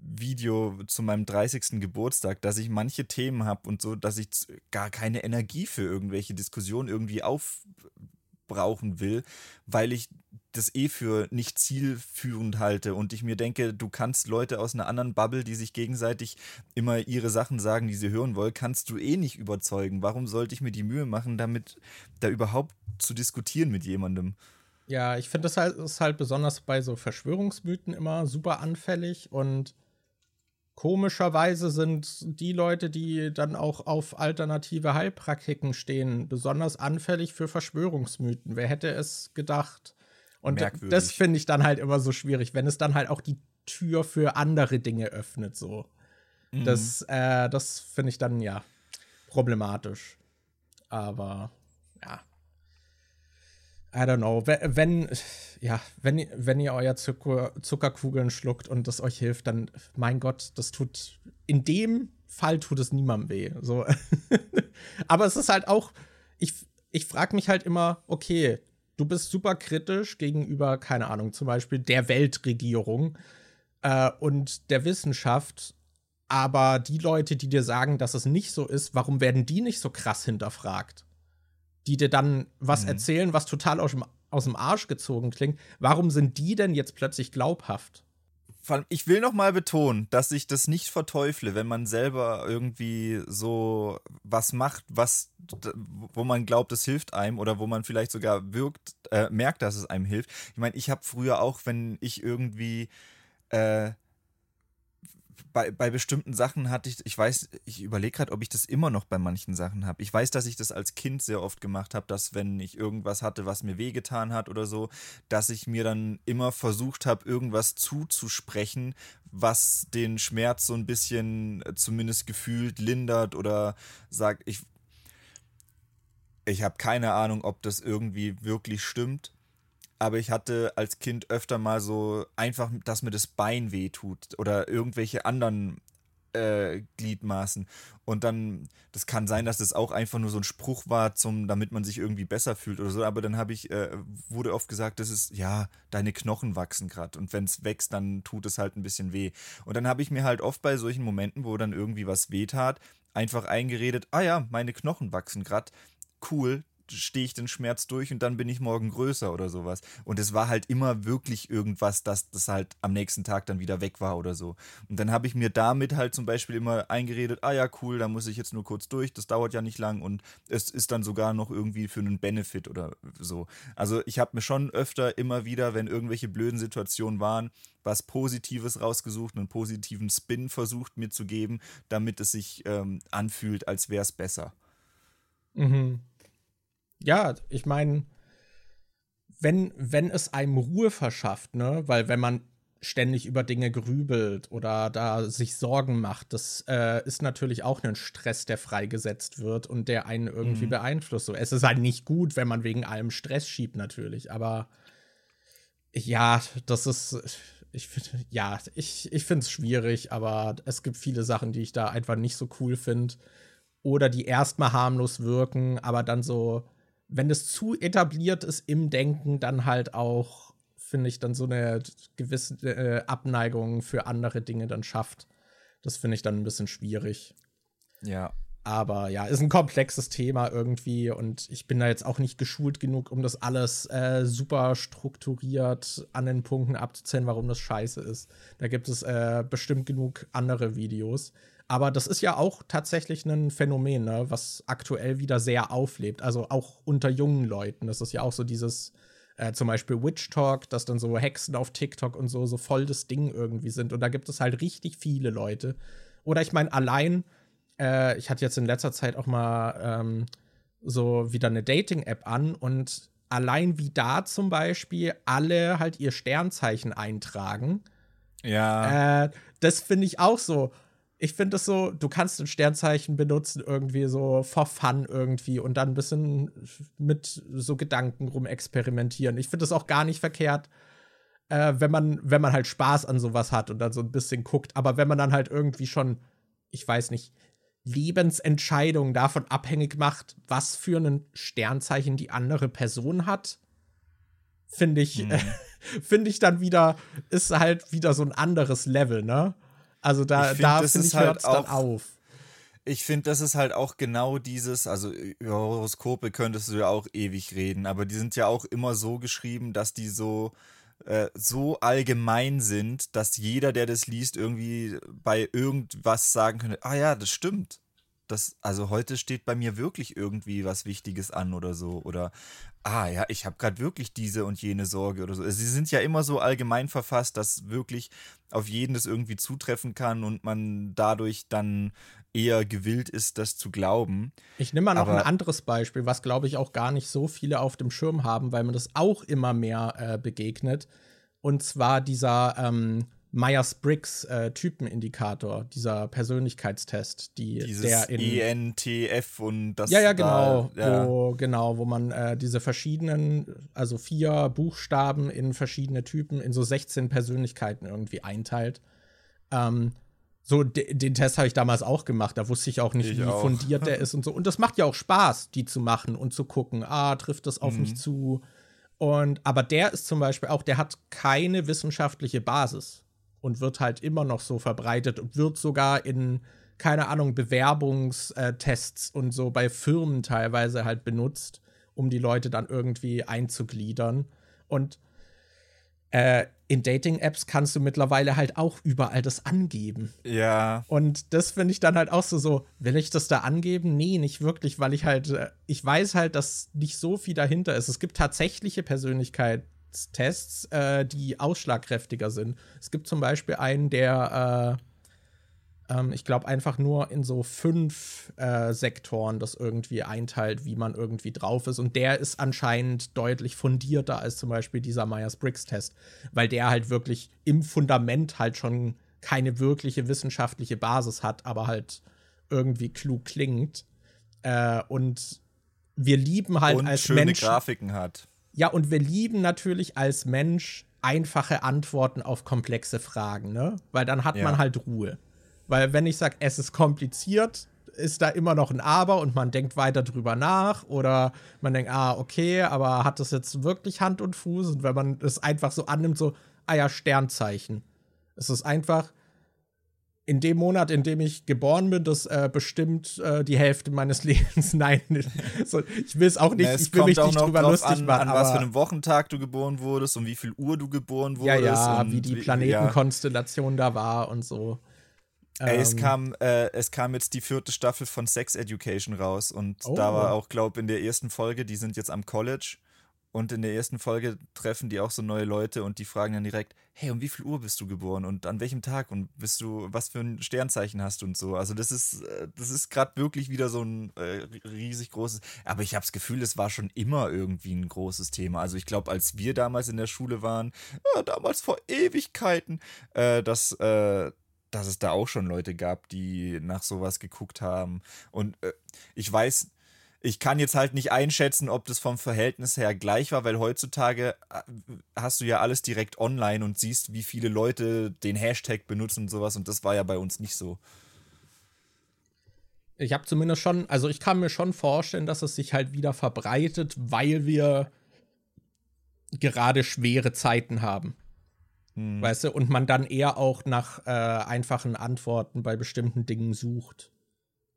Video zu meinem 30. Geburtstag, dass ich manche Themen habe und so, dass ich gar keine Energie für irgendwelche Diskussionen irgendwie aufbrauchen will, weil ich das eh für nicht zielführend halte und ich mir denke, du kannst Leute aus einer anderen Bubble, die sich gegenseitig immer ihre Sachen sagen, die sie hören wollen, kannst du eh nicht überzeugen. Warum sollte ich mir die Mühe machen, damit da überhaupt zu diskutieren mit jemandem? Ja, ich finde das halt, ist halt besonders bei so Verschwörungsmythen immer super anfällig und Komischerweise sind die Leute, die dann auch auf alternative Heilpraktiken stehen, besonders anfällig für Verschwörungsmythen. Wer hätte es gedacht? Und Merkwürdig. das finde ich dann halt immer so schwierig, wenn es dann halt auch die Tür für andere Dinge öffnet, so. Mhm. Das, äh, das finde ich dann ja problematisch. Aber ja. I don't know. Wenn, ja, wenn, wenn ihr euer Zucker, Zuckerkugeln schluckt und das euch hilft, dann, mein Gott, das tut, in dem Fall tut es niemandem weh. So. Aber es ist halt auch, ich, ich frage mich halt immer, okay, du bist super kritisch gegenüber, keine Ahnung, zum Beispiel der Weltregierung äh, und der Wissenschaft. Aber die Leute, die dir sagen, dass es nicht so ist, warum werden die nicht so krass hinterfragt? Die dir dann was mhm. erzählen, was total aus dem, aus dem Arsch gezogen klingt. Warum sind die denn jetzt plötzlich glaubhaft? ich will noch mal betonen, dass ich das nicht verteufle, wenn man selber irgendwie so was macht, was, wo man glaubt, es hilft einem oder wo man vielleicht sogar wirkt, äh, merkt, dass es einem hilft. Ich meine, ich habe früher auch, wenn ich irgendwie äh, bei, bei bestimmten Sachen hatte ich, ich weiß, ich überlege gerade, ob ich das immer noch bei manchen Sachen habe. Ich weiß, dass ich das als Kind sehr oft gemacht habe, dass wenn ich irgendwas hatte, was mir wehgetan hat oder so, dass ich mir dann immer versucht habe, irgendwas zuzusprechen, was den Schmerz so ein bisschen äh, zumindest gefühlt lindert oder sagt, ich, ich habe keine Ahnung, ob das irgendwie wirklich stimmt aber ich hatte als Kind öfter mal so einfach, dass mir das Bein wehtut oder irgendwelche anderen äh, Gliedmaßen. Und dann, das kann sein, dass das auch einfach nur so ein Spruch war, zum, damit man sich irgendwie besser fühlt oder so. Aber dann habe ich, äh, wurde oft gesagt, das ist, ja, deine Knochen wachsen gerade. Und wenn es wächst, dann tut es halt ein bisschen weh. Und dann habe ich mir halt oft bei solchen Momenten, wo dann irgendwie was wehtat, einfach eingeredet, ah ja, meine Knochen wachsen gerade. Cool, stehe ich den Schmerz durch und dann bin ich morgen größer oder sowas. Und es war halt immer wirklich irgendwas, dass das halt am nächsten Tag dann wieder weg war oder so. Und dann habe ich mir damit halt zum Beispiel immer eingeredet, ah ja, cool, da muss ich jetzt nur kurz durch, das dauert ja nicht lang und es ist dann sogar noch irgendwie für einen Benefit oder so. Also ich habe mir schon öfter immer wieder, wenn irgendwelche blöden Situationen waren, was Positives rausgesucht, einen positiven Spin versucht mir zu geben, damit es sich ähm, anfühlt, als wäre es besser. Mhm ja, ich meine, wenn, wenn es einem Ruhe verschafft, ne, weil wenn man ständig über Dinge grübelt oder da sich Sorgen macht, das äh, ist natürlich auch ein Stress, der freigesetzt wird und der einen irgendwie mhm. beeinflusst. So, es ist halt nicht gut, wenn man wegen allem Stress schiebt, natürlich, aber ja, das ist, ich finde, ja, ich, ich finde es schwierig, aber es gibt viele Sachen, die ich da einfach nicht so cool finde oder die erstmal harmlos wirken, aber dann so wenn es zu etabliert ist im Denken, dann halt auch, finde ich, dann so eine gewisse äh, Abneigung für andere Dinge dann schafft. Das finde ich dann ein bisschen schwierig. Ja. Aber ja, ist ein komplexes Thema irgendwie und ich bin da jetzt auch nicht geschult genug, um das alles äh, super strukturiert an den Punkten abzuzählen, warum das scheiße ist. Da gibt es äh, bestimmt genug andere Videos. Aber das ist ja auch tatsächlich ein Phänomen, ne, was aktuell wieder sehr auflebt. Also auch unter jungen Leuten. Das ist ja auch so dieses, äh, zum Beispiel Witch Talk, dass dann so Hexen auf TikTok und so, so voll das Ding irgendwie sind. Und da gibt es halt richtig viele Leute. Oder ich meine, allein, äh, ich hatte jetzt in letzter Zeit auch mal ähm, so wieder eine Dating-App an und allein wie da zum Beispiel alle halt ihr Sternzeichen eintragen. Ja. Äh, das finde ich auch so ich finde es so, du kannst ein Sternzeichen benutzen, irgendwie so for fun irgendwie und dann ein bisschen mit so Gedanken rum experimentieren. Ich finde es auch gar nicht verkehrt, äh, wenn man, wenn man halt Spaß an sowas hat und dann so ein bisschen guckt. Aber wenn man dann halt irgendwie schon, ich weiß nicht, Lebensentscheidungen davon abhängig macht, was für ein Sternzeichen die andere Person hat, finde ich, mhm. finde ich dann wieder, ist halt wieder so ein anderes Level, ne? Also da, find, da finde ich, halt hört dann auf. Ich finde, das ist halt auch genau dieses, also über Horoskope könntest du ja auch ewig reden, aber die sind ja auch immer so geschrieben, dass die so, äh, so allgemein sind, dass jeder, der das liest, irgendwie bei irgendwas sagen könnte, ah ja, das stimmt das, also heute steht bei mir wirklich irgendwie was Wichtiges an oder so. Oder, ah ja, ich habe gerade wirklich diese und jene Sorge oder so. Also, sie sind ja immer so allgemein verfasst, dass wirklich auf jeden das irgendwie zutreffen kann und man dadurch dann eher gewillt ist, das zu glauben. Ich nehme mal noch Aber ein anderes Beispiel, was glaube ich auch gar nicht so viele auf dem Schirm haben, weil man das auch immer mehr äh, begegnet. Und zwar dieser ähm, Myers-Briggs äh, Typenindikator, dieser Persönlichkeitstest, die Dieses der in ENTF und das ja ja genau, da, ja. wo genau, wo man äh, diese verschiedenen, also vier Buchstaben in verschiedene Typen in so 16 Persönlichkeiten irgendwie einteilt. Ähm, so den Test habe ich damals auch gemacht. Da wusste ich auch nicht, Ich wie auch. fundiert der ist und so. Und das macht ja auch Spaß, die zu machen und zu gucken. Ah, trifft das auf Mhm. mich zu? Und aber der ist zum Beispiel auch, der hat keine wissenschaftliche Basis und wird halt immer noch so verbreitet und wird sogar in keine Ahnung Bewerbungstests und so bei Firmen teilweise halt benutzt, um die Leute dann irgendwie einzugliedern. Und äh, in Dating-Apps kannst du mittlerweile halt auch überall das angeben. ja, Und das finde ich dann halt auch so, so, will ich das da angeben? Nee, nicht wirklich, weil ich halt, äh, ich weiß halt, dass nicht so viel dahinter ist. Es gibt tatsächliche Persönlichkeitstests, äh, die ausschlagkräftiger sind. Es gibt zum Beispiel einen, der, äh, ähm, ich glaube, einfach nur in so fünf äh, Sektoren das irgendwie einteilt, wie man irgendwie drauf ist. Und der ist anscheinend deutlich fundierter als zum Beispiel dieser Myers-Briggs-Test, weil der halt wirklich im Fundament halt schon keine wirkliche wissenschaftliche Basis hat, aber halt irgendwie klug klingt. Äh, und wir lieben halt und als schöne Menschen. Grafiken hat. Ja, und wir lieben natürlich als Mensch einfache Antworten auf komplexe Fragen, ne? Weil dann hat Ja. man halt Ruhe. Weil wenn ich sage, es ist kompliziert, ist da immer noch ein Aber und man denkt weiter drüber nach oder man denkt, ah, okay, aber hat das jetzt wirklich Hand und Fuß? Und wenn man es einfach so annimmt, so, ah ja, Sternzeichen. Es ist einfach in dem Monat, in dem ich geboren bin, das äh, bestimmt äh, die Hälfte meines Lebens. Nein, so, ich will es auch nicht, Na, ich will mich nicht noch drüber lustig an, machen. an was für einem Wochentag du geboren wurdest und wie viel Uhr du geboren ja, wurdest. ja, und wie die ja. Planetenkonstellation da war und so. Ey, es, Ähm, kam, äh, es kam jetzt die vierte Staffel von Sex Education raus und Oh. da war auch, glaube in der ersten Folge, die sind jetzt am College und in der ersten Folge treffen die auch so neue Leute und die fragen dann direkt, hey, um wie viel Uhr bist du geboren und an welchem Tag und bist du, was für ein Sternzeichen hast du und so. Also das ist, äh, das ist gerade wirklich wieder so ein äh, riesig großes, aber ich habe das Gefühl, es war schon immer irgendwie ein großes Thema. Also ich glaube, als wir damals in der Schule waren, ja, damals vor Ewigkeiten, äh, dass, äh, dass es da auch schon Leute gab, die nach sowas geguckt haben. Und äh, ich weiß, ich kann jetzt halt nicht einschätzen, ob das vom Verhältnis her gleich war, weil heutzutage äh, hast du ja alles direkt online und siehst, wie viele Leute den Hashtag benutzen und sowas. Und das war ja bei uns nicht so. Ich habe zumindest schon, also ich kann mir schon vorstellen, dass es sich halt wieder verbreitet, weil wir gerade schwere Zeiten haben. Hm. Weißt du, und man dann eher auch nach äh, einfachen Antworten bei bestimmten Dingen sucht.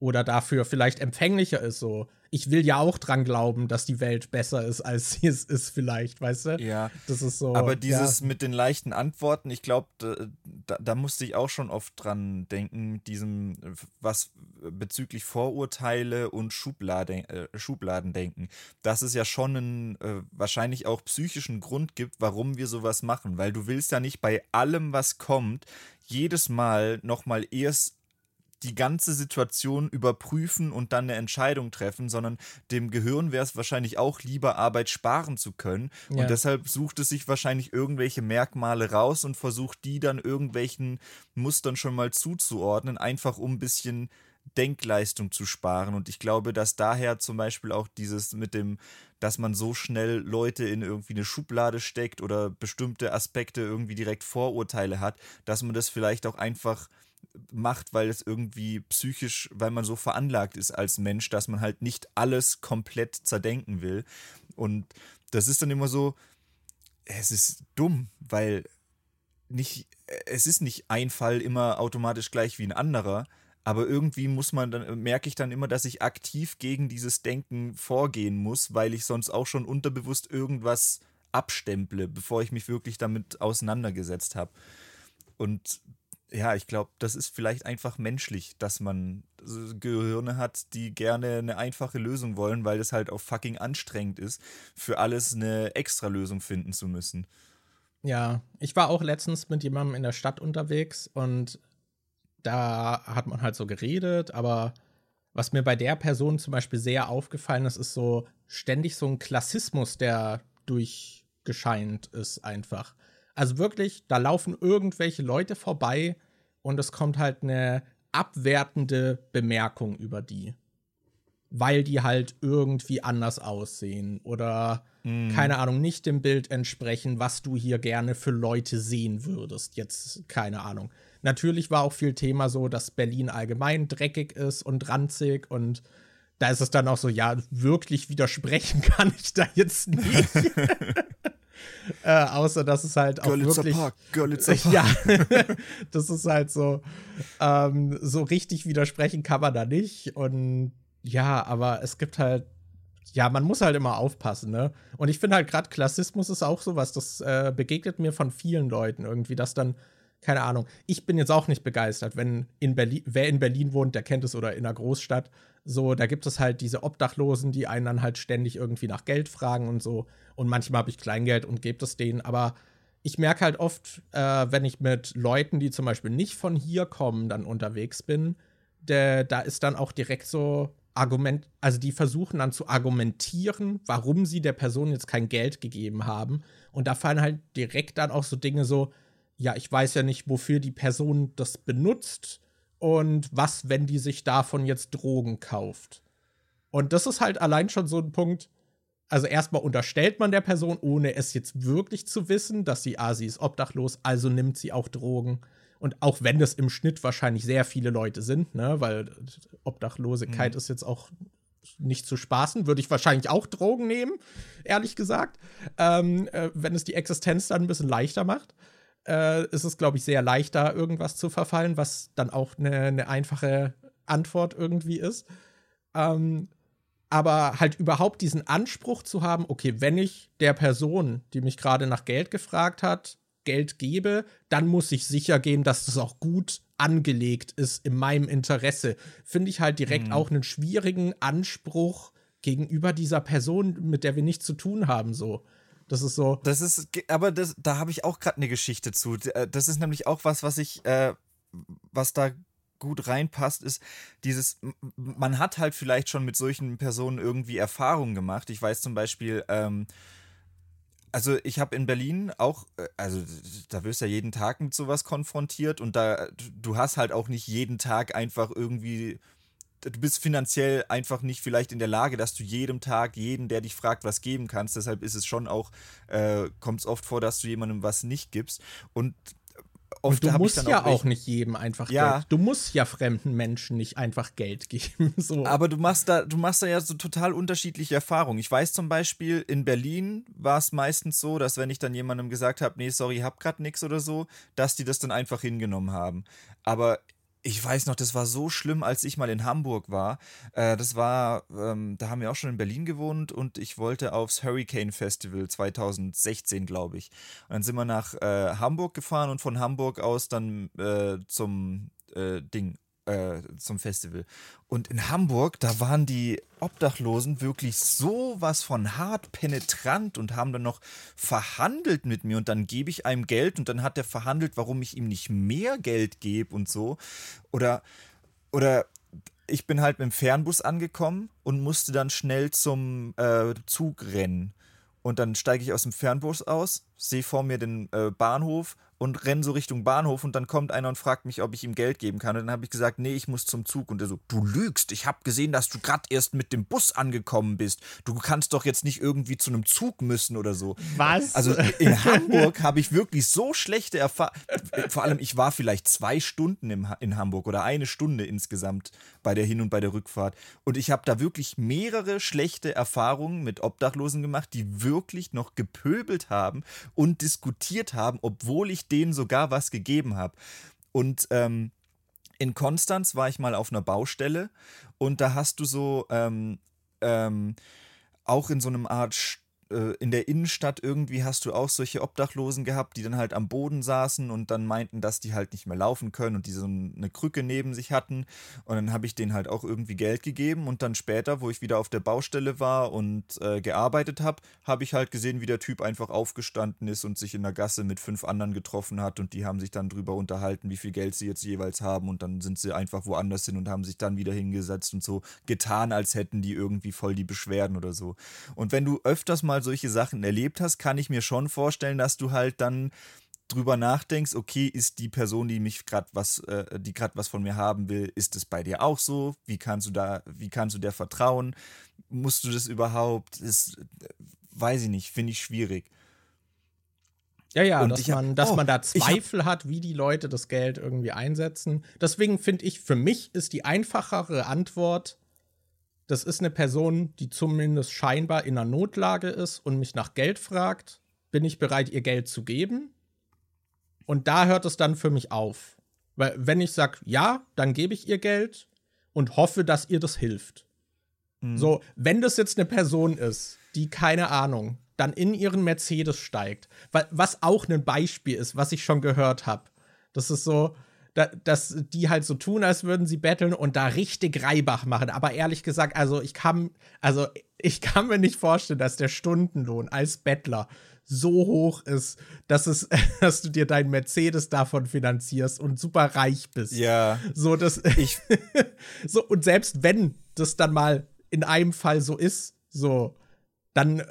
Oder dafür vielleicht empfänglicher ist so. Ich will ja auch dran glauben, dass die Welt besser ist, als sie es ist, vielleicht, weißt du? Ja, Das ist so. aber ja. dieses mit den leichten Antworten, ich glaube, da, da musste ich auch schon oft dran denken, mit diesem, was bezüglich Vorurteile und Schubladen, äh, Schubladendenken, dass es ja schon einen äh, wahrscheinlich auch psychischen Grund gibt, warum wir sowas machen, weil du willst ja nicht bei allem, was kommt, jedes Mal nochmal erst die ganze Situation überprüfen und dann eine Entscheidung treffen, sondern dem Gehirn wäre es wahrscheinlich auch lieber, Arbeit sparen zu können. Ja. Und deshalb sucht es sich wahrscheinlich irgendwelche Merkmale raus und versucht die dann irgendwelchen Mustern schon mal zuzuordnen, einfach um ein bisschen Denkleistung zu sparen. Und ich glaube, dass daher zum Beispiel auch dieses mit dem, dass man so schnell Leute in irgendwie eine Schublade steckt oder bestimmte Aspekte irgendwie direkt Vorurteile hat, dass man das vielleicht auch einfach macht, weil es irgendwie psychisch, weil man so veranlagt ist als Mensch, dass man halt nicht alles komplett zerdenken will. Und das ist dann immer so, es ist dumm, weil nicht, es ist nicht ein Fall immer automatisch gleich wie ein anderer, aber irgendwie muss man dann, merke ich dann immer, dass ich aktiv gegen dieses Denken vorgehen muss, weil ich sonst auch schon unterbewusst irgendwas abstemple, bevor ich mich wirklich damit auseinandergesetzt habe. Und ja, ich glaube, das ist vielleicht einfach menschlich, dass man Gehirne hat, die gerne eine einfache Lösung wollen, weil es halt auch fucking anstrengend ist, für alles eine Extra-Lösung finden zu müssen. Ja, ich war auch letztens mit jemandem in der Stadt unterwegs und da hat man halt so geredet, aber was mir bei der Person zum Beispiel sehr aufgefallen ist, ist so ständig so ein Klassismus, der durchgescheint ist einfach. Also wirklich, da laufen irgendwelche Leute vorbei und es kommt halt eine abwertende Bemerkung über die. Weil die halt irgendwie anders aussehen oder mm. keine Ahnung, nicht dem Bild entsprechen, was du hier gerne für Leute sehen würdest. Jetzt keine Ahnung. Natürlich war auch viel Thema so, dass Berlin allgemein dreckig ist und ranzig und da ist es dann auch so, ja, wirklich widersprechen kann ich da jetzt nicht. äh, außer dass es halt auch Görlitzer wirklich Park, Görlitzer Park. ja das ist halt so ähm, so richtig widersprechen kann man da nicht und ja aber es gibt halt ja man muss halt immer aufpassen ne und ich finde halt gerade Klassismus ist auch sowas das äh, begegnet mir von vielen Leuten irgendwie dass dann keine Ahnung. Ich bin jetzt auch nicht begeistert, wenn in Berlin, wer in Berlin wohnt, der kennt es oder in einer Großstadt. So, da gibt es halt diese Obdachlosen, die einen dann halt ständig irgendwie nach Geld fragen und so. Und manchmal habe ich Kleingeld und gebe es denen. Aber ich merke halt oft, äh, wenn ich mit Leuten, die zum Beispiel nicht von hier kommen, dann unterwegs bin, da ist dann auch direkt so Argument, also die versuchen dann zu argumentieren, warum sie der Person jetzt kein Geld gegeben haben. Und da fallen halt direkt dann auch so Dinge so, ja, ich weiß ja nicht, wofür die Person das benutzt und was, wenn die sich davon jetzt Drogen kauft. Und das ist halt allein schon so ein Punkt. Also erstmal unterstellt man der Person, ohne es jetzt wirklich zu wissen, dass sie, ah, sie ist obdachlos, also nimmt sie auch Drogen. Und auch wenn das im Schnitt wahrscheinlich sehr viele Leute sind, ne, weil Obdachlosigkeit mhm. ist jetzt auch nicht zu spaßen, würde ich wahrscheinlich auch Drogen nehmen, ehrlich gesagt, ähm, äh, wenn es die Existenz dann ein bisschen leichter macht äh, ist es, glaube ich, sehr leicht, da irgendwas zu verfallen, was dann auch eine, eine einfache Antwort irgendwie ist. Ähm, aber halt überhaupt diesen Anspruch zu haben, okay, wenn ich der Person, die mich gerade nach Geld gefragt hat, Geld gebe, dann muss ich sicher gehen, dass das auch gut angelegt ist in meinem Interesse. Finde ich halt direkt mhm. auch einen schwierigen Anspruch gegenüber dieser Person, mit der wir nichts zu tun haben, so. Das ist so. Das ist, aber das, da habe ich auch gerade eine Geschichte zu. Äh, das ist nämlich auch was, was ich, äh, was da gut reinpasst, ist dieses, man hat halt vielleicht schon mit solchen Personen irgendwie Erfahrungen gemacht. Ich weiß zum Beispiel, ähm, also ich habe in Berlin auch, äh, also da wirst du ja jeden Tag mit sowas konfrontiert und da, du hast halt auch nicht jeden Tag einfach irgendwie du bist finanziell einfach nicht vielleicht in der Lage, dass du jedem Tag jeden, der dich fragt, was geben kannst. Deshalb ist es schon auch, äh, kommt es oft vor, dass du jemandem was nicht gibst. Und Oft und du musst ja auch, auch, nicht jedem einfach ja. Geld. Du musst ja fremden Menschen nicht einfach Geld geben. So. Aber du machst da, du machst da ja so total unterschiedliche Erfahrungen. Ich weiß zum Beispiel, in Berlin war es meistens so, dass wenn ich dann jemandem gesagt habe, nee, sorry, hab grad nix oder so, dass die das dann einfach hingenommen haben. Aber ich weiß noch, das war so schlimm, als ich mal in Hamburg war. Äh, das war, ähm, da haben wir auch schon in Berlin gewohnt und ich wollte aufs Hurricane Festival 2016, glaube ich. Und dann sind wir nach äh, Hamburg gefahren und von Hamburg aus dann äh, zum äh, Ding, äh, zum Festival. Und in Hamburg, da waren die Obdachlosen wirklich so was von hart penetrant und haben dann noch verhandelt mit mir und dann gebe ich einem Geld und dann hat er verhandelt, warum ich ihm nicht mehr Geld gebe und so. Oder, oder ich bin halt mit dem Fernbus angekommen und musste dann schnell zum äh, Zug rennen. Und dann steige ich aus dem Fernbus aus, sehe vor mir den äh, Bahnhof und renne so Richtung Bahnhof und dann kommt einer und fragt mich, ob ich ihm Geld geben kann. Und dann habe ich gesagt, nee, ich muss zum Zug. Und er so, du lügst, ich habe gesehen, dass du gerade erst mit dem Bus angekommen bist. Du kannst doch jetzt nicht irgendwie zu einem Zug müssen oder so. Was? Also in Hamburg habe ich wirklich so schlechte Erfahrungen. Vor allem, ich war vielleicht zwei Stunden im, in Hamburg oder eine Stunde insgesamt bei der Hin- und bei der Rückfahrt. Und ich habe da wirklich mehrere schlechte Erfahrungen mit Obdachlosen gemacht, die wirklich noch gepöbelt haben und diskutiert haben, obwohl ich denen sogar was gegeben habe. Und ähm, in Konstanz war ich mal auf einer Baustelle und da hast du so ähm, ähm, auch in so einem Art äh, in der Innenstadt irgendwie hast du auch solche Obdachlosen gehabt, die dann halt am Boden saßen und dann meinten, dass die halt nicht mehr laufen können und die so eine Krücke neben sich hatten. Und dann habe ich denen halt auch irgendwie Geld gegeben und dann später, wo ich wieder auf der Baustelle war und äh, gearbeitet habe, habe ich halt gesehen, wie der Typ einfach aufgestanden ist und sich in der Gasse mit fünf anderen getroffen hat und die haben sich dann drüber unterhalten, wie viel Geld sie jetzt jeweils haben und dann sind sie einfach woanders hin und haben sich dann wieder hingesetzt und so getan, als hätten die irgendwie voll die Beschwerden oder so. Und wenn du öfters mal solche Sachen erlebt hast, kann ich mir schon vorstellen, dass du halt dann drüber nachdenkst, okay, ist die Person, die mich gerade was, äh, die gerade was von mir haben will, ist es bei dir auch so? Wie kannst du da, wie kannst du der vertrauen? Musst du das überhaupt? Ist, weiß ich nicht, finde ich schwierig. Ja, ja, dass, hab, man, dass oh, man da Zweifel hab, hat, wie die Leute das Geld irgendwie einsetzen. Deswegen finde ich, für mich ist die einfachere Antwort, das ist eine Person, die zumindest scheinbar in einer Notlage ist und mich nach Geld fragt. Bin ich bereit, ihr Geld zu geben? Und da hört es dann für mich auf. Weil wenn ich sage, ja, dann gebe ich ihr Geld und hoffe, dass ihr das hilft. Mhm. So, wenn das jetzt eine Person ist, die keine Ahnung, dann in ihren Mercedes steigt, was auch ein Beispiel ist, was ich schon gehört habe. Das ist so, dass die halt so tun, als würden sie betteln und da richtig Reibach machen. Aber ehrlich gesagt, also ich kann, also ich kann mir nicht vorstellen, dass der Stundenlohn als Bettler so hoch ist, dass es, dass du dir deinen Mercedes davon finanzierst und super reich bist. Ja. So, dass ich. so, und selbst wenn das dann mal in einem Fall so ist, so, dann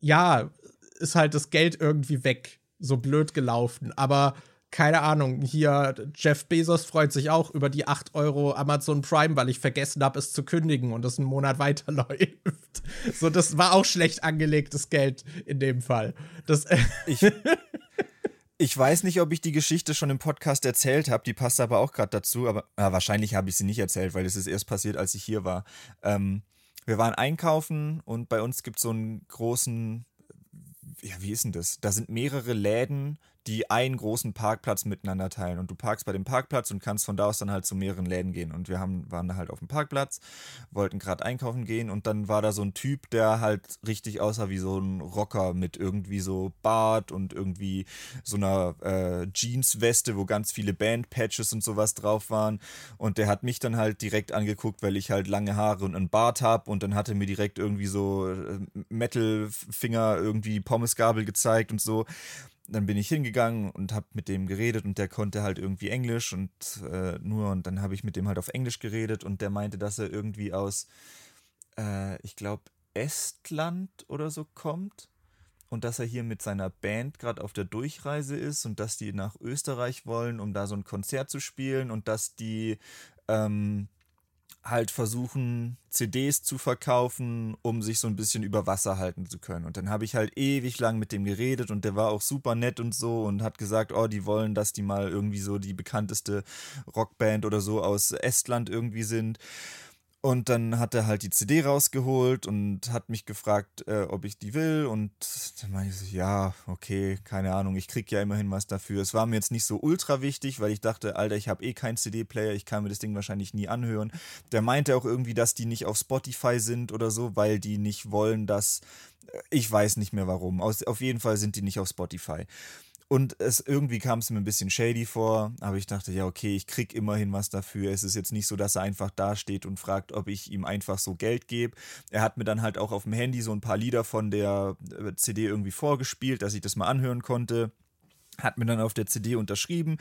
ja, ist halt das Geld irgendwie weg. So blöd gelaufen. Aber keine Ahnung, hier Jeff Bezos freut sich auch über die 8 Euro Amazon Prime, weil ich vergessen habe, es zu kündigen und es einen Monat weiterläuft. So, das war auch schlecht angelegtes Geld in dem Fall. Das ich, ich weiß nicht, ob ich die Geschichte schon im Podcast erzählt habe, die passt aber auch gerade dazu, aber ja, wahrscheinlich habe ich sie nicht erzählt, weil es ist erst passiert, als ich hier war. Ähm, wir waren einkaufen und bei uns gibt es so einen großen, ja, wie ist denn das? Da sind mehrere Läden, die einen großen Parkplatz miteinander teilen. Und du parkst bei dem Parkplatz und kannst von da aus dann halt zu mehreren Läden gehen. Und wir haben, waren da halt auf dem Parkplatz, wollten gerade einkaufen gehen und dann war da so ein Typ, der halt richtig aussah wie so ein Rocker mit irgendwie so Bart und irgendwie so einer äh, Jeansweste, wo ganz viele Bandpatches und sowas drauf waren. Und der hat mich dann halt direkt angeguckt, weil ich halt lange Haare und einen Bart habe. Und dann hat er mir direkt irgendwie so äh, Metal-Finger, irgendwie Pommesgabel gezeigt und so dann bin ich hingegangen und habe mit dem geredet und der konnte halt irgendwie Englisch und äh, nur und dann habe ich mit dem halt auf Englisch geredet und der meinte, dass er irgendwie aus, äh, ich glaube, Estland oder so kommt und dass er hier mit seiner Band gerade auf der Durchreise ist und dass die nach Österreich wollen, um da so ein Konzert zu spielen und dass die ähm, halt versuchen, CDs zu verkaufen, um sich so ein bisschen über Wasser halten zu können. Und dann habe ich halt ewig lang mit dem geredet und der war auch super nett und so und hat gesagt, oh, die wollen, dass die mal irgendwie so die bekannteste Rockband oder so aus Estland irgendwie sind. Und dann hat er halt die CD rausgeholt und hat mich gefragt, äh, ob ich die will. Und dann meinte ich so, ja, okay, keine Ahnung, ich krieg ja immerhin was dafür. Es war mir jetzt nicht so ultra wichtig, weil ich dachte, Alter, ich habe eh keinen CD-Player, ich kann mir das Ding wahrscheinlich nie anhören. Der meinte auch irgendwie, dass die nicht auf Spotify sind oder so, weil die nicht wollen, dass. Äh, ich weiß nicht mehr warum. auf jeden Fall sind die nicht auf Spotify. Und es irgendwie kam es mir ein bisschen shady vor, aber ich dachte, ja, okay, ich krieg immerhin was dafür. Es ist jetzt nicht so, dass er einfach dasteht und fragt, ob ich ihm einfach so Geld gebe. Er hat mir dann halt auch auf dem Handy so ein paar Lieder von der äh, CD irgendwie vorgespielt, dass ich das mal anhören konnte hat mir dann auf der CD unterschrieben,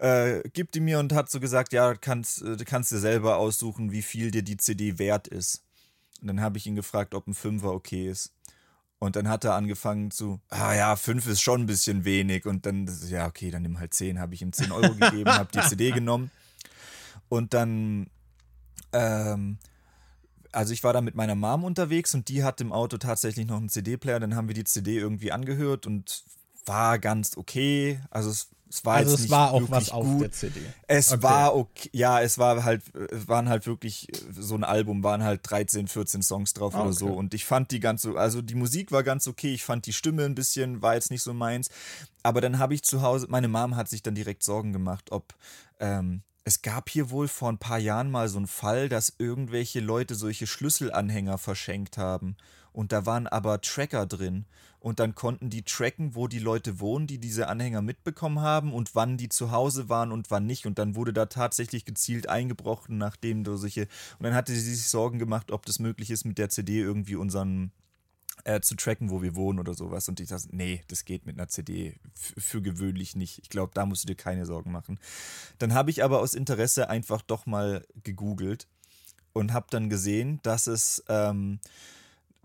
äh, gibt die mir und hat so gesagt, ja, kannst, äh, kannst dir selber aussuchen, wie viel dir die CD wert ist. Und dann habe ich ihn gefragt, ob ein Fünfer okay ist. Und dann hat er angefangen zu, ah ja, fünf ist schon ein bisschen wenig. Und dann, ja, okay, dann nimm halt zehn. Habe ich ihm zehn Euro gegeben, habe die CD genommen. Und dann, ähm, also ich war da mit meiner Mom unterwegs und die hat im Auto tatsächlich noch einen CD-Player. Dann haben wir die CD irgendwie angehört und war ganz okay. Also es es war also es war auch was auf der CD. Es okay. war okay, ja, es war halt, waren halt wirklich so ein Album, waren halt 13, 14 Songs drauf okay. oder so. Und ich fand die ganz so, also die Musik war ganz okay, ich fand die Stimme ein bisschen, war jetzt nicht so meins. Aber dann habe ich zu Hause, meine Mom hat sich dann direkt Sorgen gemacht, ob ähm, es gab hier wohl vor ein paar Jahren mal so einen Fall, dass irgendwelche Leute solche Schlüsselanhänger verschenkt haben. Und da waren aber Tracker drin und dann konnten die tracken, wo die Leute wohnen, die diese Anhänger mitbekommen haben und wann die zu Hause waren und wann nicht. Und dann wurde da tatsächlich gezielt eingebrochen, nachdem du solche. Und dann hatte sie sich Sorgen gemacht, ob das möglich ist, mit der CD irgendwie unseren. Äh, zu tracken, wo wir wohnen oder sowas. Und ich dachte, nee, das geht mit einer CD für gewöhnlich nicht. Ich glaube, da musst du dir keine Sorgen machen. Dann habe ich aber aus Interesse einfach doch mal gegoogelt und habe dann gesehen, dass es ähm, äh,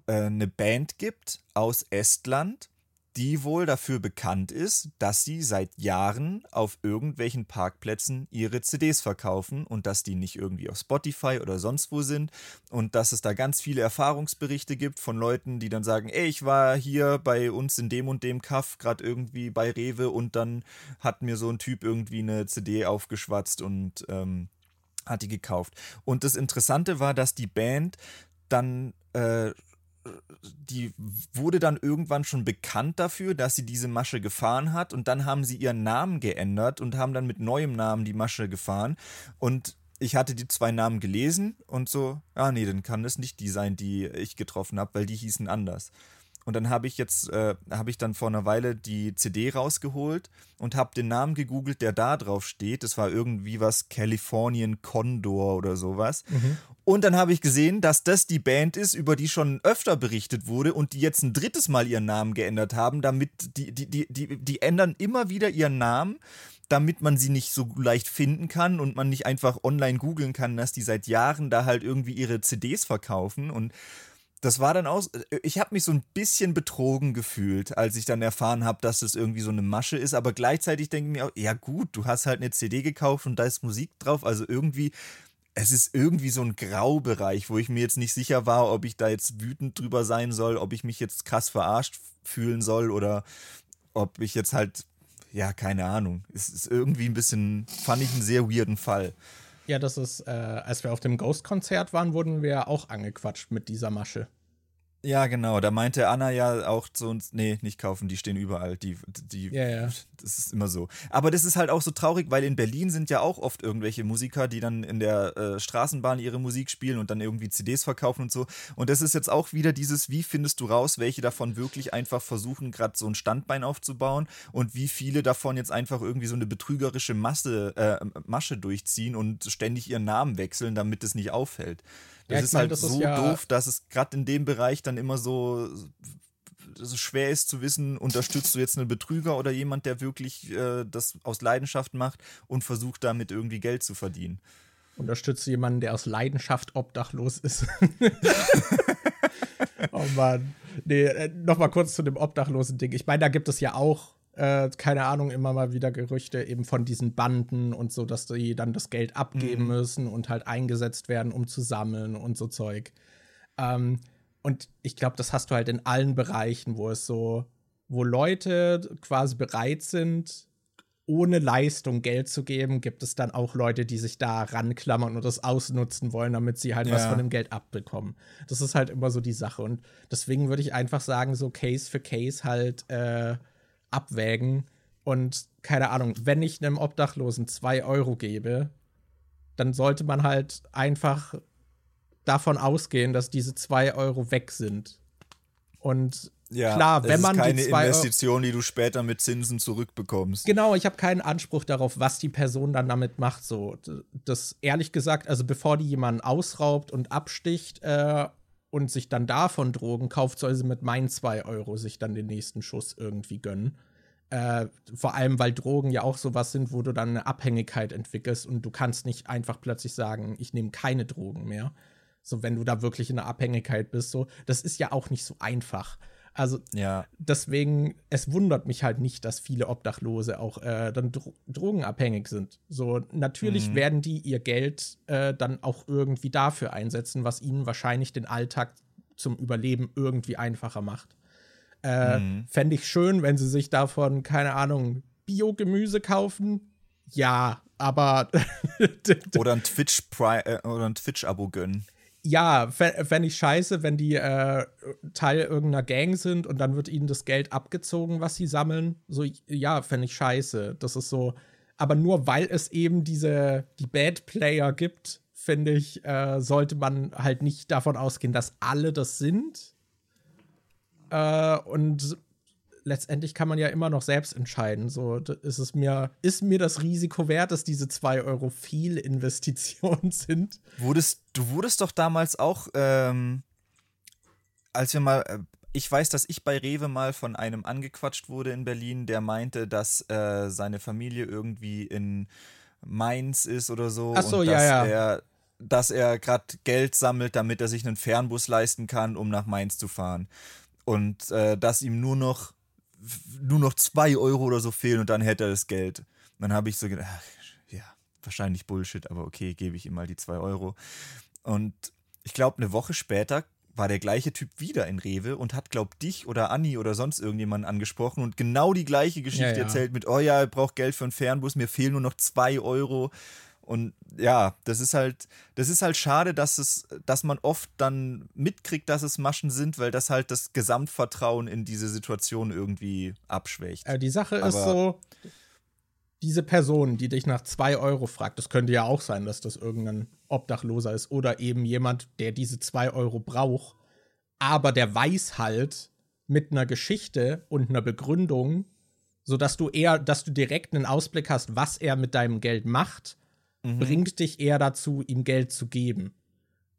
eine Band gibt aus Estland, die wohl dafür bekannt ist, dass sie seit Jahren auf irgendwelchen Parkplätzen ihre CDs verkaufen und dass die nicht irgendwie auf Spotify oder sonst wo sind und dass es da ganz viele Erfahrungsberichte gibt von Leuten, die dann sagen, ey, ich war hier bei uns in dem und dem Kaff, gerade irgendwie bei Rewe und dann hat mir so ein Typ irgendwie eine CD aufgeschwatzt und ähm, hat die gekauft. Und das Interessante war, dass die Band dann äh, die wurde dann irgendwann schon bekannt dafür, dass sie diese Masche gefahren hat und dann haben sie ihren Namen geändert und haben dann mit neuem Namen die Masche gefahren und ich hatte die zwei Namen gelesen und so, ah nee, dann kann das nicht die sein, die ich getroffen habe, weil die hießen anders. Und dann habe ich jetzt, äh, habe ich dann vor einer Weile die CD rausgeholt und habe den Namen gegoogelt, der da drauf steht. Das war irgendwie was Californian Condor oder sowas. Mhm. Und dann habe ich gesehen, dass das die Band ist, über die schon öfter berichtet wurde und die jetzt ein drittes Mal ihren Namen geändert haben, damit die, die, die, die, die ändern immer wieder ihren Namen damit man sie nicht so leicht finden kann und man nicht einfach online googeln kann, dass die seit Jahren da halt irgendwie ihre CDs verkaufen. Und das war dann aus. Ich habe mich so ein bisschen betrogen gefühlt, als ich dann erfahren habe, dass das irgendwie so eine Masche ist. Aber gleichzeitig denke ich mir auch, ja gut, du hast halt eine CD gekauft und da ist Musik drauf. Also irgendwie, es ist irgendwie so ein Graubereich, wo ich mir jetzt nicht sicher war, ob ich da jetzt wütend drüber sein soll, ob ich mich jetzt krass verarscht fühlen soll oder ob ich jetzt halt, ja, keine Ahnung. Es ist irgendwie ein bisschen, fand ich einen sehr weirden Fall. Ja, das ist, äh, als wir auf dem Ghost-Konzert waren, wurden wir auch angequatscht mit dieser Masche. Ja, genau. Da meinte Anna ja auch zu uns, nee, nicht kaufen, die stehen überall. Die, die, ja, ja. Das ist immer so. Aber das ist halt auch so traurig, weil in Berlin sind ja auch oft irgendwelche Musiker, die dann in der äh, Straßenbahn ihre Musik spielen und dann irgendwie CDs verkaufen und so. Und das ist jetzt auch wieder dieses, wie findest du raus, welche davon wirklich einfach versuchen, gerade so ein Standbein aufzubauen und wie viele davon jetzt einfach irgendwie so eine betrügerische Masse, äh, Masche durchziehen und ständig ihren Namen wechseln, damit es nicht auffällt. Das ja, ist halt das so ist ja doof, dass es gerade in dem Bereich dann immer so, so schwer ist zu wissen, unterstützt du jetzt einen Betrüger oder jemand, der wirklich äh, das aus Leidenschaft macht und versucht damit irgendwie Geld zu verdienen. Unterstützt du jemanden, der aus Leidenschaft obdachlos ist. oh Mann. Nee, äh, nochmal kurz zu dem obdachlosen Ding. Ich meine, da gibt es ja auch äh, keine Ahnung, immer mal wieder Gerüchte eben von diesen Banden und so, dass die dann das Geld abgeben mhm. müssen und halt eingesetzt werden, um zu sammeln und so Zeug. Ähm, und ich glaube, das hast du halt in allen Bereichen, wo es so, wo Leute quasi bereit sind, ohne Leistung Geld zu geben, gibt es dann auch Leute, die sich da ranklammern und das ausnutzen wollen, damit sie halt ja. was von dem Geld abbekommen. Das ist halt immer so die Sache. Und deswegen würde ich einfach sagen, so Case für Case halt äh, abwägen. Und keine Ahnung, wenn ich einem Obdachlosen zwei Euro gebe, dann sollte man halt einfach davon ausgehen, dass diese zwei Euro weg sind. Und ja, klar, wenn man keine die zwei Investition, die du später mit Zinsen zurückbekommst. Genau, ich habe keinen Anspruch darauf, was die Person dann damit macht. So, das ehrlich gesagt, also bevor die jemanden ausraubt und absticht äh, und sich dann davon Drogen kauft, soll sie mit meinen zwei Euro sich dann den nächsten Schuss irgendwie gönnen. Äh, vor allem, weil Drogen ja auch sowas sind, wo du dann eine Abhängigkeit entwickelst und du kannst nicht einfach plötzlich sagen, ich nehme keine Drogen mehr. So, wenn du da wirklich in einer Abhängigkeit bist, so, das ist ja auch nicht so einfach. Also ja. deswegen, es wundert mich halt nicht, dass viele Obdachlose auch äh, dann dro drogenabhängig sind. So, natürlich mhm. werden die ihr Geld äh, dann auch irgendwie dafür einsetzen, was ihnen wahrscheinlich den Alltag zum Überleben irgendwie einfacher macht. Äh, mhm. Fände ich schön, wenn sie sich davon, keine Ahnung, Bio-Gemüse kaufen. Ja, aber. oder ein Twitch-Abo äh, Twitch gönnen. Ja, fände ich scheiße, wenn die äh, Teil irgendeiner Gang sind und dann wird ihnen das Geld abgezogen, was sie sammeln. So, ja, fände ich scheiße. Das ist so. Aber nur weil es eben diese, die Bad Player gibt, finde ich, äh, sollte man halt nicht davon ausgehen, dass alle das sind äh, und letztendlich kann man ja immer noch selbst entscheiden. So ist es mir, ist mir das Risiko wert, dass diese 2 Euro viel Investition sind. Wurdest, du wurdest doch damals auch, ähm, als wir mal, äh, ich weiß, dass ich bei Rewe mal von einem angequatscht wurde in Berlin, der meinte, dass äh, seine Familie irgendwie in Mainz ist oder so. Ach so, und ja, dass ja. Er, dass er gerade Geld sammelt, damit er sich einen Fernbus leisten kann, um nach Mainz zu fahren und äh, dass ihm nur noch nur noch zwei Euro oder so fehlen und dann hätte er das Geld. Und dann habe ich so gedacht, ach, ja, wahrscheinlich Bullshit, aber okay, gebe ich ihm mal die zwei Euro. Und ich glaube, eine Woche später war der gleiche Typ wieder in Rewe und hat, glaub, dich oder Anni oder sonst irgendjemanden angesprochen und genau die gleiche Geschichte ja, ja. erzählt mit, oh ja, ich brauche Geld für einen Fernbus, mir fehlen nur noch zwei Euro. Und ja, das ist halt, das ist halt schade, dass es, dass man oft dann mitkriegt, dass es Maschen sind, weil das halt das Gesamtvertrauen in diese Situation irgendwie abschwächt. Äh, die Sache Aber ist so, diese Person, die dich nach zwei Euro fragt, das könnte ja auch sein, dass das irgendein Obdachloser ist oder eben jemand, der diese zwei Euro braucht, aber der weiß halt mit einer Geschichte und einer Begründung, sodass du eher, dass du direkt einen Ausblick hast, was er mit deinem Geld macht, mhm. bringt dich eher dazu, ihm Geld zu geben.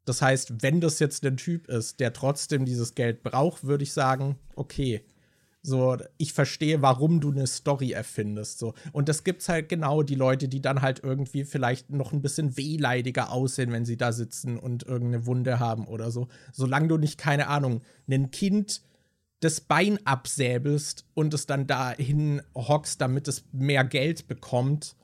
Das heißt, wenn das jetzt ein Typ ist, der trotzdem dieses Geld braucht, würde ich sagen, okay, so, ich verstehe, warum du eine Story erfindest. So. Und das gibt's halt genau die Leute, die dann halt irgendwie vielleicht noch ein bisschen wehleidiger aussehen, wenn sie da sitzen und irgendeine Wunde haben oder so. Solange du nicht, keine Ahnung, ein Kind das Bein absäbelst und es dann dahin hockst, damit es mehr Geld bekommt.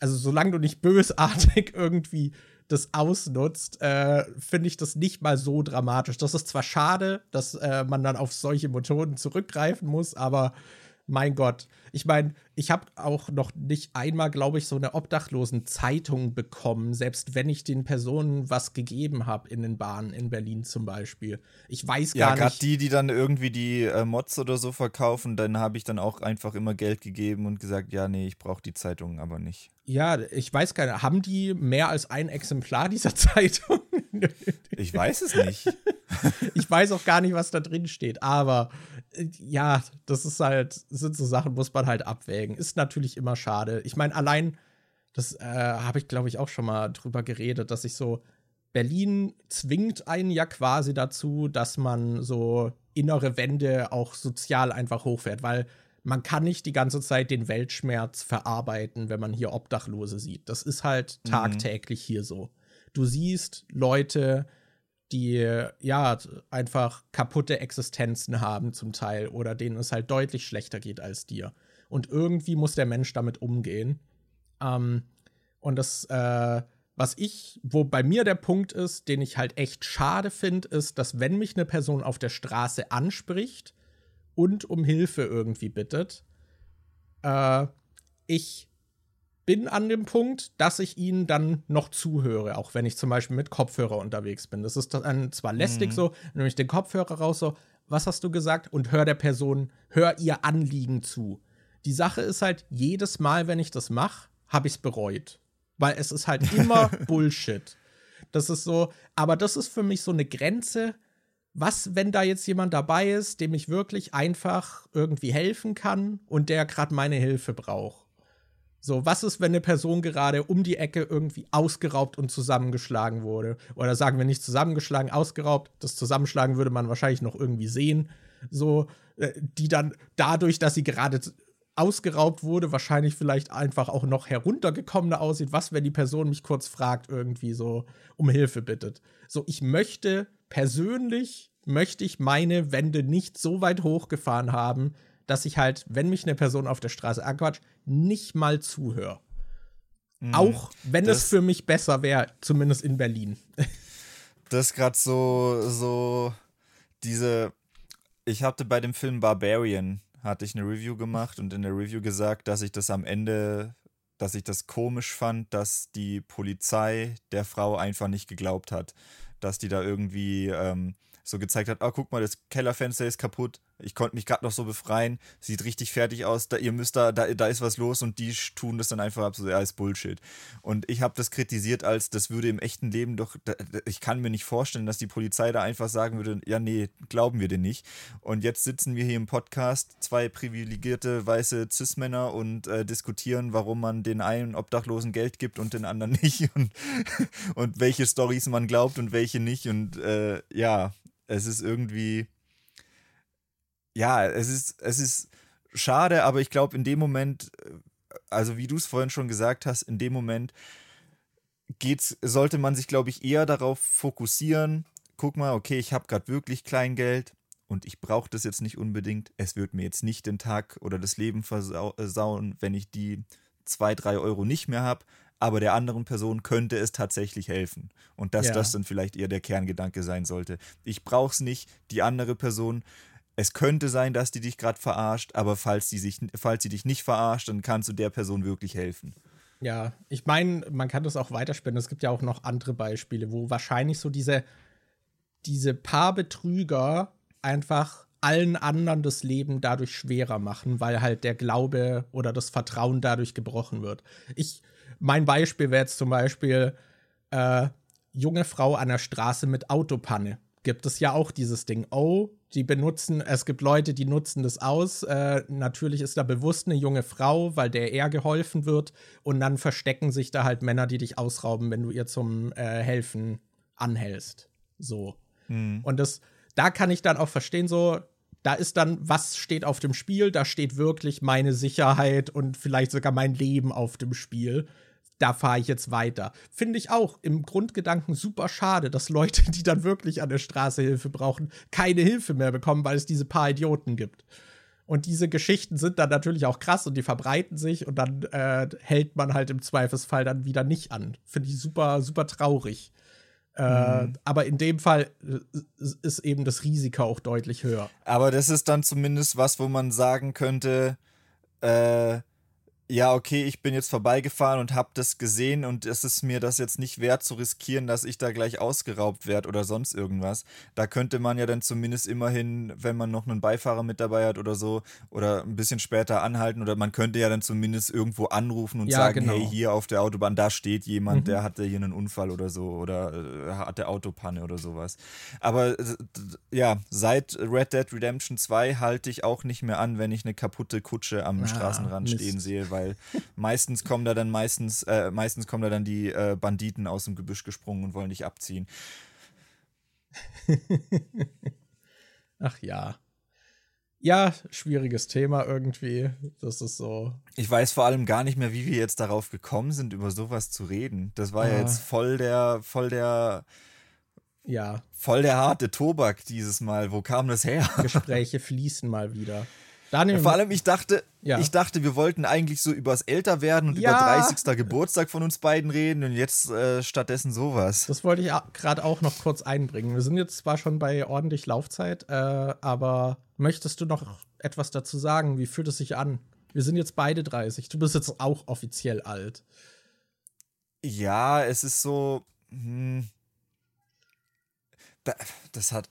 Also solange du nicht bösartig irgendwie das ausnutzt, äh, finde ich das nicht mal so dramatisch. Das ist zwar schade, dass äh, man dann auf solche Methoden zurückgreifen muss, aber mein Gott. Ich meine, ich habe auch noch nicht einmal, glaube ich, so eine Obdachlosen-Zeitung bekommen, selbst wenn ich den Personen was gegeben habe in den Bahnen in Berlin zum Beispiel. Ich weiß gar ja, nicht. Ja, gerade die, die dann irgendwie die äh, Mods oder so verkaufen, dann habe ich dann auch einfach immer Geld gegeben und gesagt, ja, nee, ich brauche die Zeitung aber nicht. Ja, ich weiß gar nicht, haben die mehr als ein Exemplar dieser Zeitung? ich weiß es nicht. ich weiß auch gar nicht, was da drin steht, aber ja, das ist halt, sind so Sachen, muss man halt abwägen. Ist natürlich immer schade. Ich meine, allein, das äh, habe ich, glaube ich, auch schon mal drüber geredet, dass ich so, Berlin zwingt einen ja quasi dazu, dass man so innere Wände auch sozial einfach hochfährt, weil man kann nicht die ganze Zeit den Weltschmerz verarbeiten, wenn man hier Obdachlose sieht. Das ist halt mhm. tagtäglich mhm. hier so. Du siehst Leute, die ja einfach kaputte Existenzen haben zum Teil oder denen es halt deutlich schlechter geht als dir. Und irgendwie muss der Mensch damit umgehen. Ähm, und das, äh, was ich, wo bei mir der Punkt ist, den ich halt echt schade finde, ist, dass wenn mich eine Person auf der Straße anspricht und um Hilfe irgendwie bittet, äh, ich bin an dem Punkt, dass ich ihnen dann noch zuhöre, auch wenn ich zum Beispiel mit Kopfhörer unterwegs bin. Das ist dann zwar lästig mhm. so, nehme ich den Kopfhörer raus, so, was hast du gesagt? Und hör der Person, hör ihr Anliegen zu. Die Sache ist halt, jedes Mal, wenn ich das mache, habe ich es bereut. Weil es ist halt immer Bullshit. Das ist so, aber das ist für mich so eine Grenze. Was, wenn da jetzt jemand dabei ist, dem ich wirklich einfach irgendwie helfen kann und der gerade meine Hilfe braucht? So, was ist, wenn eine Person gerade um die Ecke irgendwie ausgeraubt und zusammengeschlagen wurde? Oder sagen wir nicht zusammengeschlagen, ausgeraubt. Das Zusammenschlagen würde man wahrscheinlich noch irgendwie sehen. So, äh, die dann dadurch, dass sie gerade ausgeraubt wurde, wahrscheinlich vielleicht einfach auch noch heruntergekommener aussieht. Was, wenn die Person mich kurz fragt, irgendwie so um Hilfe bittet? So, ich möchte persönlich, möchte ich meine Wände nicht so weit hochgefahren haben, dass ich halt, wenn mich eine Person auf der Straße anquatscht, nicht mal zuhöre. Mhm. Auch wenn das, es für mich besser wäre, zumindest in Berlin. das ist gerade so, so diese. Ich hatte bei dem Film Barbarian hatte ich eine Review gemacht und in der Review gesagt, dass ich das am Ende, dass ich das komisch fand, dass die Polizei der Frau einfach nicht geglaubt hat, dass die da irgendwie ähm, so gezeigt hat, ah, guck mal, das Kellerfenster ist kaputt, ich konnte mich gerade noch so befreien, sieht richtig fertig aus, da, ihr müsst da, da, da ist was los und die tun das dann einfach ab, so, ja, ist Bullshit. Und ich habe das kritisiert als, das würde im echten Leben doch, da, ich kann mir nicht vorstellen, dass die Polizei da einfach sagen würde, ja, nee, glauben wir dir nicht. Und jetzt sitzen wir hier im Podcast, zwei privilegierte weiße Cis-Männer und äh, diskutieren, warum man den einen Obdachlosen Geld gibt und den anderen nicht und, und welche Stories man glaubt und welche nicht und äh, ja, es ist irgendwie, ja, es ist, es ist schade, aber ich glaube, in dem Moment, äh, also wie du es vorhin schon gesagt hast, in dem Moment geht's, sollte man sich, glaube ich, eher darauf fokussieren, guck mal, okay, ich habe gerade wirklich Kleingeld und ich brauche das jetzt nicht unbedingt. Es wird mir jetzt nicht den Tag oder das Leben versauen, wenn ich die zwei, drei Euro nicht mehr habe, aber der anderen Person könnte es tatsächlich helfen. Und dass ja. das dann vielleicht eher der Kerngedanke sein sollte. Ich brauche es nicht, die andere Person. Es könnte sein, dass die dich gerade verarscht, aber falls, die sich, falls sie dich nicht verarscht, dann kannst du der Person wirklich helfen. Ja, ich meine, man kann das auch weiterspinnen. Es gibt ja auch noch andere Beispiele, wo wahrscheinlich so diese, diese paar Betrüger einfach allen anderen das Leben dadurch schwerer machen, weil halt der Glaube oder das Vertrauen dadurch gebrochen wird. Ich, mein Beispiel wäre jetzt zum Beispiel äh, junge Frau an der Straße mit Autopanne. Gibt es ja auch dieses Ding. Oh, die benutzen, es gibt Leute, die nutzen das aus. Äh, natürlich ist da bewusst eine junge Frau, weil der eher geholfen wird. Und dann verstecken sich da halt Männer, die dich ausrauben, wenn du ihr zum äh, Helfen anhältst. So. Hm. Und das, da kann ich dann auch verstehen, so, da ist dann, was steht auf dem Spiel? Da steht wirklich meine Sicherheit und vielleicht sogar mein Leben auf dem Spiel. Da fahre ich jetzt weiter. Finde ich auch im Grundgedanken super schade, dass Leute, die dann wirklich an der Straße Hilfe brauchen, keine Hilfe mehr bekommen, weil es diese paar Idioten gibt. Und diese Geschichten sind dann natürlich auch krass und die verbreiten sich und dann äh, hält man halt im Zweifelsfall dann wieder nicht an. Finde ich super, super traurig. Äh, mhm. Aber in dem Fall äh, ist eben das Risiko auch deutlich höher. Aber das ist dann zumindest was, wo man sagen könnte, äh, ja, okay, ich bin jetzt vorbeigefahren und habe das gesehen und es ist mir das jetzt nicht wert zu riskieren, dass ich da gleich ausgeraubt werde oder sonst irgendwas. Da könnte man ja dann zumindest immerhin, wenn man noch einen Beifahrer mit dabei hat oder so, oder ein bisschen später anhalten oder man könnte ja dann zumindest irgendwo anrufen und ja, sagen, genau. hey, hier auf der Autobahn, da steht jemand, mhm. der hatte hier einen Unfall oder so oder äh, hatte Autopanne oder sowas. Aber äh, ja, seit Red Dead Redemption 2 halte ich auch nicht mehr an, wenn ich eine kaputte Kutsche am ah, Straßenrand Mist. stehen sehe, weil weil meistens kommen da dann meistens, äh, meistens kommen da dann die äh, Banditen aus dem Gebüsch gesprungen und wollen dich abziehen. Ach ja. Ja, schwieriges Thema irgendwie. Das ist so. Ich weiß vor allem gar nicht mehr, wie wir jetzt darauf gekommen sind, über sowas zu reden. Das war ah. ja jetzt voll der, voll der. Ja. Voll der harte Tobak dieses Mal. Wo kam das her? Gespräche fließen mal wieder. Daniel, Vor allem, ich dachte, ja. ich dachte, wir wollten eigentlich so übers Älterwerden und ja. über 30. Geburtstag von uns beiden reden und jetzt äh, stattdessen sowas. Das wollte ich gerade auch noch kurz einbringen. Wir sind jetzt zwar schon bei ordentlich Laufzeit, äh, aber möchtest du noch etwas dazu sagen? Wie fühlt es sich an? Wir sind jetzt beide 30. Du bist jetzt auch offiziell alt. Ja, es ist so. Hm, das hat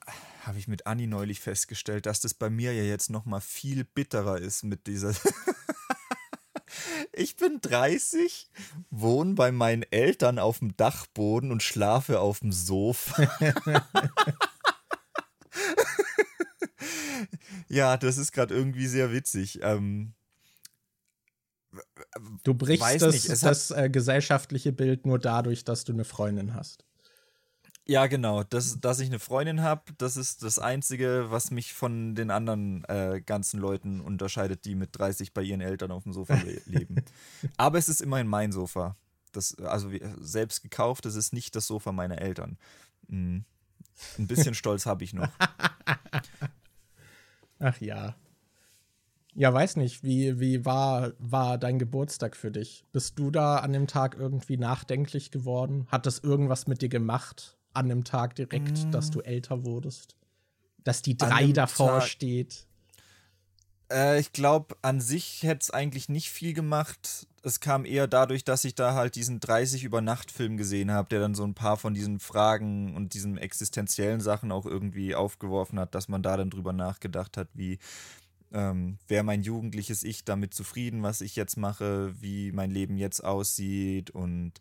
habe ich mit Anni neulich festgestellt, dass das bei mir ja jetzt noch mal viel bitterer ist mit dieser. ich bin 30, wohne bei meinen Eltern auf dem Dachboden und schlafe auf dem Sofa. ja, das ist gerade irgendwie sehr witzig. Ähm, du brichst das, nicht, das äh, gesellschaftliche Bild nur dadurch, dass du eine Freundin hast. Ja, genau. Das, dass ich eine Freundin habe, das ist das Einzige, was mich von den anderen äh, ganzen Leuten unterscheidet, die mit 30 bei ihren Eltern auf dem Sofa le leben. Aber es ist immerhin mein Sofa. Das, also selbst gekauft, das ist nicht das Sofa meiner Eltern. Mhm. Ein bisschen Stolz habe ich noch. Ach ja. Ja, weiß nicht, wie, wie war, war dein Geburtstag für dich? Bist du da an dem Tag irgendwie nachdenklich geworden? Hat das irgendwas mit dir gemacht? An dem Tag direkt, mm. dass du älter wurdest? Dass die drei davor Tag, steht? Äh, ich glaube, an sich hätte es eigentlich nicht viel gemacht. Es kam eher dadurch, dass ich da halt diesen 30 über Nacht Film gesehen habe, der dann so ein paar von diesen Fragen und diesen existenziellen Sachen auch irgendwie aufgeworfen hat, dass man da dann drüber nachgedacht hat, wie ähm, wäre mein jugendliches Ich damit zufrieden, was ich jetzt mache, wie mein Leben jetzt aussieht und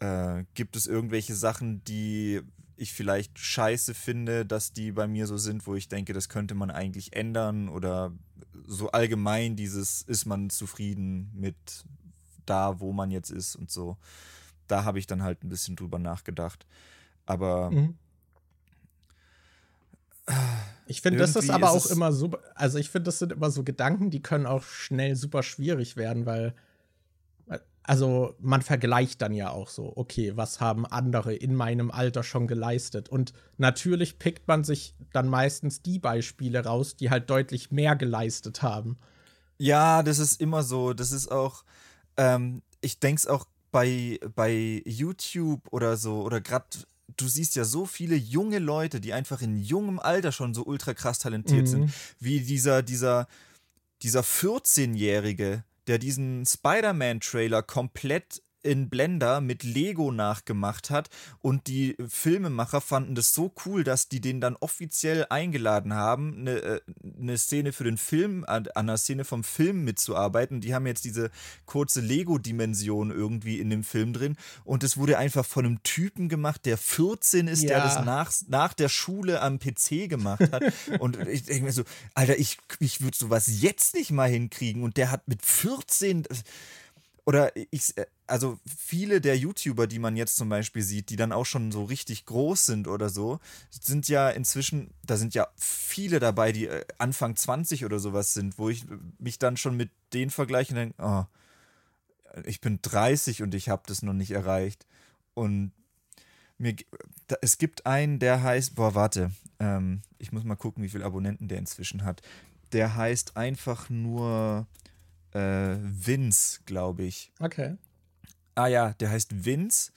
äh, gibt es irgendwelche Sachen, die ich vielleicht scheiße finde, dass die bei mir so sind, wo ich denke, das könnte man eigentlich ändern oder so allgemein dieses, ist man zufrieden mit da, wo man jetzt ist und so. Da habe ich dann halt ein bisschen drüber nachgedacht. Aber mhm. ich finde, das ist aber auch immer so, also ich finde, das sind immer so Gedanken, die können auch schnell super schwierig werden, weil also man vergleicht dann ja auch so, okay, was haben andere in meinem Alter schon geleistet? Und natürlich pickt man sich dann meistens die Beispiele raus, die halt deutlich mehr geleistet haben. Ja, das ist immer so. Das ist auch, ähm, ich denke es auch bei, bei YouTube oder so, oder gerade, du siehst ja so viele junge Leute, die einfach in jungem Alter schon so ultra krass talentiert mhm. sind, wie dieser, dieser, dieser 14-Jährige, der diesen Spider-Man-Trailer komplett in Blender mit Lego nachgemacht hat und die Filmemacher fanden das so cool, dass die den dann offiziell eingeladen haben, eine, äh, eine Szene für den Film, an einer Szene vom Film mitzuarbeiten. Die haben jetzt diese kurze Lego-Dimension irgendwie in dem Film drin und es wurde einfach von einem Typen gemacht, der 14 ist, ja. der das nach, nach der Schule am PC gemacht hat. und ich denke mir so, Alter, ich, ich würde sowas jetzt nicht mal hinkriegen und der hat mit 14 oder ich, äh, also viele der YouTuber, die man jetzt zum Beispiel sieht, die dann auch schon so richtig groß sind oder so, sind ja inzwischen, da sind ja viele dabei, die äh, Anfang 20 oder sowas sind, wo ich mich dann schon mit denen vergleiche und denke, oh, ich bin 30 und ich habe das noch nicht erreicht. Und mir, da, es gibt einen, der heißt, boah, warte, ähm, ich muss mal gucken, wie viele Abonnenten der inzwischen hat. Der heißt einfach nur äh, Vince, glaube ich. Okay. Ah ja, der heißt Vince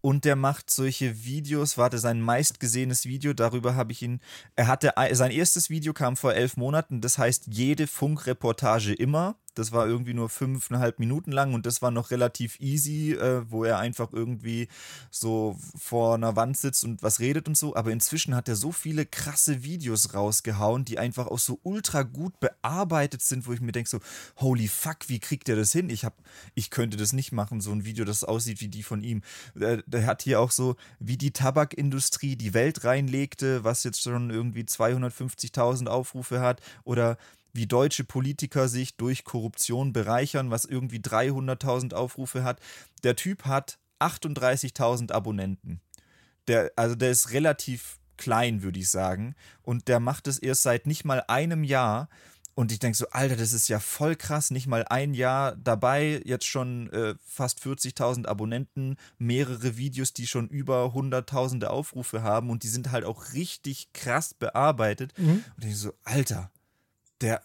und der macht solche Videos. Warte, sein meistgesehenes Video, darüber habe ich ihn. Er hatte sein erstes Video kam vor elf Monaten, das heißt jede Funkreportage immer. Das war irgendwie nur fünfeinhalb Minuten lang und das war noch relativ easy, äh, wo er einfach irgendwie so vor einer Wand sitzt und was redet und so. Aber inzwischen hat er so viele krasse Videos rausgehauen, die einfach auch so ultra gut bearbeitet sind, wo ich mir denke so, holy fuck, wie kriegt er das hin? Ich, hab, ich könnte das nicht machen, so ein Video, das aussieht wie die von ihm. Der, der hat hier auch so, wie die Tabakindustrie die Welt reinlegte, was jetzt schon irgendwie 250.000 Aufrufe hat oder wie deutsche Politiker sich durch Korruption bereichern, was irgendwie 300.000 Aufrufe hat. Der Typ hat 38.000 Abonnenten. Der, also der ist relativ klein, würde ich sagen. Und der macht es erst seit nicht mal einem Jahr. Und ich denke so, Alter, das ist ja voll krass, nicht mal ein Jahr dabei, jetzt schon äh, fast 40.000 Abonnenten, mehrere Videos, die schon über hunderttausende Aufrufe haben und die sind halt auch richtig krass bearbeitet. Mhm. Und ich so, Alter, der,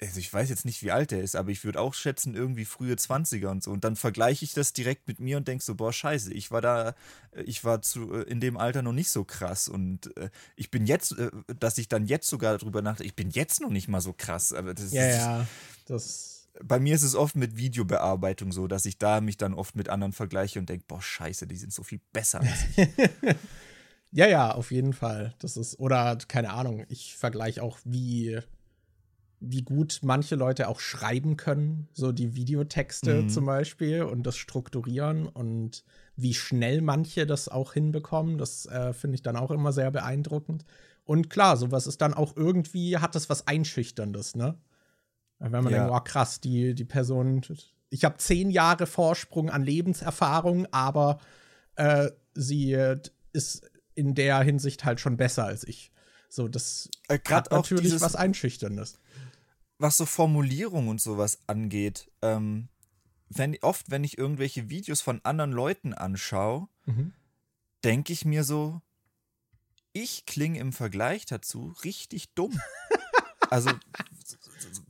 also ich weiß jetzt nicht, wie alt er ist, aber ich würde auch schätzen, irgendwie frühe 20er und so. Und dann vergleiche ich das direkt mit mir und denke so, boah, scheiße, ich war da, äh, ich war zu, äh, in dem Alter noch nicht so krass. Und äh, ich bin jetzt, äh, dass ich dann jetzt sogar darüber nachdenke, ich bin jetzt noch nicht mal so krass. Aber das ja, ist, ja, das. Bei mir ist es oft mit Videobearbeitung so, dass ich da mich dann oft mit anderen vergleiche und denke, boah, scheiße, die sind so viel besser als ich. Ja, ja, auf jeden Fall. Das ist, oder keine Ahnung, ich vergleiche auch, wie, wie gut manche Leute auch schreiben können, so die Videotexte mhm. zum Beispiel und das strukturieren und wie schnell manche das auch hinbekommen. Das äh, finde ich dann auch immer sehr beeindruckend. Und klar, sowas ist dann auch irgendwie, hat das was Einschüchterndes, ne? Wenn man ja. denkt, oh krass, die, die Person, ich habe zehn Jahre Vorsprung an Lebenserfahrung, aber äh, sie ist in der Hinsicht halt schon besser als ich. So, das äh, hat natürlich dieses, was Einschüchterndes. Was so Formulierung und sowas angeht, ähm, wenn, oft, wenn ich irgendwelche Videos von anderen Leuten anschaue, mhm. denke ich mir so, ich klinge im Vergleich dazu richtig dumm. also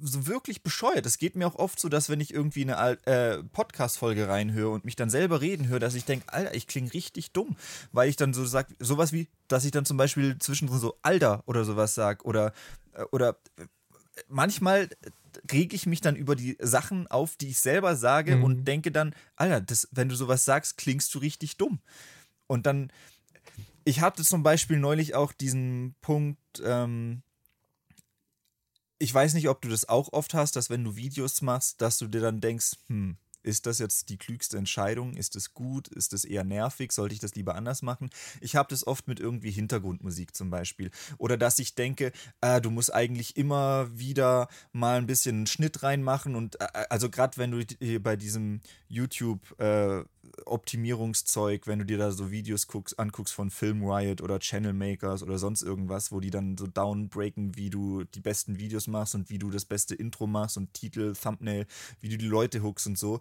so wirklich bescheuert. Es geht mir auch oft so, dass wenn ich irgendwie eine äh, Podcast-Folge reinhöre und mich dann selber reden höre, dass ich denke, Alter, ich klinge richtig dumm. Weil ich dann so sage, sowas wie, dass ich dann zum Beispiel zwischendrin so Alter oder sowas sage oder, äh, oder äh, manchmal rege ich mich dann über die Sachen auf, die ich selber sage mhm. und denke dann, Alter, das, wenn du sowas sagst, klingst du richtig dumm. Und dann, ich hatte zum Beispiel neulich auch diesen Punkt, ähm, ich weiß nicht, ob du das auch oft hast, dass wenn du Videos machst, dass du dir dann denkst, hm, ist das jetzt die klügste Entscheidung? Ist es gut? Ist es eher nervig? Sollte ich das lieber anders machen? Ich habe das oft mit irgendwie Hintergrundmusik zum Beispiel. Oder dass ich denke, äh, du musst eigentlich immer wieder mal ein bisschen einen Schnitt reinmachen. Und äh, also gerade wenn du bei diesem YouTube äh, Optimierungszeug, wenn du dir da so Videos guckst, anguckst von Film Riot oder Channel Makers oder sonst irgendwas, wo die dann so downbreaken, wie du die besten Videos machst und wie du das beste Intro machst und Titel, Thumbnail, wie du die Leute hookst und so.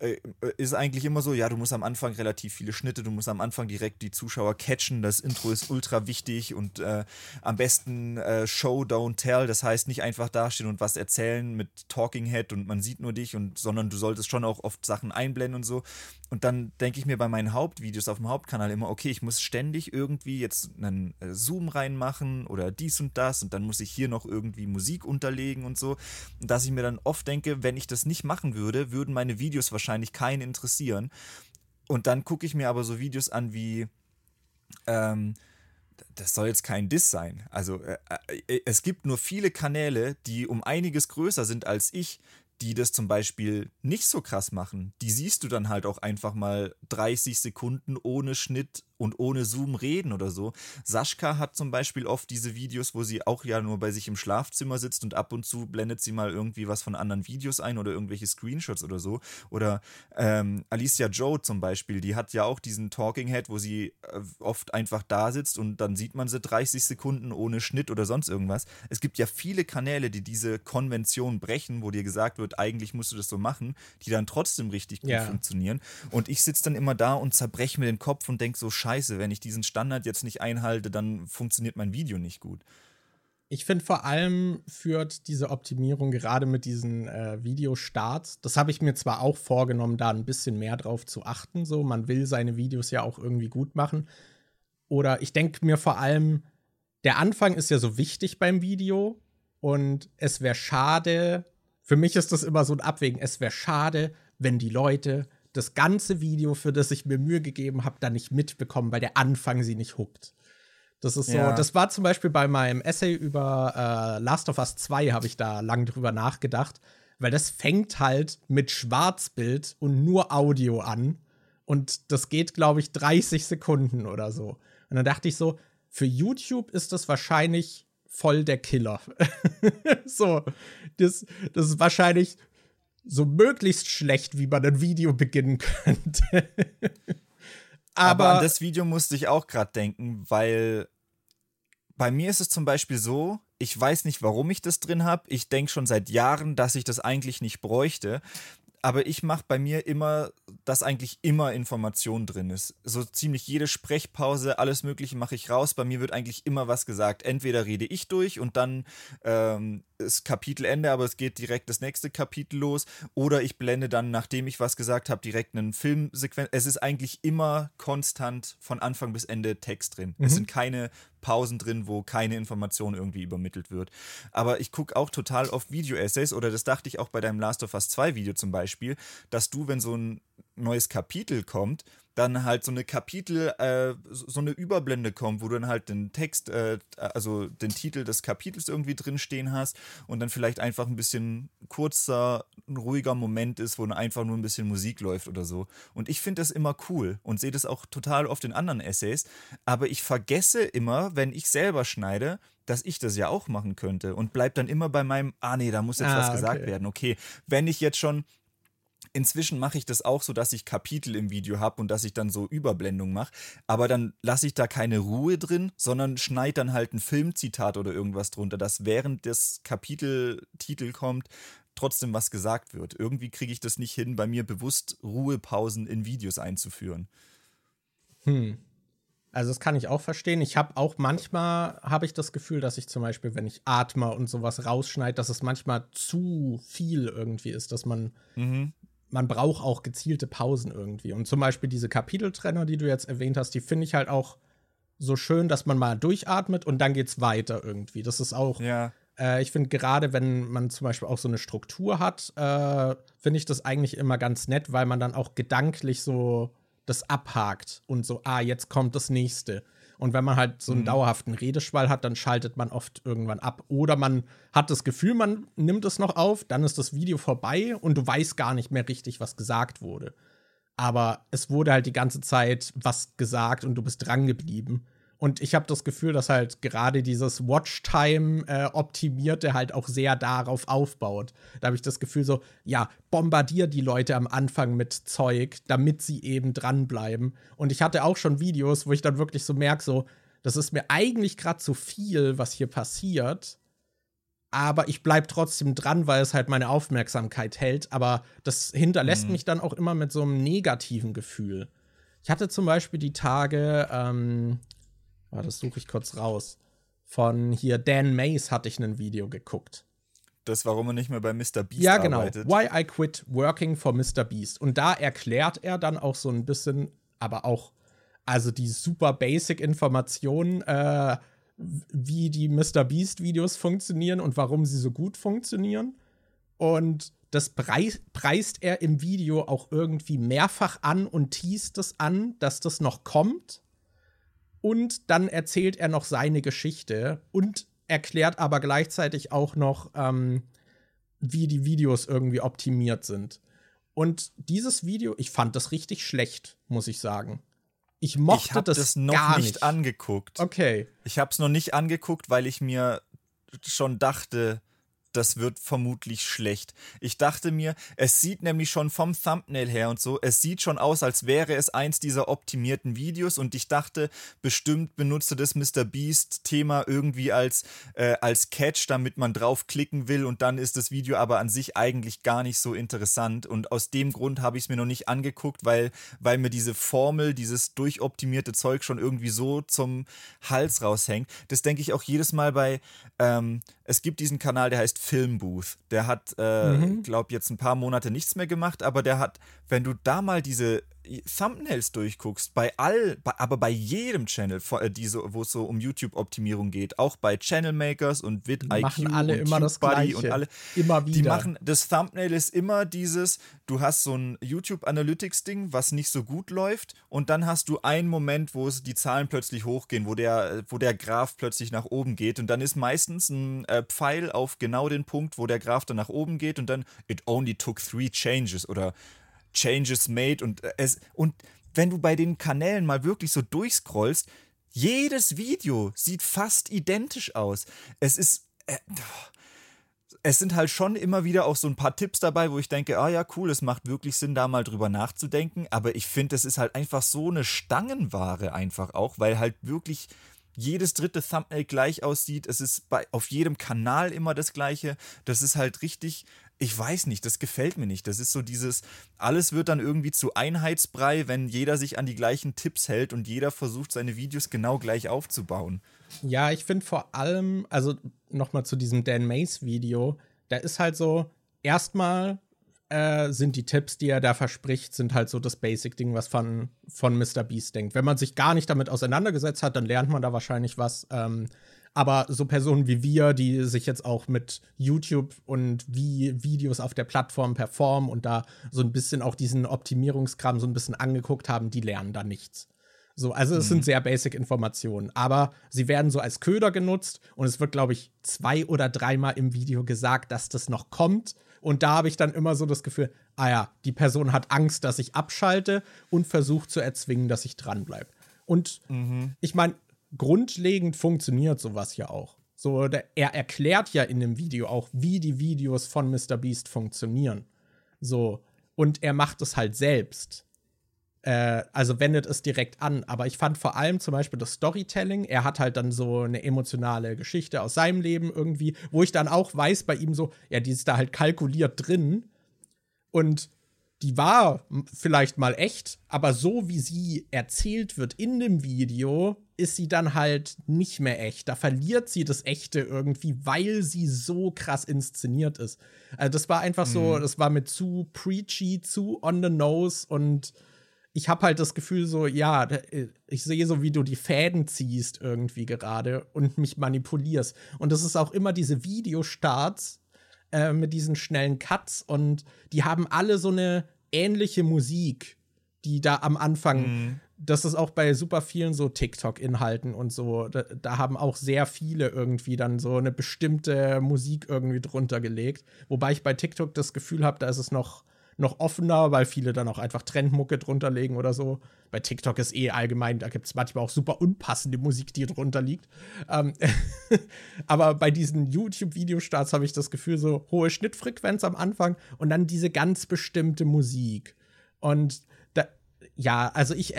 äh, ist eigentlich immer so, ja, du musst am Anfang relativ viele Schnitte, du musst am Anfang direkt die Zuschauer catchen, das Intro ist ultra wichtig und äh, am besten äh, Show, don't tell, das heißt nicht einfach dastehen und was erzählen mit Talking Head und man sieht nur dich und sondern du solltest schon auch oft Sachen einblenden und so. Und dann denke ich mir bei meinen Hauptvideos auf dem Hauptkanal immer, okay, ich muss ständig irgendwie jetzt einen äh, Zoom reinmachen oder dies und das und dann muss ich hier noch irgendwie Musik unterlegen und so. Und dass ich mir dann oft denke, wenn ich das nicht machen würde, würden meine Videos wahrscheinlich wahrscheinlich keinen interessieren. Und dann gucke ich mir aber so Videos an wie, ähm, das soll jetzt kein Diss sein. Also äh, äh, es gibt nur viele Kanäle, die um einiges größer sind als ich, die das zum Beispiel nicht so krass machen. Die siehst du dann halt auch einfach mal 30 Sekunden ohne Schnitt und ohne Zoom reden oder so. Sascha hat zum Beispiel oft diese Videos, wo sie auch ja nur bei sich im Schlafzimmer sitzt und ab und zu blendet sie mal irgendwie was von anderen Videos ein oder irgendwelche Screenshots oder so. Oder ähm, Alicia Joe zum Beispiel, die hat ja auch diesen Talking Head, wo sie äh, oft einfach da sitzt und dann sieht man sie 30 Sekunden ohne Schnitt oder sonst irgendwas. Es gibt ja viele Kanäle, die diese Konvention brechen, wo dir gesagt wird, eigentlich musst du das so machen, die dann trotzdem richtig gut ja. funktionieren. Und ich sitze dann immer da und zerbreche mir den Kopf und denke so, scheiße, scheiße, wenn ich diesen Standard jetzt nicht einhalte, dann funktioniert mein Video nicht gut. Ich finde vor allem führt diese Optimierung gerade mit diesen äh, Videostarts, das habe ich mir zwar auch vorgenommen, da ein bisschen mehr drauf zu achten, so man will seine Videos ja auch irgendwie gut machen. Oder ich denke mir vor allem, der Anfang ist ja so wichtig beim Video und es wäre schade, für mich ist das immer so ein Abwägen, es wäre schade, wenn die Leute das ganze Video, für das ich mir Mühe gegeben habe, dann nicht mitbekommen, weil der Anfang sie nicht huckt. Das ist so, ja. das war zum Beispiel bei meinem Essay über äh, Last of Us 2, habe ich da lang drüber nachgedacht, weil das fängt halt mit Schwarzbild und nur Audio an. Und das geht, glaube ich, 30 Sekunden oder so. Und dann dachte ich so, für YouTube ist das wahrscheinlich voll der Killer. so, das, das ist wahrscheinlich so möglichst schlecht, wie man ein Video beginnen könnte. Aber, Aber, an das Video musste ich auch gerade denken, weil bei mir ist es zum Beispiel so, ich weiß nicht, warum ich das drin habe. Ich denke schon seit Jahren, dass ich das eigentlich nicht bräuchte aber ich mache bei mir immer, dass eigentlich immer Information drin ist. So ziemlich jede Sprechpause, alles Mögliche mache ich raus. Bei mir wird eigentlich immer was gesagt. Entweder rede ich durch und dann ähm, ist Kapitelende, aber es geht direkt das nächste Kapitel los. Oder ich blende dann, nachdem ich was gesagt habe, direkt einen Filmsequenz. Es ist eigentlich immer konstant von Anfang bis Ende Text drin. Mhm. Es sind keine Pausen drin, wo keine Information irgendwie übermittelt wird. Aber ich gucke auch total oft Video-Essays oder das dachte ich auch bei deinem Last of Us 2 Video zum Beispiel, dass du, wenn so ein neues Kapitel kommt, dann halt so eine Kapitel, äh, so eine Überblende kommt, wo du dann halt den Text, äh, also den Titel des Kapitels irgendwie drin stehen hast und dann vielleicht einfach ein bisschen kurzer, ein ruhiger Moment ist, wo dann einfach nur ein bisschen Musik läuft oder so. Und ich finde das immer cool und sehe das auch total oft in anderen Essays, aber ich vergesse immer, wenn ich selber schneide, dass ich das ja auch machen könnte und bleib dann immer bei meinem, ah nee, da muss jetzt ah, was gesagt okay. werden. Okay, wenn ich jetzt schon Inzwischen mache ich das auch so, dass ich Kapitel im Video habe und dass ich dann so Überblendung mache. Aber dann lasse ich da keine Ruhe drin, sondern schneide dann halt ein Filmzitat oder irgendwas drunter, dass während das Kapiteltitel kommt, trotzdem was gesagt wird. Irgendwie kriege ich das nicht hin, bei mir bewusst Ruhepausen in Videos einzuführen. Hm. Also das kann ich auch verstehen. Ich habe auch manchmal habe ich das Gefühl, dass ich zum Beispiel, wenn ich atme und sowas rausschneide, dass es manchmal zu viel irgendwie ist, dass man mhm man braucht auch gezielte Pausen irgendwie. Und zum Beispiel diese Kapiteltrenner, die du jetzt erwähnt hast, die finde ich halt auch so schön, dass man mal durchatmet und dann geht's weiter irgendwie. Das ist auch. Ja. Äh, ich finde gerade, wenn man zum Beispiel auch so eine Struktur hat, äh, finde ich das eigentlich immer ganz nett, weil man dann auch gedanklich so das abhakt und so, ah, jetzt kommt das nächste. Und wenn man halt so einen mhm. dauerhaften Redeschwall hat, dann schaltet man oft irgendwann ab. Oder man hat das Gefühl, man nimmt es noch auf, dann ist das Video vorbei und du weißt gar nicht mehr richtig, was gesagt wurde. Aber es wurde halt die ganze Zeit was gesagt und du bist dran geblieben. Und ich habe das Gefühl, dass halt gerade dieses Watchtime-Optimierte äh, halt auch sehr darauf aufbaut. Da habe ich das Gefühl so, ja, bombardier die Leute am Anfang mit Zeug, damit sie eben dranbleiben. Und ich hatte auch schon Videos, wo ich dann wirklich so merke, so, das ist mir eigentlich gerade zu viel, was hier passiert. aber ich bleibe trotzdem dran, weil es halt meine Aufmerksamkeit hält. Aber das hinterlässt mhm. mich dann auch immer mit so einem negativen Gefühl. Ich hatte zum Beispiel die Tage, ähm, oh, das suche ich kurz raus, von hier Dan Mays hatte ich ein Video geguckt. Das, warum er nicht mehr bei Mr. Beast ja, genau. arbeitet. Why I quit working for Mr. Beast. Und da erklärt er dann auch so ein bisschen, aber auch, also die super basic Informationen, äh, wie die Mr. Beast-Videos funktionieren und warum sie so gut funktionieren. Und das preis preist er im Video auch irgendwie mehrfach an und teast es an, dass das noch kommt. Und dann erzählt er noch seine Geschichte und erklärt aber gleichzeitig auch noch, ähm, wie die Videos irgendwie optimiert sind. Und dieses Video, ich fand das richtig schlecht, muss ich sagen. Ich mochte ich das, das noch gar nicht, nicht angeguckt. Okay. Ich habe es noch nicht angeguckt, weil ich mir schon dachte, das wird vermutlich schlecht. Ich dachte mir, es sieht nämlich schon vom Thumbnail her und so, es sieht schon aus, als wäre es eins dieser optimierten Videos und ich dachte, bestimmt benutze das Mr. Beast-Thema irgendwie als, äh, als Catch, damit man draufklicken will und dann ist das Video aber an sich eigentlich gar nicht so interessant und aus dem Grund habe ich es mir noch nicht angeguckt, weil, weil mir diese Formel, dieses durchoptimierte Zeug schon irgendwie so zum Hals raushängt. Das denke ich auch jedes Mal bei, ähm, es gibt diesen Kanal, der heißt Filmbooth. Der hat, äh, mhm. glaube jetzt ein paar Monate nichts mehr gemacht, aber der hat, wenn du da mal diese Thumbnails durchguckst, bei all, bei, aber bei jedem Channel, äh, wo es so um YouTube-Optimierung geht, auch bei Channel Makers und VidIQ machen alle und immer das Gleiche. und alle, immer wieder. Die machen, das Thumbnail ist immer dieses, du hast so ein YouTube Analytics-Ding, was nicht so gut läuft, und dann hast du einen Moment, wo es die Zahlen plötzlich hochgehen, wo der, wo der Graph plötzlich nach oben geht, und dann ist meistens ein äh, Pfeil auf genau den Punkt, wo der Graph dann nach oben geht, und dann it only took three changes oder Changes made und äh, es und wenn du bei den Kanälen mal wirklich so durchscrollst, jedes Video sieht fast identisch aus. Es ist äh, es sind halt schon immer wieder auch so ein paar Tipps dabei, wo ich denke, ah ja, cool, es macht wirklich Sinn, da mal drüber nachzudenken. Aber ich finde, es ist halt einfach so eine Stangenware einfach auch, weil halt wirklich jedes dritte Thumbnail gleich aussieht. Es ist bei, auf jedem Kanal immer das gleiche. Das ist halt richtig ich weiß nicht, das gefällt mir nicht. Das ist so dieses, alles wird dann irgendwie zu Einheitsbrei, wenn jeder sich an die gleichen Tipps hält und jeder versucht, seine Videos genau gleich aufzubauen. Ja, ich finde vor allem, also nochmal zu diesem Dan Mays Video, da ist halt so, erstmal äh, sind die Tipps, die er da verspricht, sind halt so das Basic-Ding, was von, von Mr. Beast denkt. Wenn man sich gar nicht damit auseinandergesetzt hat, dann lernt man da wahrscheinlich was. Ähm, aber so Personen wie wir, die sich jetzt auch mit YouTube und wie Videos auf der Plattform performen und da so ein bisschen auch diesen Optimierungskram so ein bisschen angeguckt haben, die lernen da nichts. So, also es mhm. sind sehr basic Informationen, aber sie werden so als Köder genutzt und es wird, glaube ich, zwei oder dreimal im Video gesagt, dass das noch kommt. Und da habe ich dann immer so das Gefühl, ah ja, die Person hat Angst, dass ich abschalte und versucht zu erzwingen, dass ich dranbleibe. Und mhm. ich meine, grundlegend funktioniert sowas ja auch. So, der, er erklärt ja in dem Video auch, wie die Videos von Mr. Beast funktionieren. So, und er macht es halt selbst. Äh, also wendet es direkt an. Aber ich fand vor allem zum Beispiel das Storytelling. Er hat halt dann so eine emotionale Geschichte aus seinem Leben irgendwie, wo ich dann auch weiß bei ihm so, ja, die ist da halt kalkuliert drin. Und die war vielleicht mal echt, aber so wie sie erzählt wird in dem Video, ist sie dann halt nicht mehr echt. Da verliert sie das Echte irgendwie, weil sie so krass inszeniert ist. Also das war einfach mhm. so, das war mit zu preachy, zu on the nose und ich habe halt das Gefühl so, ja, ich sehe so, wie du die Fäden ziehst irgendwie gerade und mich manipulierst. Und das ist auch immer diese Videostarts äh, mit diesen schnellen Cuts und die haben alle so eine ähnliche Musik, die da am Anfang mhm das ist auch bei super vielen so TikTok-Inhalten und so. Da, da, haben auch sehr viele irgendwie dann so eine bestimmte Musik irgendwie drunter gelegt. Wobei ich bei TikTok das Gefühl habe, da ist es noch, noch offener, weil viele dann auch einfach Trendmucke drunter legen oder so. Bei TikTok ist eh allgemein, da gibt es manchmal auch super unpassende Musik, die drunter liegt. Ähm Aber bei diesen YouTube-Videostarts habe ich das Gefühl, so hohe Schnittfrequenz am Anfang und dann diese ganz bestimmte Musik. Und da, ja, also ich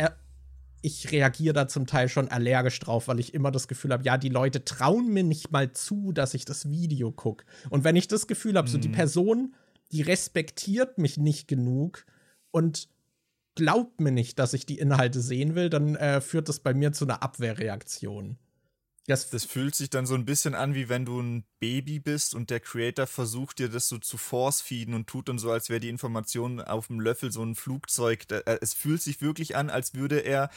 ich reagiere da zum Teil schon allergisch drauf, weil ich immer das Gefühl habe, ja, die Leute trauen mir nicht mal zu, dass ich das Video gucke. Und wenn ich das Gefühl habe, mhm. so die mhm. Person, die respektiert mich nicht genug und glaubt mir nicht, dass ich die Inhalte sehen will, dann äh, führt das bei mir zu einer Abwehrreaktion. Das, das, fühlt sich dann so ein bisschen an, wie wenn du ein Baby bist und der Creator versucht dir das so zu force-feeden und tut dann so, als wäre die Information auf dem Löffel so ein Flugzeug. Äh, es fühlt sich wirklich an, als würde er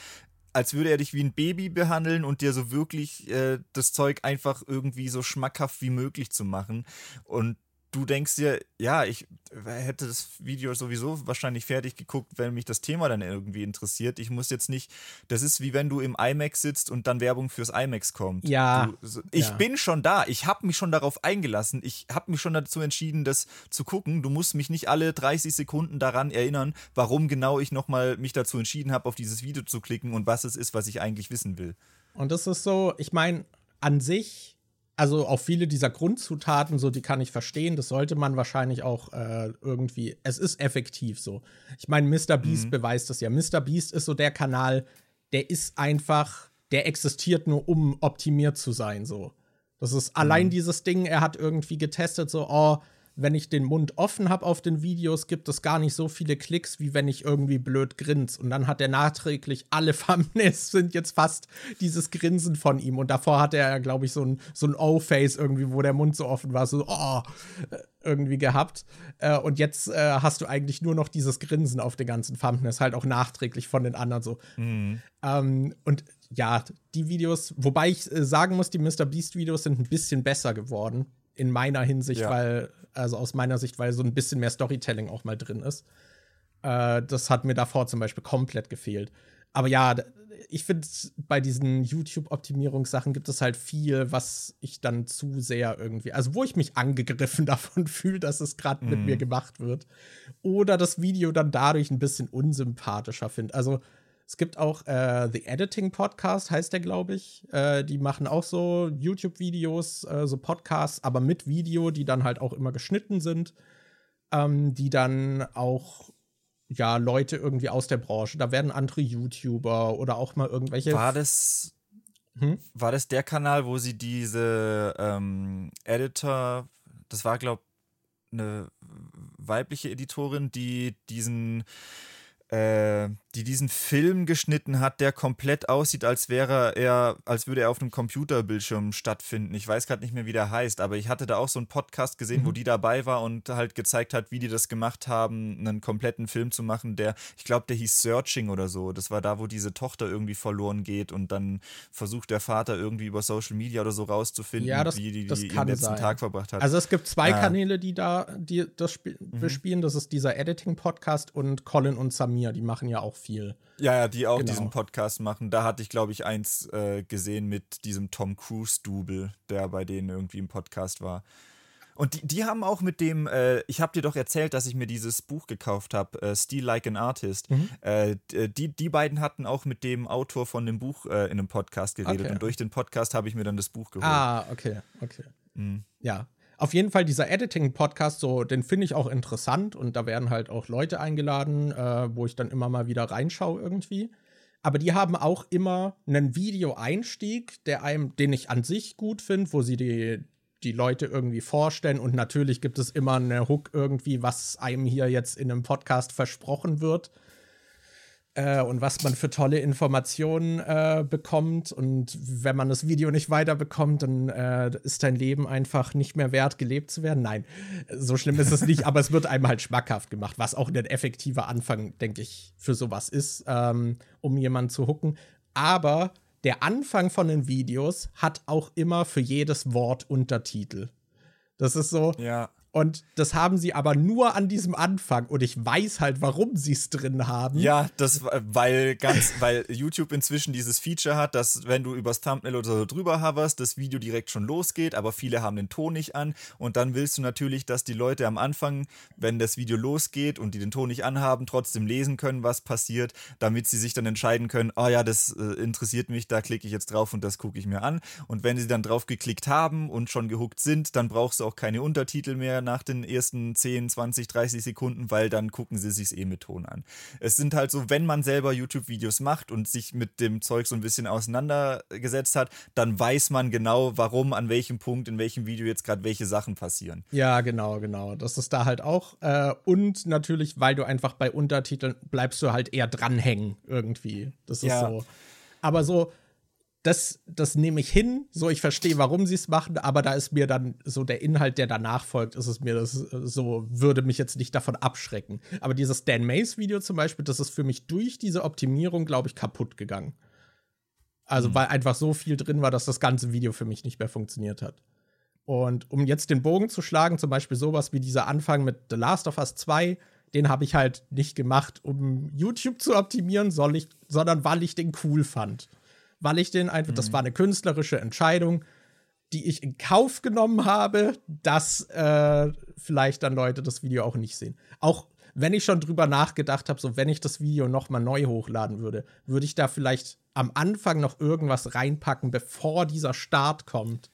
als würde er dich wie ein Baby behandeln und dir so wirklich äh, das Zeug einfach irgendwie so schmackhaft wie möglich zu machen. Und du denkst dir, ja, ich hätte das Video sowieso wahrscheinlich fertig geguckt, wenn mich das Thema dann irgendwie interessiert. Ich muss jetzt nicht, das ist wie wenn du im IMAX sitzt und dann Werbung fürs IMAX kommt. Ja. Du, ich ja. bin schon da. Ich habe mich schon darauf eingelassen. Ich habe mich schon dazu entschieden, das zu gucken. Du musst mich nicht alle 30 Sekunden daran erinnern, warum genau ich nochmal mich dazu entschieden habe, auf dieses Video zu klicken und was es ist, was ich eigentlich wissen will. Und das ist so, ich meine, an sich also auch viele dieser Grundzutaten, so die kann ich verstehen. Das sollte man wahrscheinlich auch äh, irgendwie. Es ist effektiv so. Ich meine, Mr. Beast mhm. beweist das ja. Mr. Beast ist so der Kanal, der ist einfach, der existiert nur, um optimiert zu sein. So. Das ist mhm. allein dieses Ding. Er hat irgendwie getestet, so, oh, wenn ich den Mund offen habe auf den Videos, gibt es gar nicht so viele Klicks, wie wenn ich irgendwie blöd grins. Und dann hat er nachträglich alle Thumbnails sind jetzt fast dieses Grinsen von ihm. Und davor hatte er, glaube ich, so ein, so ein O-Face irgendwie, wo der Mund so offen war, so, oh, äh, irgendwie gehabt. Äh, und jetzt äh, hast du eigentlich nur noch dieses Grinsen auf den ganzen Thumbnails, halt auch nachträglich von den anderen so. Mhm. Ähm, und ja, die Videos, wobei ich sagen muss, die Mr. Beast Videos sind ein bisschen besser geworden in meiner Hinsicht, ja. weil, also aus meiner Sicht, weil so ein bisschen mehr Storytelling auch mal drin ist. Äh, das hat mir davor zum Beispiel komplett gefehlt. Aber ja, ich finde, bei diesen YouTube-Optimierungssachen gibt es halt viel, was ich dann zu sehr irgendwie, also wo ich mich angegriffen davon fühle, dass es gerade mm. mit mir mhm. gemacht wird. Oder das Video dann dadurch ein bisschen unsympathischer finde. Also es gibt auch äh, The Editing Podcast, heißt der, glaube ich. Äh, die machen auch so YouTube-Videos, äh, so Podcasts, aber mit Video, die dann halt auch immer geschnitten sind. Ähm, die dann auch, ja, Leute irgendwie aus der Branche, da werden andere YouTuber oder auch mal irgendwelche. War das. Hm? War das der Kanal, wo sie diese ähm, Editor, das war, glaube ich, eine weibliche Editorin, die diesen äh, die diesen Film geschnitten hat, der komplett aussieht, als wäre er, als würde er auf einem Computerbildschirm stattfinden. Ich weiß gerade nicht mehr, wie der heißt, aber ich hatte da auch so einen Podcast gesehen, mhm. wo die dabei war und halt gezeigt hat, wie die das gemacht haben, einen kompletten Film zu machen, der, ich glaube, der hieß Searching oder so. Das war da, wo diese Tochter irgendwie verloren geht und dann versucht der Vater irgendwie über Social Media oder so rauszufinden, ja, das, wie die, die ihren letzten sein. Tag verbracht hat. Also es gibt zwei ah. Kanäle, die da die das Sp mhm. bespielen. Das ist dieser Editing-Podcast und Colin und Samir, die machen ja auch viel. Ja, ja, die auch genau. diesen Podcast machen. Da hatte ich, glaube ich, eins äh, gesehen mit diesem Tom Cruise-Double, der bei denen irgendwie im Podcast war. Und die, die haben auch mit dem, äh, ich habe dir doch erzählt, dass ich mir dieses Buch gekauft habe, äh, Steal Like an Artist. Mhm. Äh, die, die beiden hatten auch mit dem Autor von dem Buch äh, in einem Podcast geredet. Okay. Und durch den Podcast habe ich mir dann das Buch geholt. Ah, okay, okay. Mhm. Ja, auf jeden Fall dieser Editing-Podcast, so, den finde ich auch interessant und da werden halt auch Leute eingeladen, äh, wo ich dann immer mal wieder reinschaue irgendwie. Aber die haben auch immer einen Video-Einstieg, der einem, den ich an sich gut finde, wo sie die, die Leute irgendwie vorstellen. Und natürlich gibt es immer eine Hook irgendwie, was einem hier jetzt in einem Podcast versprochen wird äh, und was man für tolle Informationen äh, bekommt. Und wenn man das Video nicht weiterbekommt, dann äh, ist dein Leben einfach nicht mehr wert, gelebt zu werden. Nein, so schlimm ist es nicht, aber es wird einem halt schmackhaft gemacht, was auch ein effektiver Anfang, denke ich, für sowas ist, ähm, um jemanden zu hucken. Aber der Anfang von den Videos hat auch immer für jedes Wort Untertitel. Das ist so. Ja. Und das haben sie aber nur an diesem Anfang. Und ich weiß halt, warum sie es drin haben. Ja, das, weil ganz, weil YouTube inzwischen dieses Feature hat, dass wenn du übers Thumbnail oder so drüber hoverst, das Video direkt schon losgeht, aber viele haben den Ton nicht an. Und dann willst du natürlich, dass die Leute am Anfang, wenn das Video losgeht und die den Ton nicht anhaben, trotzdem lesen können, was passiert, damit sie sich dann entscheiden können, oh ja, das äh, interessiert mich, da klicke ich jetzt drauf und das gucke ich mir an. Und wenn sie dann drauf geklickt haben und schon gehuckt sind, dann brauchst du auch keine Untertitel mehr nach den ersten 10, 20, 30 Sekunden, weil dann gucken sie sich eh mit Ton an. Es sind halt so, wenn man selber YouTube-Videos macht und sich mit dem Zeug so ein bisschen auseinandergesetzt hat, dann weiß man genau, warum, an welchem Punkt, in welchem Video jetzt gerade welche Sachen passieren. Ja, genau, genau. Das ist da halt auch. Äh, und natürlich, weil du einfach bei Untertiteln bleibst du halt eher dranhängen irgendwie. Das ist ja. so. Aber so, das, das nehme ich hin. So, ich verstehe, warum sie es machen, aber da ist mir dann so der Inhalt, der danach folgt, ist es mir das so, würde mich jetzt nicht davon abschrecken. Aber dieses Dan Mays-Video zum Beispiel, das ist für mich durch diese Optimierung, glaube ich, kaputt gegangen. Also, mhm. weil einfach so viel drin war, dass das ganze Video für mich nicht mehr funktioniert hat. Und um jetzt den Bogen zu schlagen, zum Beispiel sowas wie dieser Anfang mit The Last of Us 2, den habe ich halt nicht gemacht, um YouTube zu optimieren, sondern weil ich den cool fand weil ich den einfach, mhm. das war eine künstlerische Entscheidung, die ich in Kauf genommen habe, dass äh, vielleicht dann Leute das Video auch nicht sehen. Auch wenn ich schon drüber nachgedacht habe, so wenn ich das Video noch mal neu hochladen würde, würde ich da vielleicht am Anfang noch irgendwas reinpacken, bevor dieser Start kommt.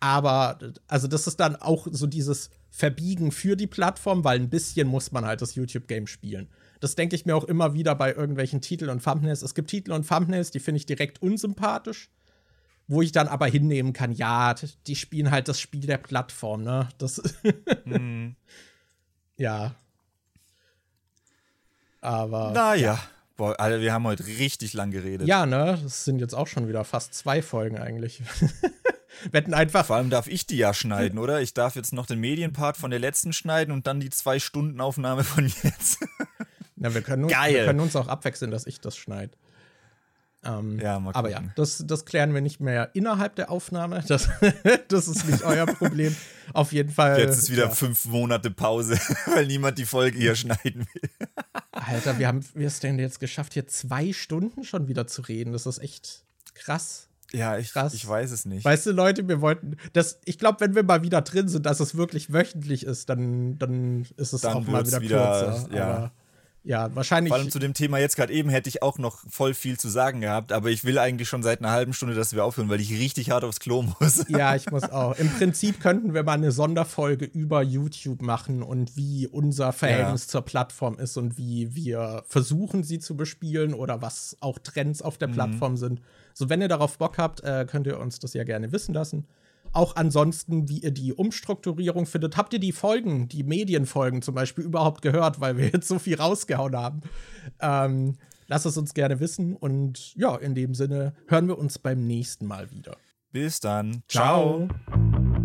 Aber also das ist dann auch so dieses Verbiegen für die Plattform, weil ein bisschen muss man halt das YouTube-Game spielen. Das denke ich mir auch immer wieder bei irgendwelchen Titeln und Thumbnails. Es gibt Titel und Thumbnails, die finde ich direkt unsympathisch, wo ich dann aber hinnehmen kann, ja, die spielen halt das Spiel der Plattform, ne? Das mhm. Ja. Aber. Naja. Ja. Boah, Alter, wir haben heute richtig lang geredet. Ja, ne? Das sind jetzt auch schon wieder fast zwei Folgen eigentlich. Wetten einfach. Vor allem darf ich die ja schneiden, oder? Ich darf jetzt noch den Medienpart von der letzten schneiden und dann die zwei Stunden Aufnahme von jetzt. Na, wir können, uns, Geil. wir können uns auch abwechseln, dass ich das schneide. Ähm, ja, mal aber ja, das, das klären wir nicht mehr innerhalb der Aufnahme. Das, das ist nicht euer Problem. Auf jeden Fall. Jetzt ist wieder ja. fünf Monate Pause, weil niemand die Folge hier schneiden will. Alter, wir haben wir es denn jetzt geschafft, hier zwei Stunden schon wieder zu reden. Das ist echt krass. Ja, ich, krass. ich weiß es nicht. Weißt du, Leute, wir wollten, das, ich glaube, wenn wir mal wieder drin sind, dass es wirklich wöchentlich ist, dann, dann ist es dann auch mal wieder, wieder kürzer. Ja. Aber ja, wahrscheinlich. Vor allem zu dem Thema jetzt gerade eben hätte ich auch noch voll viel zu sagen gehabt, aber ich will eigentlich schon seit einer halben Stunde, dass wir aufhören, weil ich richtig hart aufs Klo muss. Ja, ich muss auch. Im Prinzip könnten wir mal eine Sonderfolge über YouTube machen und wie unser Verhältnis ja. zur Plattform ist und wie wir versuchen, sie zu bespielen oder was auch Trends auf der mhm. Plattform sind. So, wenn ihr darauf Bock habt, äh, könnt ihr uns das ja gerne wissen lassen. Auch ansonsten, wie ihr die Umstrukturierung findet. Habt ihr die Folgen, die Medienfolgen zum Beispiel überhaupt gehört, weil wir jetzt so viel rausgehauen haben? Ähm, lasst es uns gerne wissen. Und ja, in dem Sinne hören wir uns beim nächsten Mal wieder. Bis dann. Ciao. Ciao.